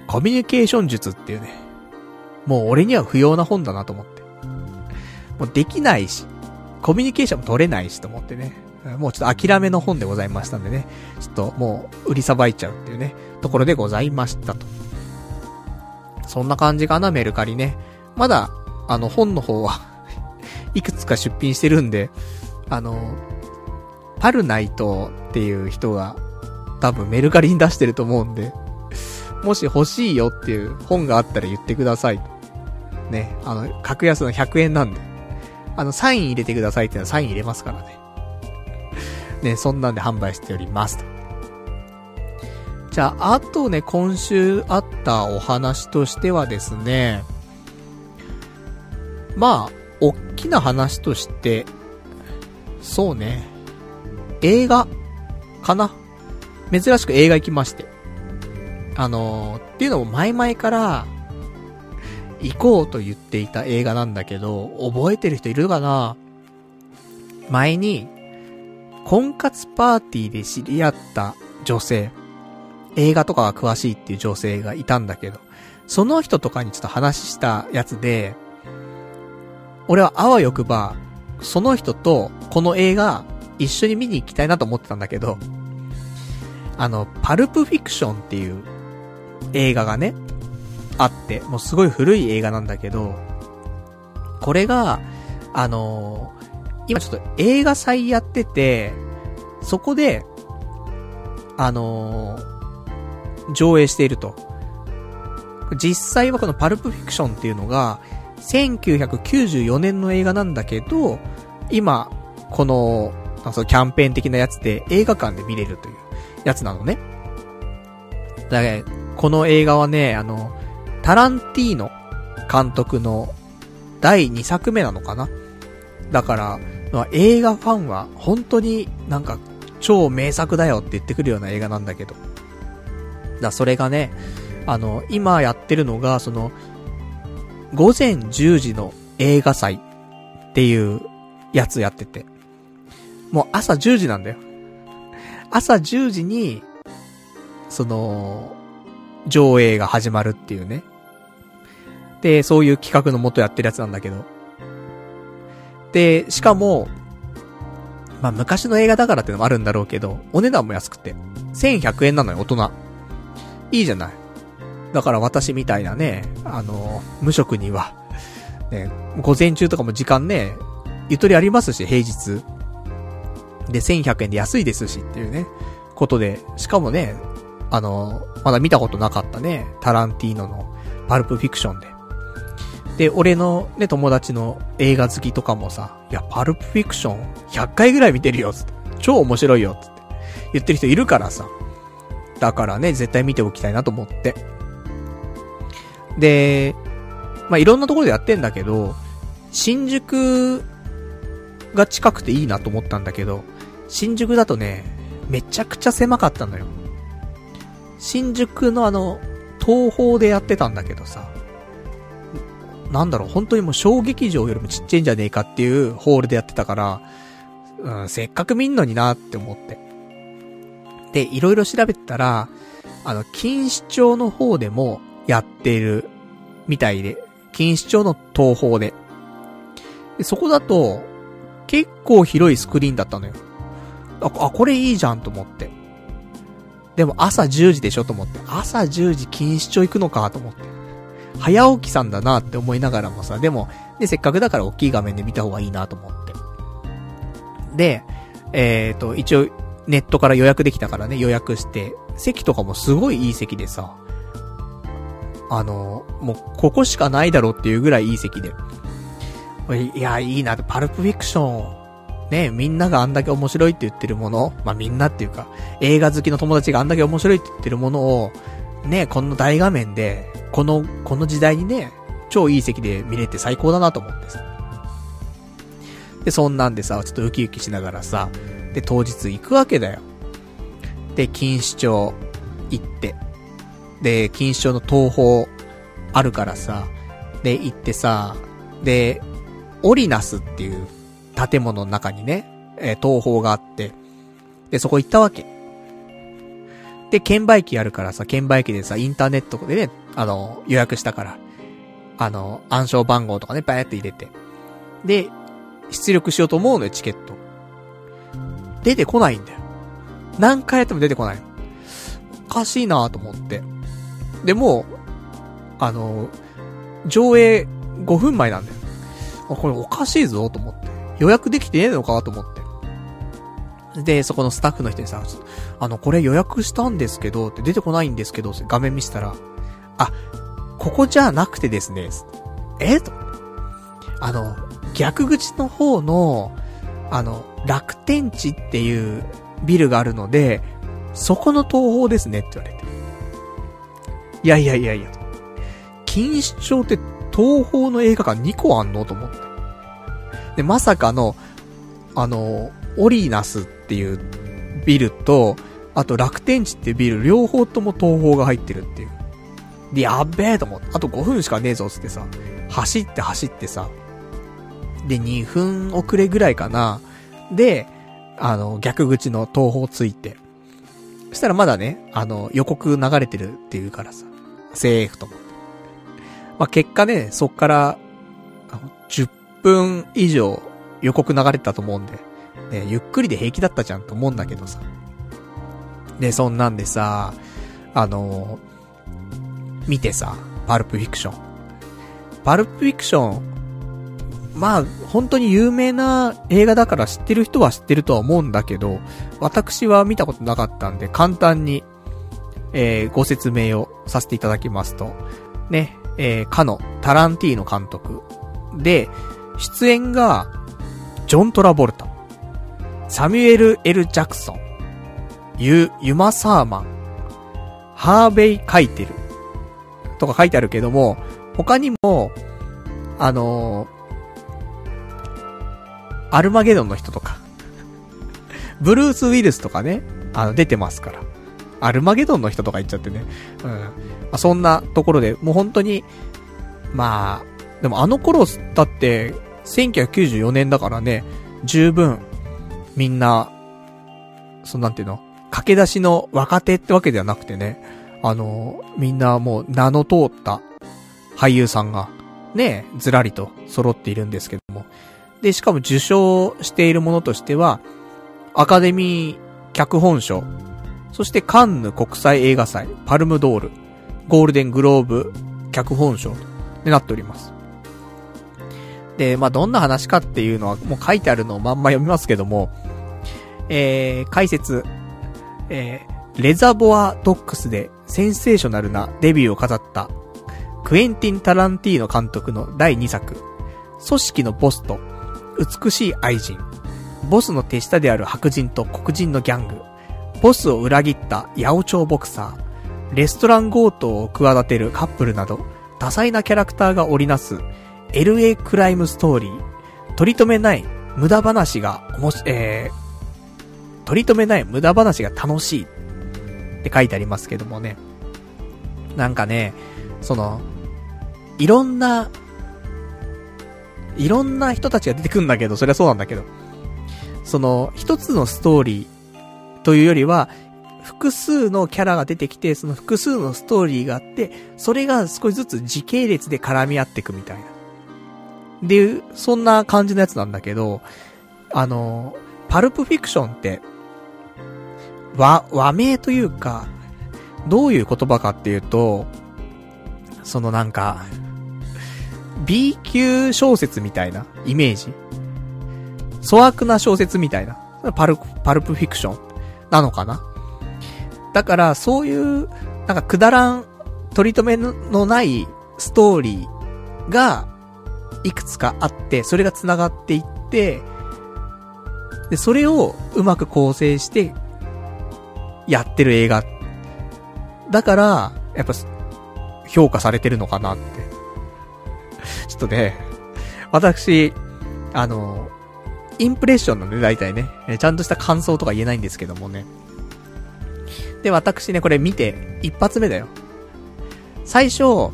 コミュニケーション術っていうね、もう俺には不要な本だなと思って。もうできないし、コミュニケーションも取れないしと思ってね。もうちょっと諦めの本でございましたんでね、ちょっともう売りさばいちゃうっていうね、ところでございましたと。そんな感じかな、メルカリね。まだ、あの本の方は いくつか出品してるんで、あの、パルナイトっていう人が多分メルカリに出してると思うんで、もし欲しいよっていう本があったら言ってください。ね、あの、格安の100円なんで。あの、サイン入れてくださいっていうのはサイン入れますからね。ね、そんなんで販売しておりますと。じゃあ、あとね、今週あったお話としてはですね、まあ、おっきな話として、そうね、映画、かな？珍しく映画行きまして。あのー、っていうのも前々から、行こうと言っていた映画なんだけど、覚えてる人いるかな？前に、婚活パーティーで知り合った女性、映画とかが詳しいっていう女性がいたんだけど、その人とかにちょっと話したやつで、俺はあわよくば、その人とこの映画一緒に見に行きたいなと思ってたんだけど、あの、パルプフィクションっていう映画がね、あって、もうすごい古い映画なんだけど、これが、あの今ちょっと映画祭やってて、そこで、あのー、上映していると。実際はこのパルプフィクションっていうのが、1994年の映画なんだけど、今、この、そのキャンペーン的なやつで映画館で見れるというやつなのね。だね、この映画はね、あの、タランティーノ監督の第2作目なのかなだから、まあ、映画ファンは本当になんか超名作だよって言ってくるような映画なんだけど。だそれがね、あの、今やってるのが、その、午前10時の映画祭っていうやつやってて。もう朝10時なんだよ。朝10時に、その、上映が始まるっていうね。で、そういう企画のもとやってるやつなんだけど。で、しかも、まあ昔の映画だからってのもあるんだろうけど、お値段も安くて。1100円なのよ、大人。いいじゃない。だから私みたいなね、あの、無職には、ね、午前中とかも時間ね、ゆとりありますし、平日。で、1100円で安いですしっていうね、ことで、しかもね、あの、まだ見たことなかったね、タランティーノのパルプフィクションで。で、俺のね、友達の映画好きとかもさ、いや、パルプフィクション100回ぐらい見てるよ、つって。超面白いよ、つって。言ってる人いるからさ。だからね、絶対見ておきたいなと思って。で、まあ、いろんなところでやってんだけど、新宿が近くていいなと思ったんだけど、新宿だとね、めちゃくちゃ狭かったのよ。新宿のあの、東方でやってたんだけどさ、なんだろう、本当にもう小劇場よりもちっちゃいんじゃねえかっていうホールでやってたから、うん、せっかく見んのになって思って。で、いろいろ調べたら、あの、錦糸町の方でもやっているみたいで、錦糸町の東方で。で、そこだと、結構広いスクリーンだったのよ。あ、あ、これいいじゃんと思って。でも朝10時でしょと思って。朝10時錦糸町行くのかと思って。早起きさんだなって思いながらもさ、でも、で、せっかくだから大きい画面で見た方がいいなと思って。で、えっ、ー、と、一応、ネットから予約できたからね、予約して、席とかもすごいいい席でさ、あの、もう、ここしかないだろうっていうぐらいいい席で。いや、いいな、パルプフィクション、ね、みんながあんだけ面白いって言ってるもの、まあ、みんなっていうか、映画好きの友達があんだけ面白いって言ってるものを、ね、この大画面で、この、この時代にね、超いい席で見れて最高だなと思ってさ。で、そんなんでさ、ちょっとウキウキしながらさ、で、当日行くわけだよ。で、錦糸町行って、で、錦糸町の東方あるからさ、で、行ってさ、で、オリナスっていう建物の中にね、えー、東宝があって、で、そこ行ったわけ。で、券売機あるからさ、券売機でさ、インターネットでね、あの、予約したから、あの、暗証番号とかね、バーって入れて。で、出力しようと思うのよ、チケット。出てこないんだよ。何回やっても出てこないおかしいなと思って。でもう、あの、上映5分前なんだよ。これおかしいぞと思って。予約できてねえのかと思って。で、そこのスタッフの人にさ、あの、これ予約したんですけど、って出てこないんですけど、画面見せたら、あ、ここじゃなくてですね、え？と。あの、逆口の方の、あの、楽天地っていうビルがあるので、そこの東方ですねって言われて。いやいやいやいや。と錦糸町って東方の映画館2個あんの？と思って。で、まさかの、あの、オリーナスっていうビルと、あと楽天地っていうビル、両方とも東方が入ってるっていう。で、やっべえと思って、あと5分しかねえぞつってさ、走って走ってさ、で、2分遅れぐらいかな。で、あの、逆口の東方ついて。そしたらまだね、あの、予告流れてるっていうからさ、セーフと思って。まあ、結果ね、そっから、10分以上予告流れてたと思うんで、ね、ゆっくりで平気だったじゃんと思うんだけどさ。で、そんなんでさ、あの見てさ、パルプフィクション。パルプフィクション、まあ、本当に有名な映画だから知ってる人は知ってるとは思うんだけど、私は見たことなかったんで、簡単に、えー、ご説明をさせていただきますと、ね、えー、かの、タランティーノ監督で、出演が、ジョン・トラボルタ、サミュエル・エル・ジャクソン、ユ、ユマ・サーマン、ハーベイ・カイテル、とか書いてあるけども、他にも、あのー、アルマゲドンの人とか、ブルース・ウィルスとかね、あの、出てますから。アルマゲドンの人とか言っちゃってね。うん。まあ、そんなところで、もう本当に、まあ、でもあの頃だって、1994年だからね、十分、みんな、そのなんていうの駆け出しの若手ってわけではなくてね、あの、みんなもう名の通った俳優さんが、ね、ずらりと揃っているんですけども。で、しかも受賞しているものとしては、アカデミー脚本賞、そしてカンヌ国際映画祭、パルムドール、ゴールデングローブ脚本賞になっております。で、まあ、どんな話かっていうのはもう書いてあるのをまんま読みますけども、えー、解説、えー、レザボアドックスでセンセーショナルなデビューを飾ったクエンティン・タランティーノ監督の第2作、組織のボスと美しい愛人、ボスの手下である白人と黒人のギャング、ボスを裏切った八百長ボクサー、レストラン強盗を企てるカップルなど、多彩なキャラクターが織りなす、LA クライムストーリー、取り留めない無駄話がもし、えー、取り留めない無駄話が楽しいって書いてありますけどもね。なんかね、その、いろんな、いろんな人たちが出てくんだけど、そりゃそうなんだけど、その、一つのストーリーというよりは、複数のキャラが出てきて、その複数のストーリーがあって、それが少しずつ時系列で絡み合っていくみたいな。で、そんな感じのやつなんだけど、あの、パルプフィクションって、和、和名というか、どういう言葉かっていうと、そのなんか、B 級小説みたいなイメージ粗悪な小説みたいな。パル、パルプフィクションなのかなだから、そういう、なんかくだらん、取り留めのないストーリーが、いくつかあって、それが繋がっていって、で、それをうまく構成して、やってる映画。だから、やっぱ、評価されてるのかなって。ちょっとね、私、あの、インプレッションなんで、大体ね。ちゃんとした感想とか言えないんですけどもね。で、私ね、これ見て、一発目だよ。最初、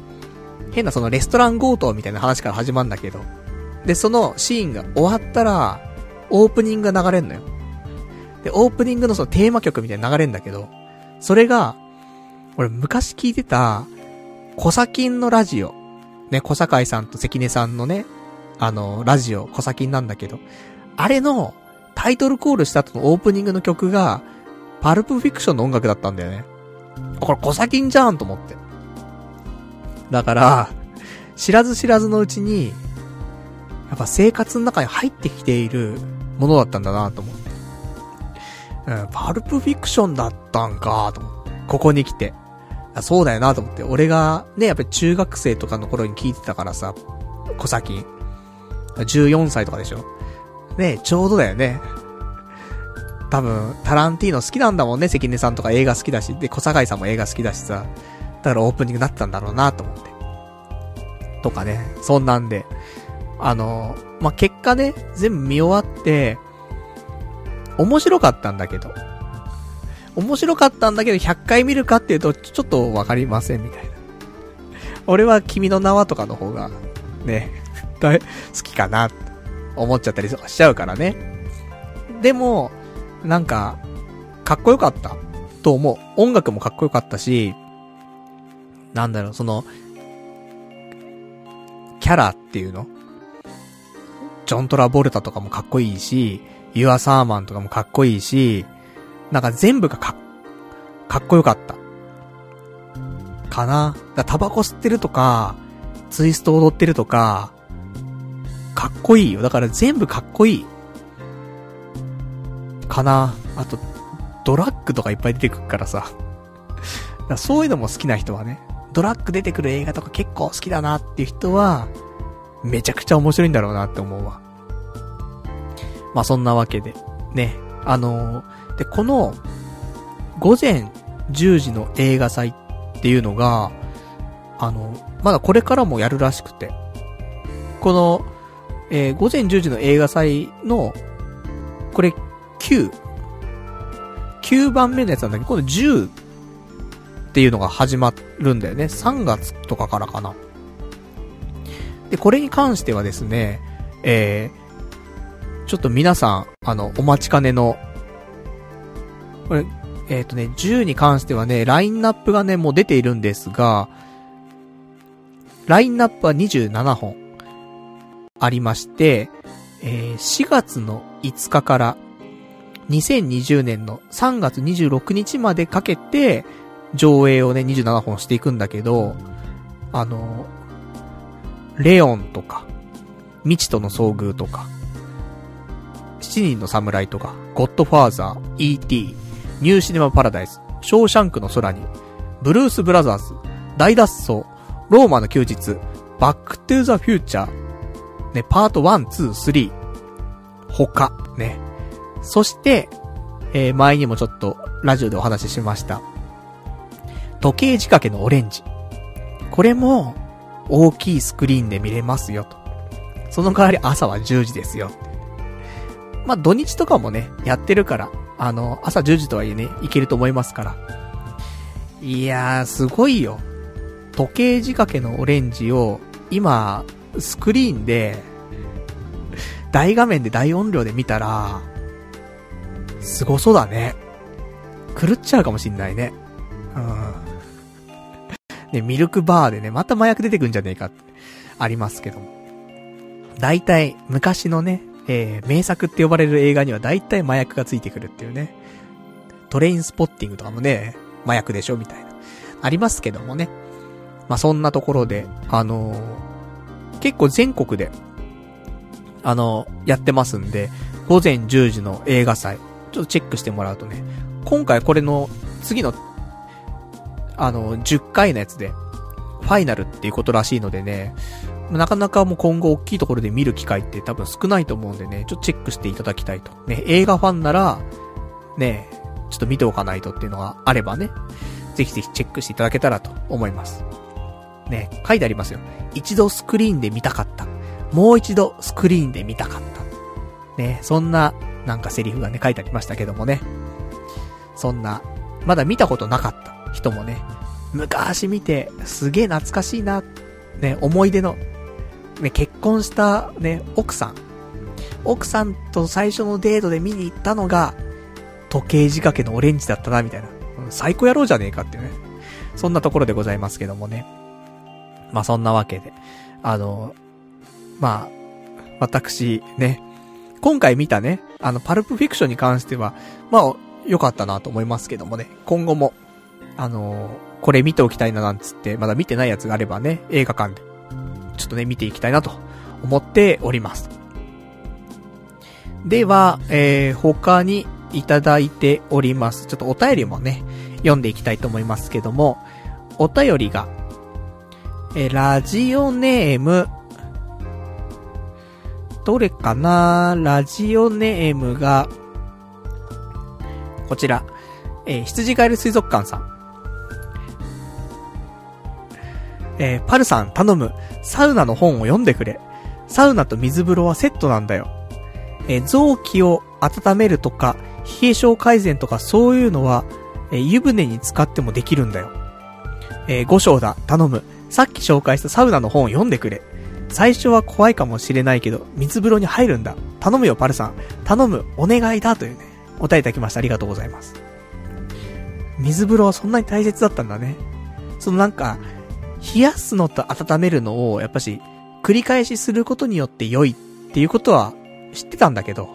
変なそのレストラン強盗みたいな話から始まるんだけど。で、そのシーンが終わったら、オープニングが流れんのよ。で、オープニングのそのテーマ曲みたいな流れんだけど、それが、俺昔聞いてた、コサキンのラジオ。ね、小坂井さんと関根さんのね、あの、ラジオ、コサキンなんだけど、あれの、タイトルコールした後のオープニングの曲が、パルプフィクションの音楽だったんだよね。これ、コサキンじゃんと思って。だから、知らず知らずのうちに、やっぱ生活の中に入ってきているものだったんだなと思って。うん、パルプフィクションだったんかと思って。ここに来て。そうだよなと思って。俺が、ね、やっぱり中学生とかの頃に聞いてたからさ、小崎。14歳とかでしょ。ね、ちょうどだよね。多分、タランティーノ好きなんだもんね、関根さんとか映画好きだし、で、小坂井さんも映画好きだしさ。だからオープニングだったんだろうなと思って。とかね、そんなんで。あの、まあ、結果ね、全部見終わって、面白かったんだけど。面白かったんだけど、100回見るかっていうと、ちょっとわかりませんみたいな。俺は君の名はとかの方が、ね、大好きかな、思っちゃったりしちゃうからね。でも、なんか、かっこよかった。と思う。音楽もかっこよかったし、なんだろう、その、キャラっていうの？ジョン・トラボルタとかもかっこいいし、ユア・サーマンとかもかっこいいし、なんか全部がかっ、かっこよかった。かな。だタバコ吸ってるとか、ツイスト踊ってるとか、かっこいいよ。だから全部かっこいい。かな。あと、ドラッグとかいっぱい出てくるからさ。だそういうのも好きな人はね、ドラッグ出てくる映画とか結構好きだなっていう人は、めちゃくちゃ面白いんだろうなって思うわ。まあそんなわけで、ね。あのー、で、この、午前10時の映画祭っていうのが、あの、まだこれからもやるらしくて。この、えー、午前10時の映画祭の、これ、9。9番目のやつなんだけど、この10っていうのが始まるんだよね。3月とかからかな。で、これに関してはですね、えー、ちょっと皆さん、あの、お待ちかねの、これ、えっ、ー、とね、10に関してはね、ラインナップがね、もう出ているんですが、ラインナップは27本ありまして、えー、4月の5日から2020年の3月26日までかけて、上映をね、27本していくんだけど、あの、レオンとか、未知との遭遇とか、七人の侍とか、ゴッドファーザー、E.T., ニューシネマパラダイス、ショーシャンクの空に、ブルースブラザーズ、大脱走、ローマの休日、バックトゥザフューチャー、ね、パート1、2、3、他、ね。そして、えー、前にもちょっとラジオでお話ししました。時計仕掛けのオレンジ。これも、大きいスクリーンで見れますよと。その代わり朝は10時ですよ。まあ、土日とかもね、やってるから、あの、朝10時とはいえね、行けると思いますから。いやー、すごいよ。時計仕掛けのオレンジを、今、スクリーンで、大画面で大音量で見たら、すごそうだね。狂っちゃうかもしんないね。うん。ね、ミルクバーでね、また麻薬出てくんじゃねえかって、ありますけども。大体、昔のね、えー、名作って呼ばれる映画には大体麻薬がついてくるっていうね。トレインスポッティングとかもね、麻薬でしょみたいな。ありますけどもね。まあ、そんなところで、あのー、結構全国で、あのー、やってますんで、午前10時の映画祭、ちょっとチェックしてもらうとね、今回これの次のあの、10回のやつで、ファイナルっていうことらしいのでね、なかなかもう今後大きいところで見る機会って多分少ないと思うんでね、ちょっとチェックしていただきたいと。ね、映画ファンなら、ね、ちょっと見ておかないとっていうのがあればね、ぜひぜひチェックしていただけたらと思います。ね、書いてありますよ。一度スクリーンで見たかった。もう一度スクリーンで見たかった。ね、そんな、なんかセリフがね、書いてありましたけどもね。そんな、まだ見たことなかった人もね、昔見て、すげえ懐かしいな、ね、思い出の、ね、結婚したね、奥さん。奥さんと最初のデートで見に行ったのが、時計仕掛けのオレンジだったな、みたいな。最高野郎じゃねえかっていうね。そんなところでございますけどもね。まあそんなわけで。あの、まあ、私、ね、今回見たね、あの、パルプフィクションに関しては、まあ、良かったなと思いますけどもね、今後も、あの、これ見ておきたいななんつって、まだ見てないやつがあればね、映画館で、ちょっとね、見ていきたいなと思っております。では、えー、他にいただいております。ちょっとお便りもね、読んでいきたいと思いますけども、お便りが、えー、ラジオネーム、どれかな？ラジオネームが、こちら、えー、羊ガエル水族館さん。えー、パルさん頼む。サウナの本を読んでくれ。サウナと水風呂はセットなんだよ。え、臓器を温めるとか、冷え症改善とかそういうのは、え、湯船に使ってもできるんだよ。えー、五章だ。頼む。さっき紹介したサウナの本を読んでくれ。最初は怖いかもしれないけど、水風呂に入るんだ。頼むよ、パルさん。頼む。お願いだ。というね、お答えいただきました。ありがとうございます。水風呂はそんなに大切だったんだね。そのなんか、冷やすのと温めるのを、やっぱし、繰り返しすることによって良いっていうことは知ってたんだけど、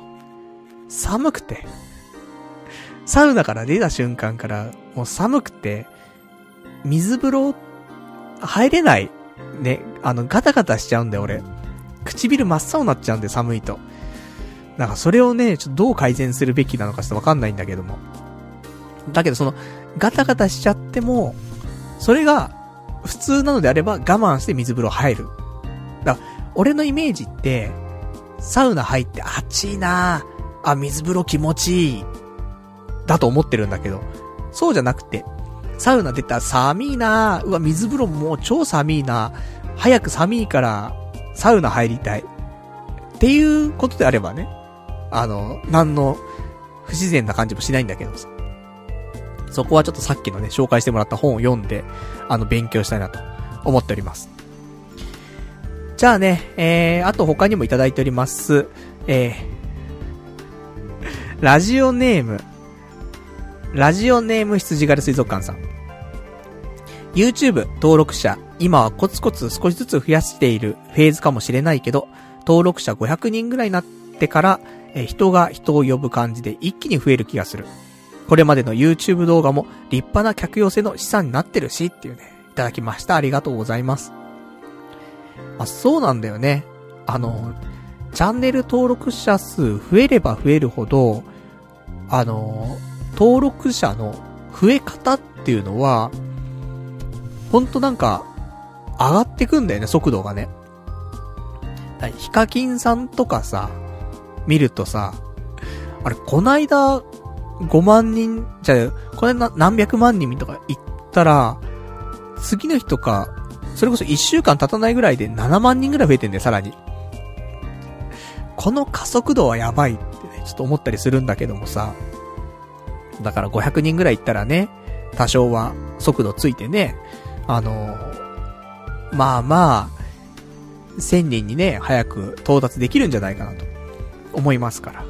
寒くて、サウナから出た瞬間から、もう寒くて、水風呂、入れない。ね、あの、ガタガタしちゃうんだよ、俺。唇真っ青になっちゃうんで、寒いと。なんかそれをね、ちょっとどう改善するべきなのかちょっとわかんないんだけども。だけどその、ガタガタしちゃっても、それが、普通なのであれば我慢して水風呂入る。だ俺のイメージって、サウナ入って暑いなあ、水風呂気持ちいい。だと思ってるんだけど、そうじゃなくて、サウナ出たら寒いなうわ、水風呂もう超寒いな早く寒いから、サウナ入りたい。っていうことであればね、あの、何の不自然な感じもしないんだけどさ。そこはちょっとさっきのね、紹介してもらった本を読んで、あの、勉強したいなと思っております。じゃあね、えー、あと他にもいただいております。えー、ラジオネーム、ラジオネーム羊狩り水族館さん。YouTube 登録者、今はコツコツ少しずつ増やしているフェーズかもしれないけど、登録者500人ぐらいになってから、え人が人を呼ぶ感じで一気に増える気がする。これまでの YouTube 動画も立派な客寄せの資産になってるしっていうね、いただきました。ありがとうございます。まあ、そうなんだよね。あの、チャンネル登録者数増えれば増えるほど、あの、登録者の増え方っていうのは、ほんとなんか、上がってくんだよね、速度がね。ヒカキンさんとかさ、見るとさ、あれ、こないだ、5万人、じゃあ、これな、何百万人とか行ったら、次の日とか、それこそ1週間経たないぐらいで7万人ぐらい増えてんだよ、さらに。この加速度はやばいってね、ちょっと思ったりするんだけどもさ。だから500人ぐらい行ったらね、多少は速度ついてね、あのまあまあ、1000人にね、早く到達できるんじゃないかなと思いますから。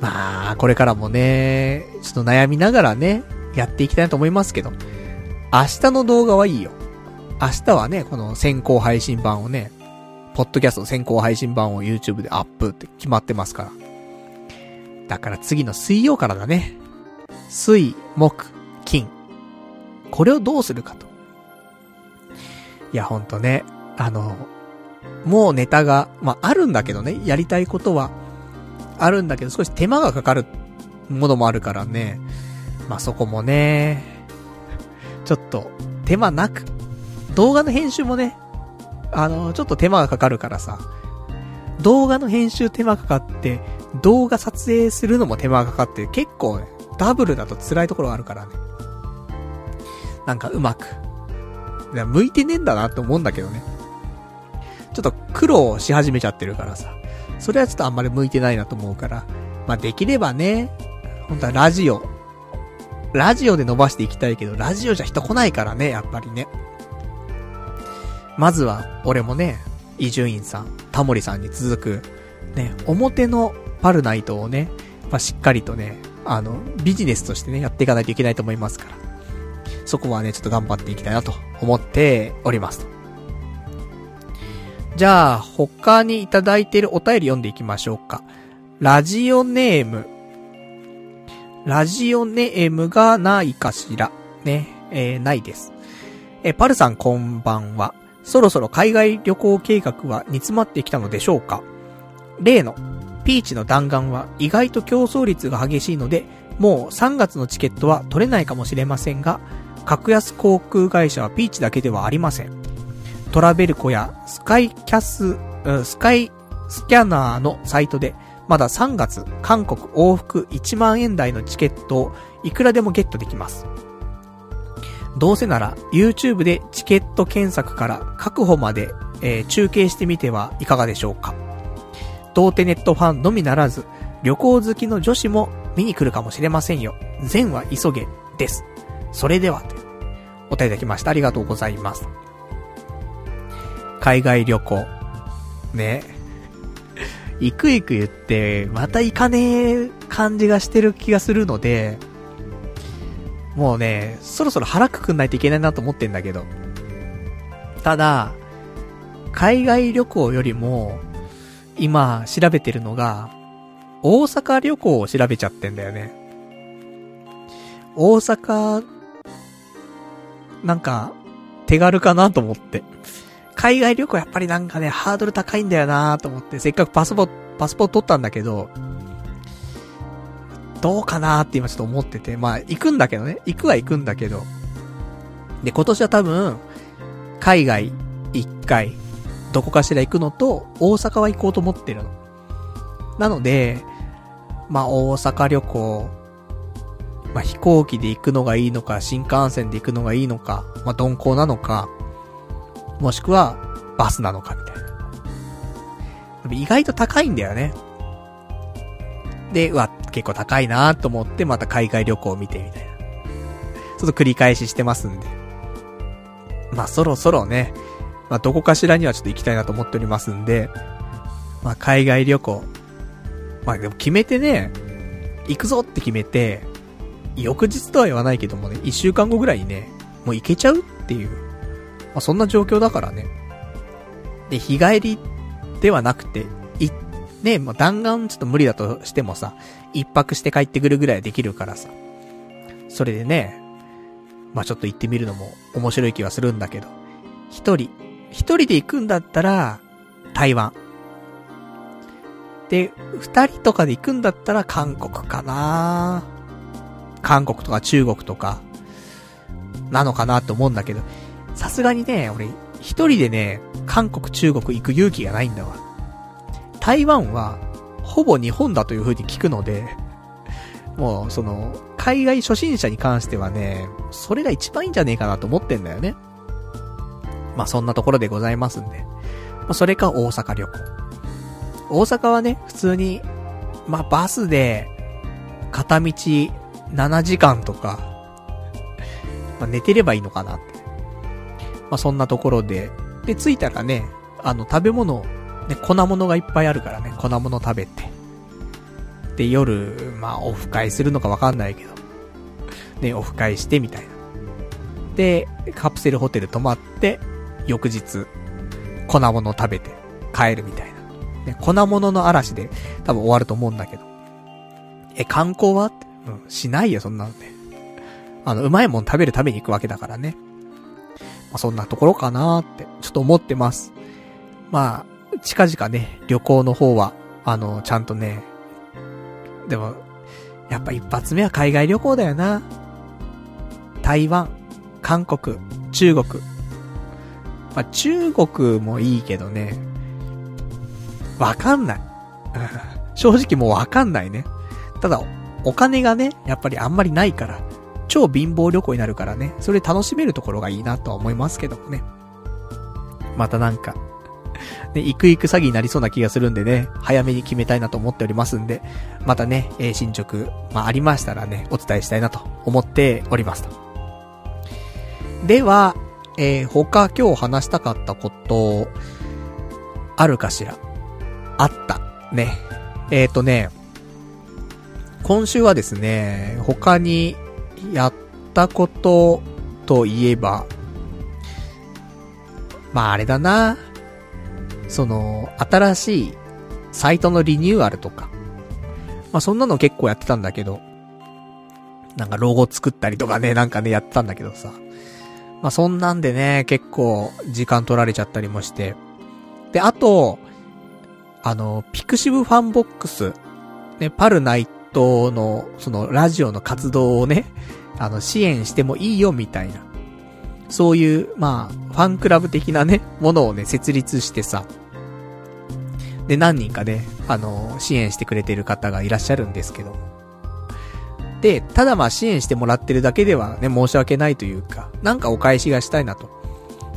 まあ、これからもね、ちょっと悩みながらね、やっていきたいと思いますけど、明日の動画はいいよ。明日はね、この先行配信版をね、ポッドキャスト先行配信版を YouTube でアップって決まってますから。だから次の水曜からだね。水、木、金。これをどうするかと。いや、ほんとね、あの、もうネタが、まあ、あるんだけどね、やりたいことは、あるんだけど、少し手間がかかるものもあるからね。まあ、そこもね、ちょっと、手間なく、動画の編集もね、あの、ちょっと手間がかかるからさ、動画の編集手間かかって、動画撮影するのも手間がかかって、結構ね、ダブルだと辛いところがあるからね。なんかうまく。いや、向いてねえんだなって思うんだけどね。ちょっと苦労し始めちゃってるからさ。それはちょっとあんまり向いてないなと思うから。まあ、できればね、本当はラジオ。ラジオで伸ばしていきたいけど、ラジオじゃ人来ないからね、やっぱりね。まずは、俺もね、伊集院さん、タモリさんに続く、ね、表のパルナイトをね、まあ、しっかりとね、あの、ビジネスとしてね、やっていかないといけないと思いますから。そこはね、ちょっと頑張っていきたいなと思っております。じゃあ、他にいただいているお便り読んでいきましょうか。ラジオネーム。ラジオネームがないかしら。ね、えー、ないです。え、パルさんこんばんは。そろそろ海外旅行計画は煮詰まってきたのでしょうか例の、ピーチの弾丸は意外と競争率が激しいので、もう3月のチケットは取れないかもしれませんが、格安航空会社はピーチだけではありません。トラベルコやスカイキャス、スカイスキャナーのサイトで、まだ3月、韓国往復1万円台のチケットをいくらでもゲットできます。どうせなら YouTube でチケット検索から確保まで、えー、中継してみてはいかがでしょうか。童貞ネットファンのみならず、旅行好きの女子も見に来るかもしれませんよ。善は急げ、です。それでは、お便りいただきました。ありがとうございます。海外旅行。ね。行く行く言って、また行かねえ感じがしてる気がするので、もうね、そろそろ腹くくんないといけないなと思ってんだけど。ただ、海外旅行よりも、今調べてるのが、大阪旅行を調べちゃってんだよね。大阪、なんか、手軽かなと思って。海外旅行やっぱりなんかね、ハードル高いんだよなと思って、せっかくパスポ、パスポート取ったんだけど、どうかなって今ちょっと思ってて、まあ行くんだけどね、行くは行くんだけど、で、今年は多分、海外一回、どこかしら行くのと、大阪は行こうと思ってるの。なので、まあ大阪旅行、まあ飛行機で行くのがいいのか、新幹線で行くのがいいのか、まあ鈍行なのか、もしくはバスなのかみたいな。意外と高いんだよね。で、うわ、結構高いなと思ってまた海外旅行を見てみたいな。ちょっと繰り返ししてますんで。まあそろそろね、まあどこかしらにはちょっと行きたいなと思っておりますんで、まあ海外旅行。まあでも決めてね、行くぞって決めて、翌日とは言わないけどもね、一週間後ぐらいにね、もう行けちゃうっていう、まあ、そんな状況だからね。で、日帰りではなくて、い、ね、もう弾丸ちょっと無理だとしてもさ、一泊して帰ってくるぐらいできるからさ。それでね、まあ、ちょっと行ってみるのも面白い気はするんだけど、一人、一人で行くんだったら、台湾。で、二人とかで行くんだったら韓国かな韓国とか中国とか、なのかなと思うんだけど、さすがにね、俺、一人でね、韓国中国行く勇気がないんだわ。台湾は、ほぼ日本だという風に聞くので、もう、その、海外初心者に関してはね、それが一番いいんじゃねえかなと思ってんだよね。まあ、そんなところでございますんで。まあ、それか大阪旅行。大阪はね、普通に、まあ、バスで、片道7時間とか、まあ、寝てればいいのかなって。まあ、そんなところで、で、着いたらね、あの、食べ物、ね、粉物がいっぱいあるからね、粉物食べて。で、夜、まあ、オフ会するのかわかんないけど、ね、オフ会してみたいな。で、カプセルホテル泊まって、翌日、粉物食べて帰るみたいな。ね、粉物の嵐で多分終わると思うんだけど。え、観光は、うん、しないよ、そんなのね。あの、うまいもん食べるために行くわけだからね。まあ、そんなところかなって、ちょっと思ってます。まあ、近々ね、旅行の方は、あの、ちゃんとね、でも、やっぱ一発目は海外旅行だよな。台湾、韓国、中国。まあ、中国もいいけどね、わかんない。正直もうわかんないね。ただ、お金がね、やっぱりあんまりないから、超貧乏旅行になるからね、それ楽しめるところがいいなとは思いますけどもね。またなんか、ね、行く行く詐欺になりそうな気がするんでね、早めに決めたいなと思っておりますんで、またね、えー、進捗、まあ、ありましたらね、お伝えしたいなと思っておりますと。では、えー、他今日話したかったこと、あるかしら？あった。ね。えっ、ー、とね、今週はですね、他にやったことといえば、まああれだな。その、新しいサイトのリニューアルとか。まあそんなの結構やってたんだけど、なんかロゴ作ったりとかね、なんかね、やってたんだけどさ。まあそんなんでね、結構時間取られちゃったりもして。で、あと、あの、ピクシブファンボックス、ね、パルナイトの、その、ラジオの活動をね、あの、支援してもいいよ、みたいな。そういう、まあ、ファンクラブ的なね、ものをね、設立してさ。で、何人かね、あの、支援してくれてる方がいらっしゃるんですけど。で、ただまあ支援してもらってるだけではね、申し訳ないというか、なんかお返しがしたいなと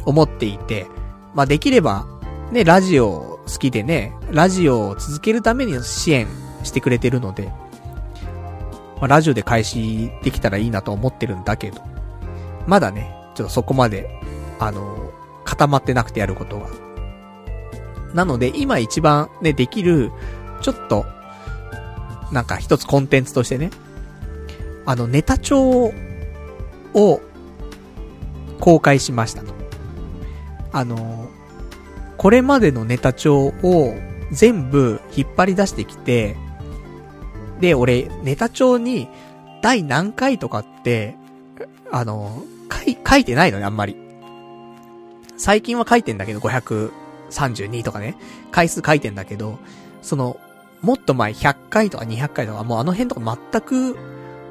思っていて、まあできれば、ね、ラジオ好きでね、ラジオを続けるために支援してくれてるので、まあ、ラジオで開始できたらいいなと思ってるんだけど、まだね、ちょっとそこまで、あの、固まってなくてやることが。なので、今一番ね、できる、ちょっと、なんか一つコンテンツとしてね、あの、ネタ帳を公開しましたと。あの、これまでのネタ帳を全部引っ張り出してきて、で、俺、ネタ帳に第何回とかって、あの、書い、書いてないのね、あんまり。最近は書いてんだけど、532とかね、回数書いてんだけど、その、もっと前100回とか200回とか、もうあの辺とか全く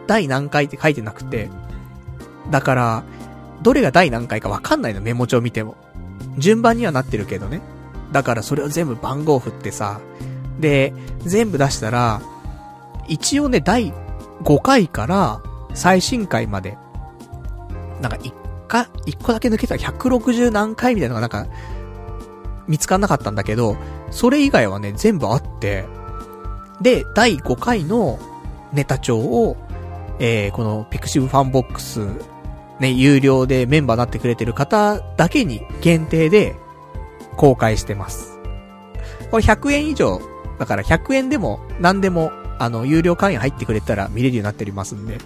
第何回って書いてなくて、だから、どれが第何回かわかんないの、メモ帳見ても。順番にはなってるけどね。だからそれを全部番号振ってさ、で、全部出したら、一応ね、第5回から最新回まで、なんか一か、一個だけ抜けたら160何回みたいなのがなんか、見つかんなかったんだけど、それ以外はね、全部あって、で、第5回のネタ帳を、えー、このピクシブファンボックスね、有料でメンバーになってくれてる方だけに限定で公開してます。これ100円以上、だから100円でも何でもあの、有料会員入ってくれたら見れるようになっておりますんで。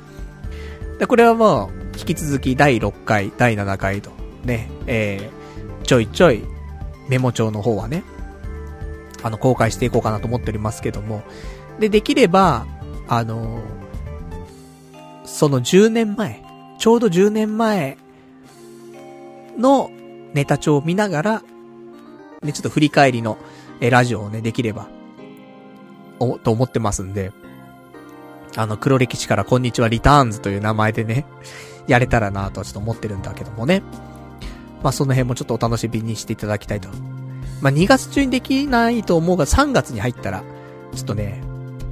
で、これはもう、引き続き第6回、第7回と、ね、えー、ちょいちょい、メモ帳の方はね、あの、公開していこうかなと思っておりますけども。で、できれば、あのその10年前、ちょうど10年前のネタ帳を見ながら、ね、ちょっと振り返りの、え、ラジオをね、できれば、お、と思ってますんで、あの、黒歴史からこんにちはリターンズという名前でね、やれたらなとはちょっと思ってるんだけどもね。まあ、その辺もちょっとお楽しみにしていただきたいと。まあ、2月中にできないと思うが、3月に入ったら、ちょっとね、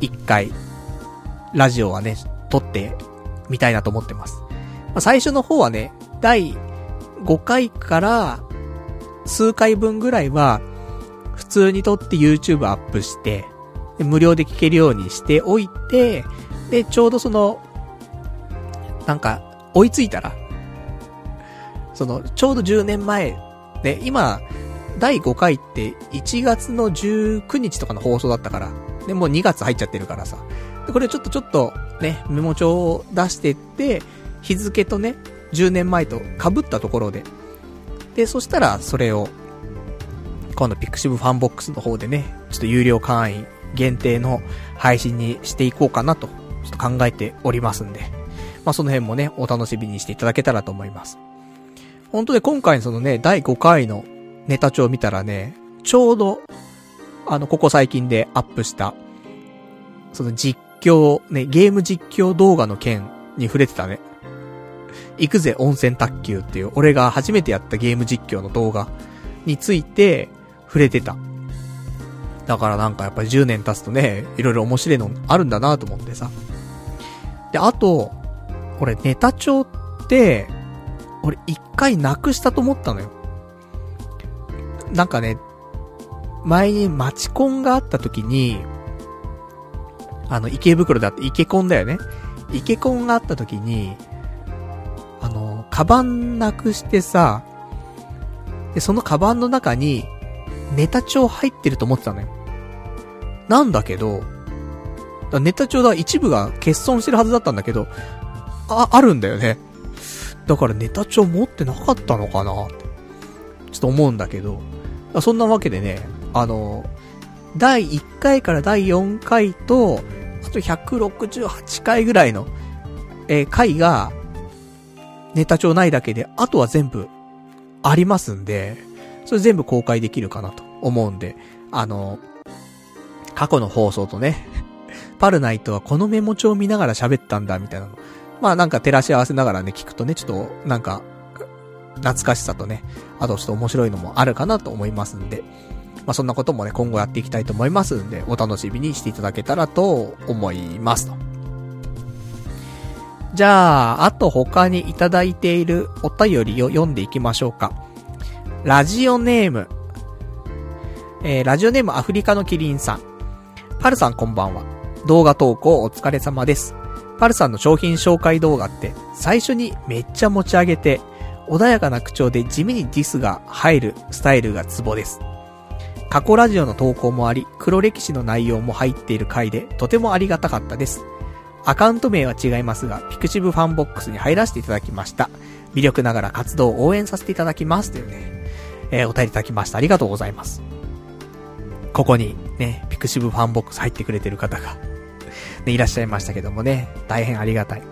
1回、ラジオはね、撮ってみたいなと思ってます。まあ、最初の方はね、第5回から数回分ぐらいは、普通に撮って YouTube アップして、無料で聞けるようにしておいて、で、ちょうどその、なんか、追いついたら、その、ちょうど10年前、ね、今、第5回って1月の19日とかの放送だったから、で、もう2月入っちゃってるからさ。で、これちょっとちょっと、ね、メモ帳を出してって、日付とね、10年前と被ったところで。で、そしたら、それを、今度ピクシブファンボックスの方でね、ちょっと有料会員限定の配信にしていこうかなと、ちょっと考えておりますんで。まあ、その辺もね、お楽しみにしていただけたらと思います。本当で今回そのね、第5回のネタ帳見たらね、ちょうど、あの、ここ最近でアップした、その実況、ね、ゲーム実況動画の件に触れてたね。行くぜ温泉卓球っていう、俺が初めてやったゲーム実況の動画について触れてた。だからなんかやっぱり10年経つとね、いろいろ面白いのあるんだなと思ってさ。で、あと、俺ネタ帳って、俺一回なくしたと思ったのよ。なんかね、前にマチコンがあった時に、あの、池袋だって、池コンだよね。池コンがあった時に、あの、カバンなくしてさ、で、そのカバンの中に、ネタ帳入ってると思ってたのよ。なんだけど、ネタ帳だ、一部が欠損してるはずだったんだけど、あ、あるんだよね。だからネタ帳持ってなかったのかな、ちょっと思うんだけど、そんなわけでね、あの、第1回から第4回と、あと168回ぐらいの、えー、回が、ネタ帳ないだけで、あとは全部、ありますんで、それ全部公開できるかなと思うんで、あの、過去の放送とね、パルナイトはこのメモ帳を見ながら喋ったんだ、みたいなの。まあなんか照らし合わせながらね、聞くとね、ちょっと、なんか、懐かしさとね、あとちょっと面白いのもあるかなと思いますんで、まあそんなこともね、今後やっていきたいと思いますんで、お楽しみにしていただけたらと思いますと。じゃあ、あと他にいただいているお便りを読んでいきましょうか。ラジオネーム。えー、ラジオネームアフリカのキリンさん。パルさんこんばんは。動画投稿お疲れ様です。パルさんの商品紹介動画って、最初にめっちゃ持ち上げて、穏やかな口調で地味にディスが入るスタイルがツボです。過去ラジオの投稿もあり、黒歴史の内容も入っている回で、とてもありがたかったです。アカウント名は違いますが、ピクシブファンボックスに入らせていただきました。微力ながら活動を応援させていただきます。というね、えー、お便りいただきました。ありがとうございます。ここに、ね、ピクシブファンボックス入ってくれてる方がね、いらっしゃいましたけどもね、大変ありがたい。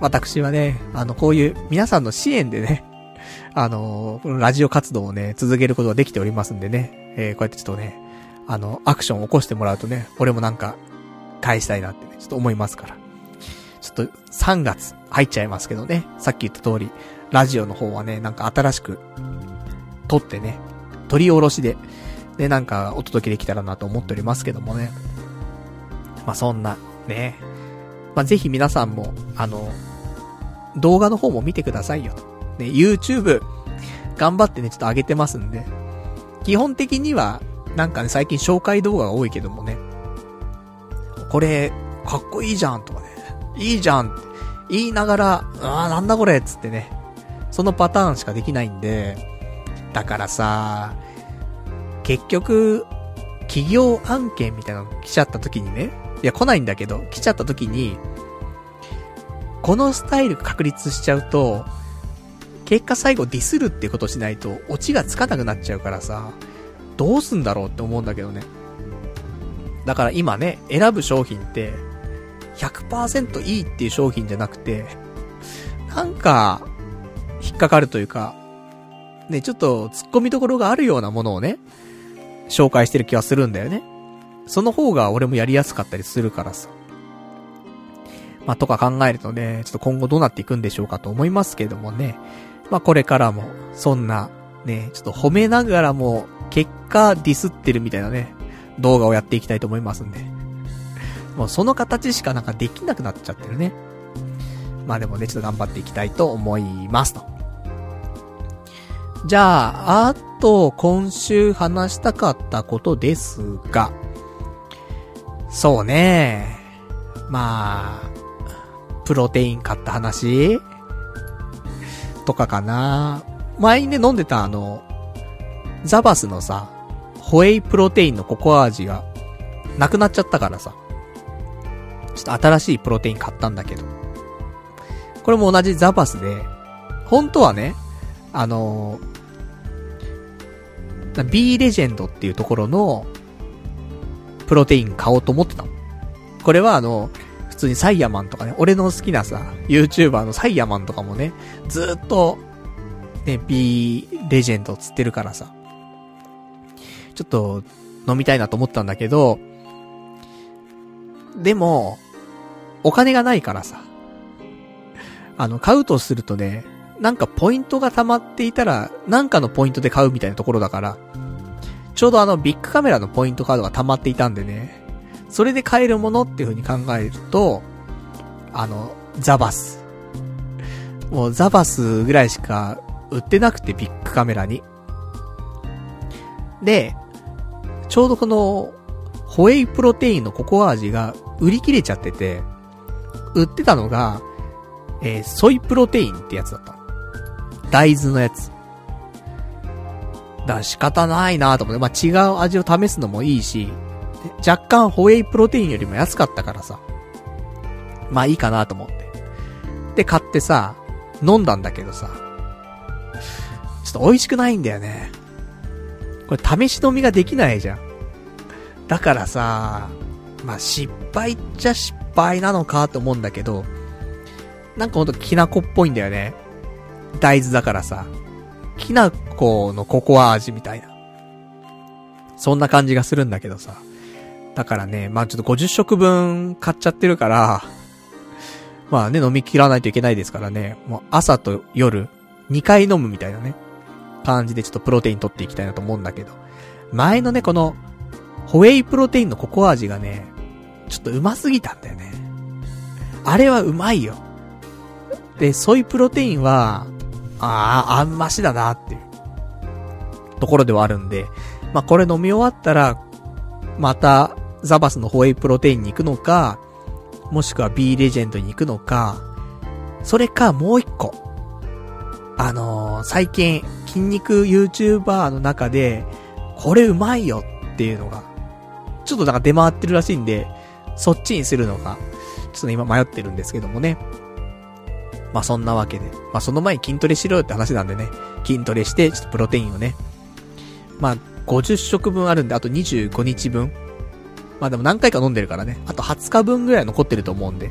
私はね、あの、こういう皆さんの支援でね、あのー、ラジオ活動をね、続けることができておりますんでね、えー、こうやってちょっとね、あの、アクションを起こしてもらうとね、俺もなんか、返したいなってね、ちょっと思いますから。ちょっと、3月入っちゃいますけどね、さっき言った通り、ラジオの方はね、なんか新しく、撮ってね、取り下ろしで、で、なんか、お届けできたらなと思っておりますけどもね。まあ、そんな、ね。まあ、ぜひ皆さんも、あの、動画の方も見てくださいよ。ね、YouTube、頑張ってね、ちょっと上げてますんで、基本的には、なんかね、最近紹介動画が多いけどもね、これ、かっこいいじゃんとかね、いいじゃんって言いながら、あーなんだこれつってね、そのパターンしかできないんで、だからさ、結局、企業案件みたいなの来ちゃった時にね、いや、来ないんだけど、来ちゃった時に、このスタイル確立しちゃうと、結果最後ディスるってことしないと、オチがつかなくなっちゃうからさ、どうすんだろうって思うんだけどね。だから今ね、選ぶ商品って、100%いいっていう商品じゃなくて、なんか、引っかかるというか、ね、ちょっと突っ込みどころがあるようなものをね、紹介してる気はするんだよね。その方が俺もやりやすかったりするからさ。まあ、とか考えるとね、ちょっと今後どうなっていくんでしょうかと思いますけどもね。まあ、これからも、そんな、ね、ちょっと褒めながらも、結果ディスってるみたいなね、動画をやっていきたいと思いますんで。もうその形しかなんかできなくなっちゃってるね。まあでもね、ちょっと頑張っていきたいと思いますと。じゃあ、あと、今週話したかったことですが、そうね。まあ、プロテイン買った話？とかかな。前にね、飲んでたあの、ザバスのさ、ホエイプロテインのココア味が、なくなっちゃったからさ。ちょっと新しいプロテイン買ったんだけど。これも同じザバスで、本当はね、あのー、B レジェンドっていうところの、プロテイン買おうと思ってた。これはあの、普通にサイヤマンとかね、俺の好きなさ、YouTuber のサイヤマンとかもね、ずっと、ね、B レジェンドつってるからさ、ちょっと飲みたいなと思ったんだけど、でも、お金がないからさ、あの、買うとするとね、なんかポイントが溜まっていたら、なんかのポイントで買うみたいなところだから、ちょうどあのビッグカメラのポイントカードが溜まっていたんでね、それで買えるものっていう風に考えると、あの、ザバス。もうザバスぐらいしか売ってなくてビッグカメラに。で、ちょうどこの、ホエイプロテインのココア味が売り切れちゃってて、売ってたのが、えー、ソイプロテインってやつだった大豆のやつ。だから仕方ないなと思って、まあ、違う味を試すのもいいし、若干ホエイプロテインよりも安かったからさ。まあいいかなと思って。で、買ってさ、飲んだんだけどさ、ちょっと美味しくないんだよね。これ試し飲みができないじゃん。だからさ、まあ、失敗っちゃ失敗なのかと思うんだけど、なんかほんときなこっぽいんだよね。大豆だからさ。きなこのココア味みたいな。そんな感じがするんだけどさ。だからね、まあちょっと50食分買っちゃってるから、まあね、飲み切らないといけないですからね。もう朝と夜、2回飲むみたいなね。感じでちょっとプロテイン取っていきたいなと思うんだけど。前のね、この、ホエイプロテインのココア味がね、ちょっとうますぎたんだよね。あれはうまいよ。で、ソイプロテインは、ああ、あんましだなっていう、ところではあるんで、まあ、これ飲み終わったら、また、ザバスのホエイプロテインに行くのか、もしくは B レジェンドに行くのか、それかもう一個。あのー、最近、筋肉 YouTuber の中で、これうまいよっていうのが、ちょっとなんか出回ってるらしいんで、そっちにするのか、ちょっと今迷ってるんですけどもね。まあそんなわけで。まあその前に筋トレしろよって話なんでね。筋トレして、ちょっとプロテインをね。まあ50食分あるんで、あと25日分。まあでも何回か飲んでるからね。あと20日分ぐらい残ってると思うんで。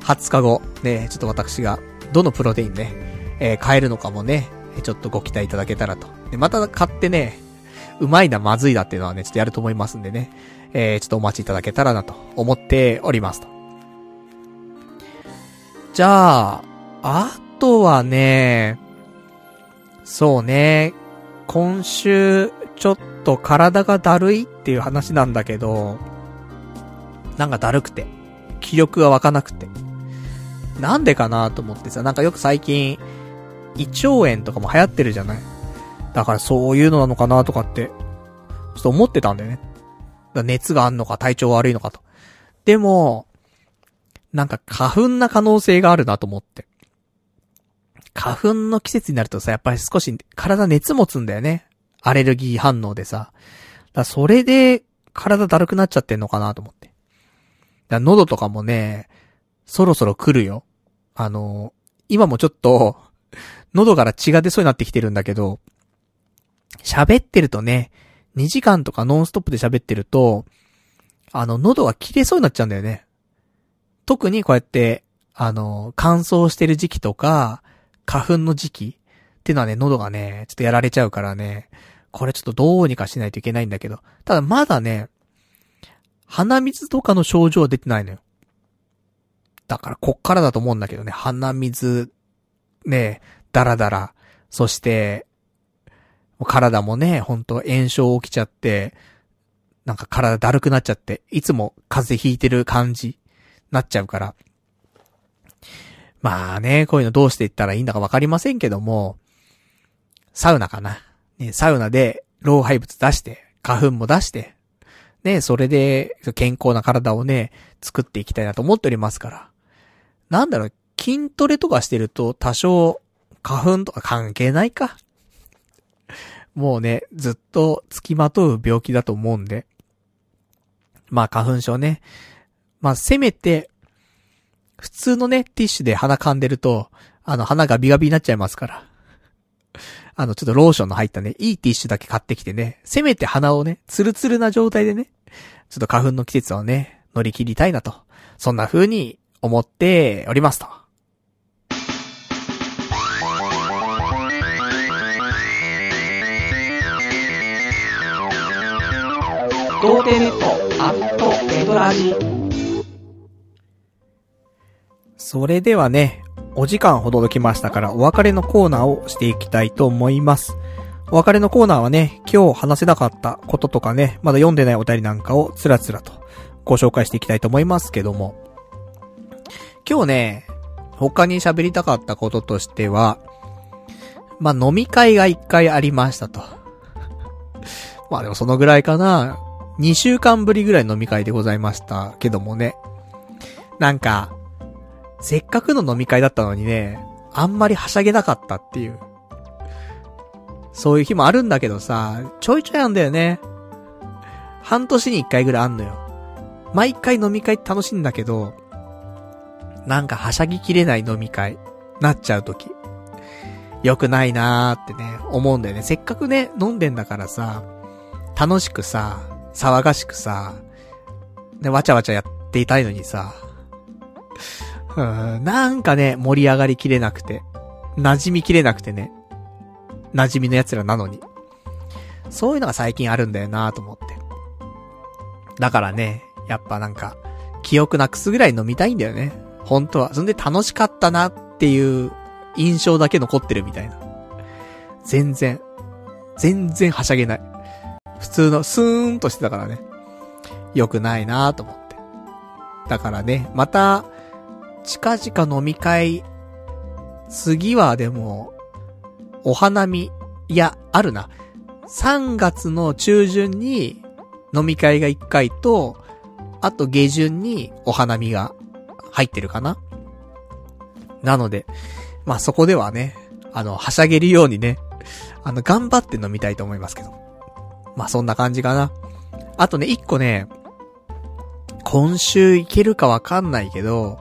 20日後、ね、ちょっと私が、どのプロテインね、えー、買えるのかもね、ちょっとご期待いただけたらと。で、また買ってね、うまいな、まずいだっていうのはね、ちょっとやると思いますんでね。えー、ちょっとお待ちいただけたらなと思っておりますと。じゃあ、あとはね、そうね、今週、ちょっと体がだるいっていう話なんだけど、なんかだるくて、気力が湧かなくて。なんでかなと思ってさ、なんかよく最近、胃腸炎とかも流行ってるじゃない？だからそういうのなのかなとかって、ちょっと思ってたんだよね。熱があんのか体調悪いのかと。でも、なんか花粉な可能性があるなと思って。花粉の季節になるとさ、やっぱり少し体熱持つんだよね。アレルギー反応でさ。だそれで体だるくなっちゃってんのかなと思って。だ喉とかもね、そろそろ来るよ。あの、今もちょっと、喉から血が出そうになってきてるんだけど、喋ってるとね、2時間とかノンストップで喋ってると、あの、喉が切れそうになっちゃうんだよね。特にこうやって、あの、乾燥してる時期とか、花粉の時期っていうのはね、喉がね、ちょっとやられちゃうからね、これちょっとどうにかしないといけないんだけど、ただまだね、鼻水とかの症状は出てないのよ。だからこっからだと思うんだけどね、鼻水、ね、ダラダラ、そして、体もね、ほんと炎症起きちゃって、なんか体だるくなっちゃって、いつも風邪ひいてる感じ、なっちゃうから。まあね、こういうのどうしていったらいいんだかわかりませんけども、サウナかな。ね、サウナで老廃物出して、花粉も出して、ね、それで健康な体をね、作っていきたいなと思っておりますから。なんだろう、筋トレとかしてると多少花粉とか関係ないか。もうね、ずっと付きまとう病気だと思うんで。まあ花粉症ね。まあせめて、普通のね、ティッシュで鼻噛んでると、あの鼻がビガビになっちゃいますから。あの、ちょっとローションの入ったね、いいティッシュだけ買ってきてね、せめて鼻をね、ツルツルな状態でね、ちょっと花粉の季節をね、乗り切りたいなと。そんな風に思っておりますと。童貞ネットアットエドラジそれではね、お時間ほどきましたからお別れのコーナーをしていきたいと思います。お別れのコーナーはね、今日話せなかったこととかね、まだ読んでないお便りなんかをつらつらとご紹介していきたいと思いますけども。今日ね、他に喋りたかったこととしては、まあ、飲み会が一回ありましたと。まあでもそのぐらいかな。2週間ぶりぐらい飲み会でございましたけどもね。なんか、せっかくの飲み会だったのにね、あんまりはしゃげなかったっていう。そういう日もあるんだけどさ、ちょいちょいあんだよね。半年に一回ぐらいあんのよ。毎回飲み会楽しいんだけど、なんかはしゃぎきれない飲み会、なっちゃうとき。良くないなーってね、思うんだよね。せっかくね、飲んでんだからさ、楽しくさ、騒がしくさ、ね、わちゃわちゃやっていたいのにさ、うん、なんかね、盛り上がりきれなくて、馴染みきれなくてね、馴染みの奴らなのに。そういうのが最近あるんだよなと思って。だからね、やっぱなんか、記憶なくすぐらい飲みたいんだよね。本当は。そんで楽しかったなっていう印象だけ残ってるみたいな。全然、全然はしゃげない。普通のスーンとしてたからね。良くないなと思って。だからね、また、近々飲み会、次はでも、お花見、いや、あるな。3月の中旬に飲み会が1回と、あと下旬にお花見が入ってるかななので、まあそこではね、あの、はしゃげるようにね、あの、頑張って飲みたいと思いますけど。まあそんな感じかな。あとね、一個ね、今週行けるかわかんないけど、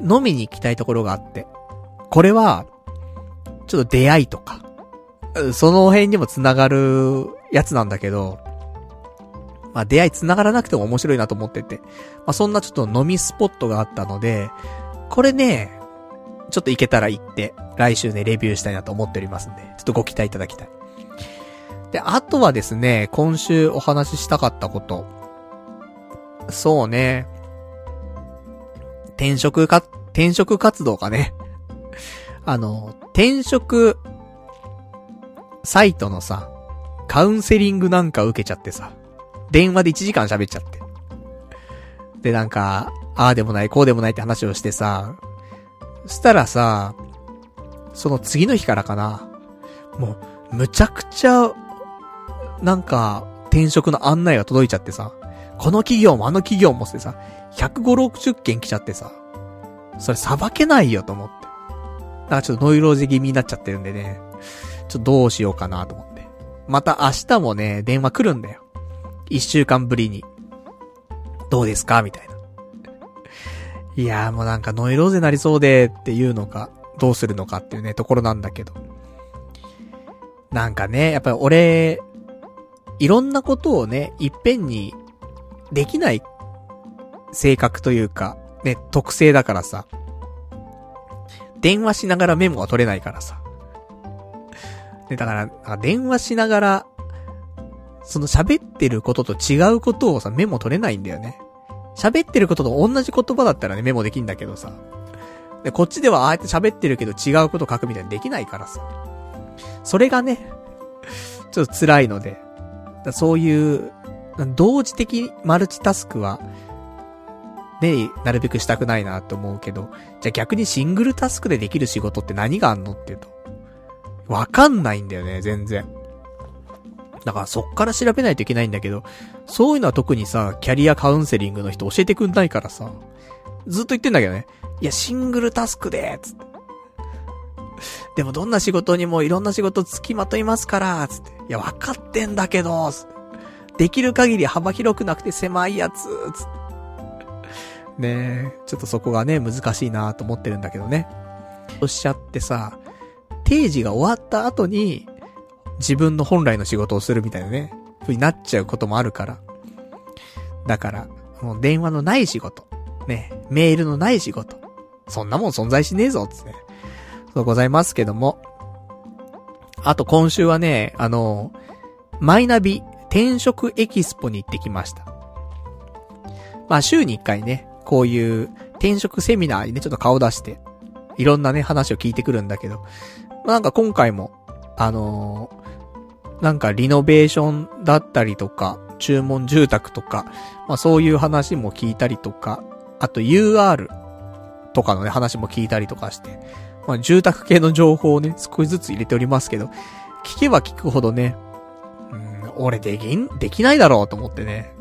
飲みに行きたいところがあって。これは、ちょっと出会いとか、その辺にも繋がるやつなんだけど、まあ出会い繋がらなくても面白いなと思ってて、まあそんなちょっと飲みスポットがあったので、これね、ちょっと行けたら行って、来週ね、レビューしたいなと思っておりますんで、ちょっとご期待いただきたい。で、あとはですね、今週お話ししたかったこと。そうね。転職か、転職活動かね。あの、転職、サイトのさ、カウンセリングなんか受けちゃってさ、電話で1時間喋っちゃって。で、なんか、ああでもない、こうでもないって話をしてさ、したらさ、その次の日からかな、もう、むちゃくちゃ、なんか、転職の案内が届いちゃってさ、この企業もあの企業もってさ、105、60件来ちゃってさ、それ裁けないよと思って。だからちょっとノイローゼ気味になっちゃってるんでね、ちょっとどうしようかなと思って。また明日もね、電話来るんだよ。一週間ぶりに。どうですかみたいな。いやーもうなんかノイローゼなりそうでっていうのか、どうするのかっていうね、ところなんだけど。なんかね、やっぱり俺、いろんなことをね、いっぺんにできない性格というか、ね、特性だからさ。電話しながらメモが取れないからさ。ね、だから、電話しながら、その喋ってることと違うことをさ、メモ取れないんだよね。喋ってることと同じ言葉だったらね、メモできんだけどさ。で、こっちではああやって喋ってるけど違うこと書くみたいにできないからさ。それがね、ちょっと辛いので。そういう、同時的マルチタスクは、ね、なるべくしたくないなと思うけど、じゃあ逆にシングルタスクでできる仕事って何があんのっていうと、わかんないんだよね、全然。だからそっから調べないといけないんだけど、そういうのは特にさ、キャリアカウンセリングの人教えてくんないからさ、ずっと言ってんだけどね。いや、シングルタスクで、つって。でもどんな仕事にもいろんな仕事付きまといますから、つって。いや、わかってんだけど、つって。できる限り幅広くなくて狭いやつ、つって。ねえ、ちょっとそこがね、難しいなと思ってるんだけどね。おっしゃってさ、定時が終わった後に、自分の本来の仕事をするみたいなね、ふうになっちゃうこともあるから。だから、もう電話のない仕事。ね、メールのない仕事。そんなもん存在しねえぞ、つって。そうございますけども。あと今週はね、あの、マイナビ転職エキスポに行ってきました。まあ週に一回ね、こういう転職セミナーにね、ちょっと顔出して、いろんなね、話を聞いてくるんだけど、なんか今回も、あのー、なんかリノベーションだったりとか、注文住宅とか、まあそういう話も聞いたりとか、あと UR とかのね、話も聞いたりとかして、まあ住宅系の情報をね、少しずつ入れておりますけど、聞けば聞くほどね、うん、俺できん、できないだろうと思ってね。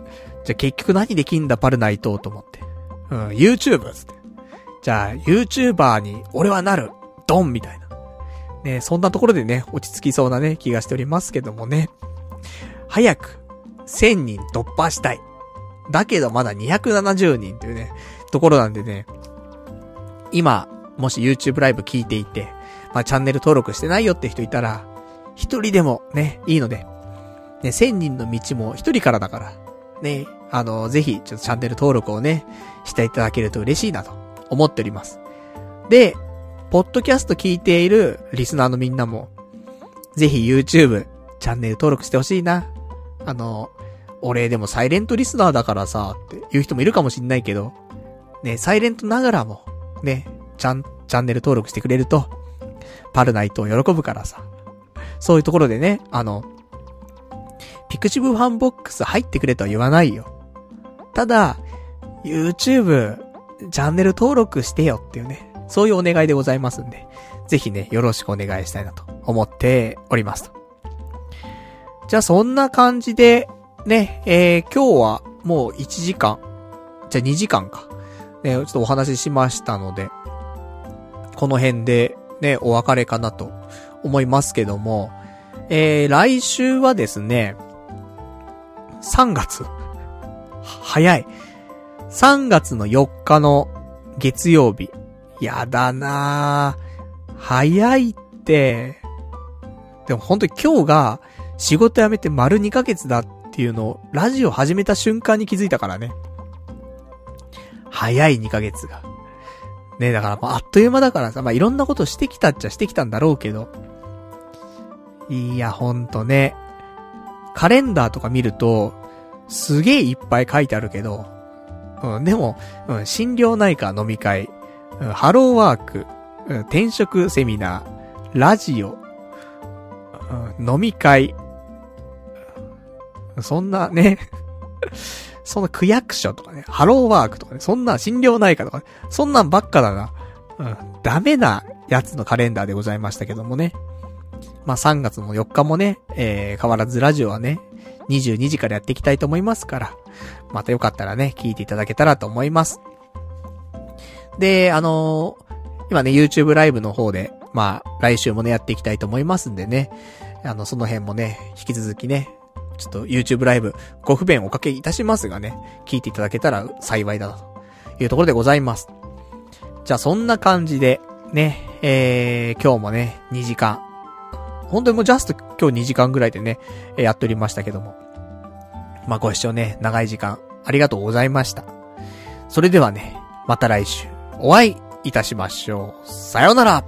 じゃあ結局何できんだパルナイトと思って。うん、YouTube つって。じゃあ YouTuber に俺はなるドンみたいな。ね、そんなところでね、落ち着きそうなね、気がしておりますけどもね。早く、1000人突破したい。だけどまだ270人というね、ところなんでね、今、もし YouTube ライブ聞いていて、まあ、チャンネル登録してないよって人いたら、一人でもね、いいので、ね、1000人の道も一人からだから、ね、あの、ぜひ、ちょっとチャンネル登録をね、していただけると嬉しいなと思っております。で、ポッドキャスト聞いているリスナーのみんなも、ぜひ YouTube、チャンネル登録してほしいな。あの、俺でもサイレントリスナーだからさ、っていう人もいるかもしんないけど、ね、サイレントながらも、ね、ちゃん、チャンネル登録してくれると、パルナイトも喜ぶからさ。そういうところでね、あの、ピクシブファンボックス入ってくれとは言わないよ。ただ、YouTube、チャンネル登録してよっていうね、そういうお願いでございますんで、ぜひね、よろしくお願いしたいなと思っておりますと。じゃあそんな感じで、ね、えー、今日はもう1時間、じゃあ2時間か。ね、ちょっとお話ししましたので、この辺でね、お別れかなと思いますけども、えー、来週はですね、3月。早い。3月の4日の月曜日。やだなぁ。早いって。でも本当に今日が仕事辞めて丸2ヶ月だっていうのをラジオ始めた瞬間に気づいたからね。早い2ヶ月が。ねだからもうあっという間だからさ、まあ、いろんなことしてきたっちゃしてきたんだろうけど。いや、ほんとね。カレンダーとか見ると、すげえいっぱい書いてあるけど、うん、でも、うん、心療内科飲み会、うん、ハローワーク、うん、転職セミナー、ラジオ、うん、飲み会、そんなね そんな区役所とかね、ハローワークとかね、そんな心療内科とか、ね、そんなんばっかだな。うん、ダメなやつのカレンダーでございましたけどもね。まあ、3月の4日もね、えー、変わらずラジオはね、22時からやっていきたいと思いますから、またよかったらね、聞いていただけたらと思います。で、あのー、今ね、YouTube ライブの方で、まあ、来週もね、やっていきたいと思いますんでね、あの、その辺もね、引き続きね、ちょっと YouTube ライブ、ご不便おかけいたしますがね、聞いていただけたら幸いだな、というところでございます。じゃあそんな感じで、ね、えー、今日もね、2時間。本当にもうジャスト今日2時間ぐらいでね、やっておりましたけども。まあご視聴ね、長い時間、ありがとうございました。それではね、また来週、お会いいたしましょう。さようなら